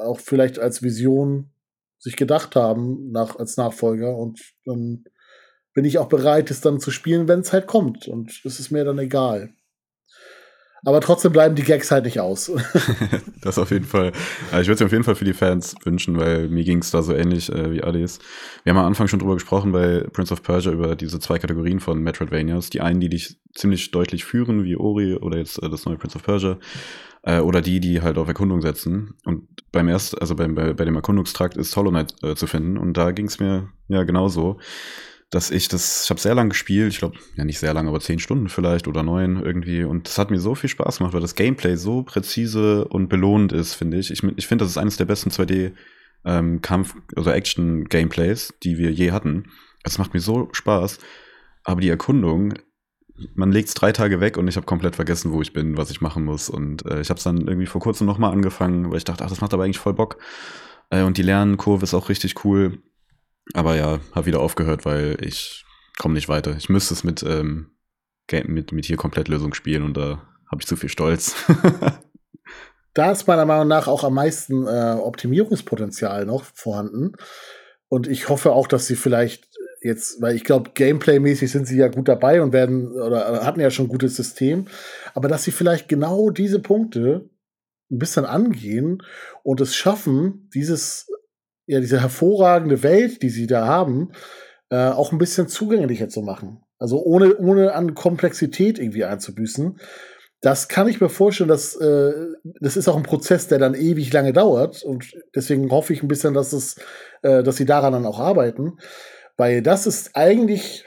S2: auch vielleicht als Vision sich gedacht haben nach, als Nachfolger. Und dann bin ich auch bereit, es dann zu spielen, wenn es halt kommt. Und es ist mir dann egal. Aber trotzdem bleiben die Gags halt nicht aus.
S3: das auf jeden Fall. Also ich würde es auf jeden Fall für die Fans wünschen, weil mir ging es da so ähnlich äh, wie Adis. Wir haben am Anfang schon drüber gesprochen bei Prince of Persia über diese zwei Kategorien von Metroidvanias. Die einen, die dich ziemlich deutlich führen, wie Ori oder jetzt äh, das neue Prince of Persia. Äh, oder die, die halt auf Erkundung setzen. Und beim erst, also beim, bei, bei dem Erkundungstrakt ist Hollow Knight äh, zu finden. Und da ging es mir ja genauso dass ich das, ich habe sehr lange gespielt, ich glaube, ja nicht sehr lange, aber zehn Stunden vielleicht oder neun irgendwie. Und das hat mir so viel Spaß gemacht, weil das Gameplay so präzise und belohnend ist, finde ich. Ich, ich finde, das ist eines der besten 2D ähm, Kampf, also Action-Gameplays, die wir je hatten. Es macht mir so Spaß. Aber die Erkundung, man legt es drei Tage weg und ich habe komplett vergessen, wo ich bin, was ich machen muss. Und äh, ich habe es dann irgendwie vor kurzem nochmal angefangen, weil ich dachte, ach, das macht aber eigentlich voll Bock. Äh, und die Lernkurve ist auch richtig cool. Aber ja, habe wieder aufgehört, weil ich komme nicht weiter. Ich müsste es mit, ähm, mit, mit hier Komplettlösung spielen und da habe ich zu viel Stolz.
S2: da ist meiner Meinung nach auch am meisten äh, Optimierungspotenzial noch vorhanden. Und ich hoffe auch, dass sie vielleicht jetzt, weil ich glaube, Gameplay-mäßig sind sie ja gut dabei und werden oder hatten ja schon ein gutes System, aber dass sie vielleicht genau diese Punkte ein bisschen angehen und es schaffen, dieses ja, diese hervorragende Welt, die sie da haben, äh, auch ein bisschen zugänglicher zu machen. Also ohne, ohne an Komplexität irgendwie einzubüßen. Das kann ich mir vorstellen, dass äh, das ist auch ein Prozess, der dann ewig lange dauert. Und deswegen hoffe ich ein bisschen, dass es, äh, dass sie daran dann auch arbeiten. Weil das ist eigentlich,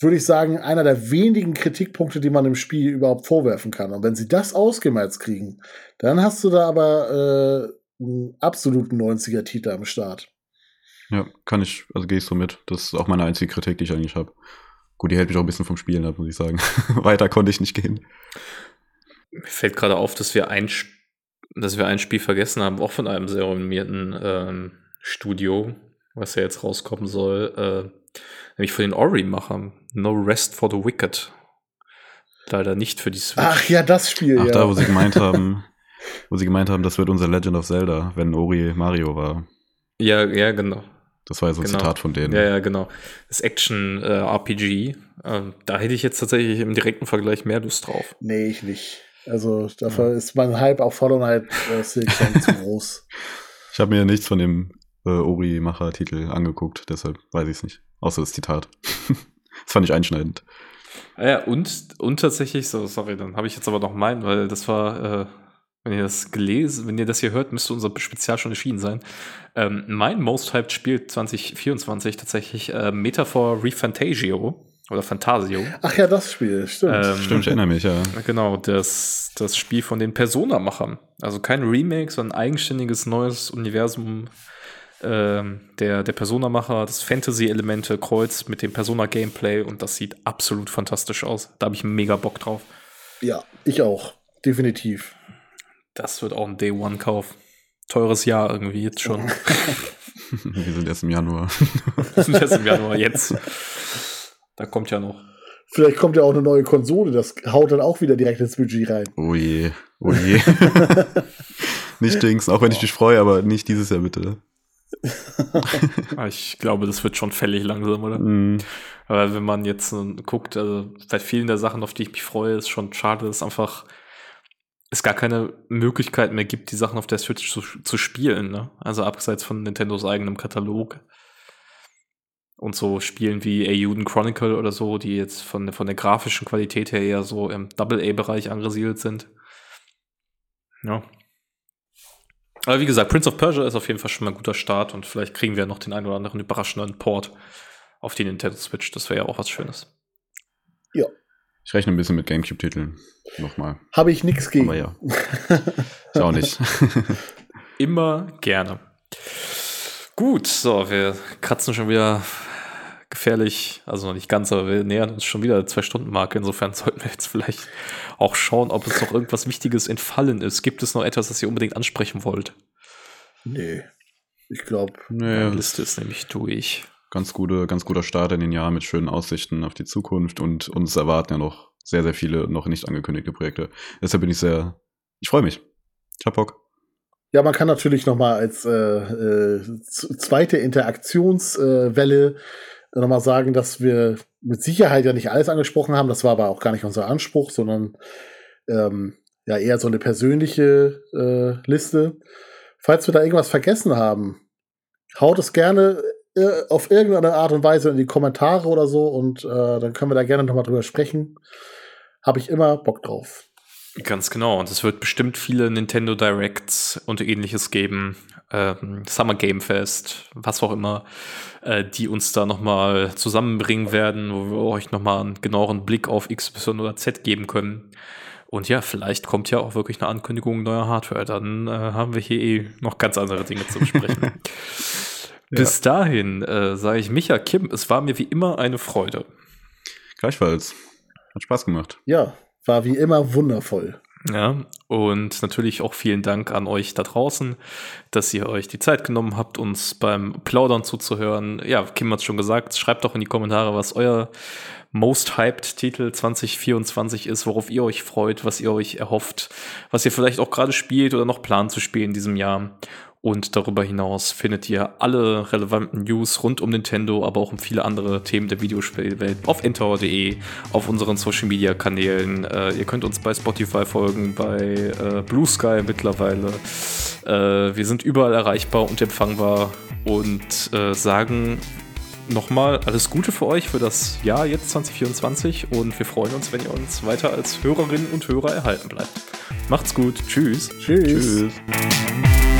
S2: würde ich sagen, einer der wenigen Kritikpunkte, die man im Spiel überhaupt vorwerfen kann. Und wenn sie das ausgemerzt kriegen, dann hast du da aber äh, einen absoluten 90er-Titel am Start.
S3: Ja, kann ich, also gehe ich so mit. Das ist auch meine einzige Kritik, die ich eigentlich habe. Gut, die hält mich auch ein bisschen vom Spielen ab, muss ich sagen. Weiter konnte ich nicht gehen.
S1: Mir fällt gerade auf, dass wir ein, dass wir ein Spiel vergessen haben, auch von einem sehr renommierten ähm, Studio, was ja jetzt rauskommen soll, äh, nämlich von den Ori-Machern. No Rest for the Wicked. Leider nicht für die Switch.
S2: Ach ja, das Spiel.
S3: Ach,
S2: ja.
S3: da, wo sie gemeint haben, wo sie gemeint haben, das wird unser Legend of Zelda, wenn Ori Mario war.
S1: Ja, ja, genau.
S3: Das war ja so ein
S1: Genau.
S3: Zitat von denen.
S1: Ja, ja, genau. Das Action-RPG. ähm, da hätte ich jetzt tatsächlich im direkten Vergleich mehr Lust drauf.
S2: Nee, ich nicht. Also dafür ist mein Hype auf Hollow Knight äh, Silksong zu groß.
S3: Ich habe mir nichts von dem äh, Ori-Macher-Titel angeguckt, deshalb weiß ich es nicht. Außer das Zitat. das fand ich einschneidend.
S1: Ah Ja, und, und tatsächlich, so, sorry, dann habe ich jetzt aber noch meinen, weil das war, äh, wenn ihr das gelesen, wenn ihr das hier hört, müsste unser Spezial schon erschienen sein. Ähm, mein Most Hyped Spiel 2024 tatsächlich äh, Metaphor Refantasio oder Fantasio.
S2: Ach ja, das Spiel, stimmt.
S1: Ähm,
S3: Stimmt, ich erinnere mich, ja.
S1: Genau, das, das Spiel von den Persona-Machern. Also kein Remake, sondern ein eigenständiges neues Universum ähm, der, der Persona-Macher, das Fantasy-Elemente kreuz mit dem Persona-Gameplay und das sieht absolut fantastisch aus. Da habe ich mega Bock drauf.
S2: ja, ich auch. Definitiv.
S1: Das wird auch ein Day-One-Kauf. Teures Jahr irgendwie jetzt schon.
S3: Wir sind erst im Januar.
S1: Wir sind jetzt im Januar jetzt. Da kommt ja noch.
S2: Vielleicht kommt ja auch eine neue Konsole, das haut dann auch wieder direkt ins Budget rein.
S3: Oh je, oh je. nicht Dings, auch wenn ich mich freue, aber nicht dieses Jahr bitte.
S1: Ah, Ich glaube, das wird schon fällig langsam, oder?
S3: Mm,
S1: Aber wenn man jetzt guckt, also bei vielen der Sachen, auf die ich mich freue, ist schon schade, dass einfach es gar keine Möglichkeit mehr gibt, die Sachen auf der Switch zu, zu spielen. Ne? Also abseits von Nintendos eigenem Katalog. Und so Spielen wie Ayuden Chronicle oder so, die jetzt von, von der grafischen Qualität her eher so im Double-A-Bereich angesiedelt sind. Ja. Aber wie gesagt, Prince of Persia ist auf jeden Fall schon mal ein guter Start und vielleicht kriegen wir noch den einen oder anderen überraschenden Port auf die Nintendo Switch. Das wäre ja auch was Schönes.
S3: Ich rechne ein bisschen mit Gamecube-Titeln. Nochmal.
S2: Habe ich nichts gegen.
S3: Aber ja. Ich auch nicht.
S1: Immer gerne. Gut, so, wir kratzen schon wieder gefährlich, also noch nicht ganz, aber wir nähern uns schon wieder der Zwei-Stunden-Marke. Insofern sollten wir jetzt vielleicht auch schauen, ob uns noch irgendwas Wichtiges entfallen ist. Gibt es noch etwas, das ihr unbedingt ansprechen wollt?
S2: Nee. Ich glaube,
S1: Meine
S3: nee,
S1: Liste ist nämlich durch.
S3: Ganz, gute, ganz guter Start in den Jahr mit schönen Aussichten auf die Zukunft und uns erwarten ja noch sehr, sehr viele noch nicht angekündigte Projekte. Deshalb bin ich sehr, ich freue mich. Ich hab Bock.
S2: ja, man kann natürlich noch mal als äh, äh, zweite Interaktionswelle äh, noch mal sagen, dass wir mit Sicherheit ja nicht alles angesprochen haben. Das war aber auch gar nicht unser Anspruch, sondern ähm, ja eher so eine persönliche äh, Liste. Falls wir da irgendwas vergessen haben, haut es gerne auf irgendeine Art und Weise in die Kommentare oder so und äh, dann können wir da gerne noch mal drüber sprechen. Habe ich immer Bock drauf.
S1: Ganz genau. Und es wird bestimmt viele Nintendo Directs und ähnliches geben. Ähm, Summer Game Fest, was auch immer, äh, die uns da nochmal zusammenbringen werden, wo wir euch nochmal einen genaueren Blick auf X, Y oder Z geben können. Und ja, vielleicht kommt ja auch wirklich eine Ankündigung neuer Hardware. Dann äh, haben wir hier eh noch ganz andere Dinge zu besprechen. Bis dahin äh, sage ich Micha, Kim, es war mir wie immer eine Freude.
S3: Gleichfalls. Hat Spaß gemacht.
S2: Ja, war wie immer wundervoll.
S1: Ja, und natürlich auch vielen Dank an euch da draußen, dass ihr euch die Zeit genommen habt, uns beim Plaudern zuzuhören. Ja, Kim hat schon gesagt, schreibt doch in die Kommentare, was euer Most Hyped Titel 2024 ist, worauf ihr euch freut, was ihr euch erhofft, was ihr vielleicht auch gerade spielt oder noch plant zu spielen in diesem Jahr. Und darüber hinaus findet ihr alle relevanten News rund um Nintendo, aber auch um viele andere Themen der Videospielwelt auf ntower.de, auf unseren Social Media Kanälen. Äh, ihr könnt uns bei Spotify folgen, bei äh, Blue Sky mittlerweile. Äh, wir sind überall erreichbar und empfangbar und äh, sagen nochmal alles Gute für euch für das Jahr jetzt 2024 und wir freuen uns, wenn ihr uns weiter als Hörerinnen und Hörer erhalten bleibt. Macht's gut. Tschüss.
S2: Tschüss.
S3: Tschüss.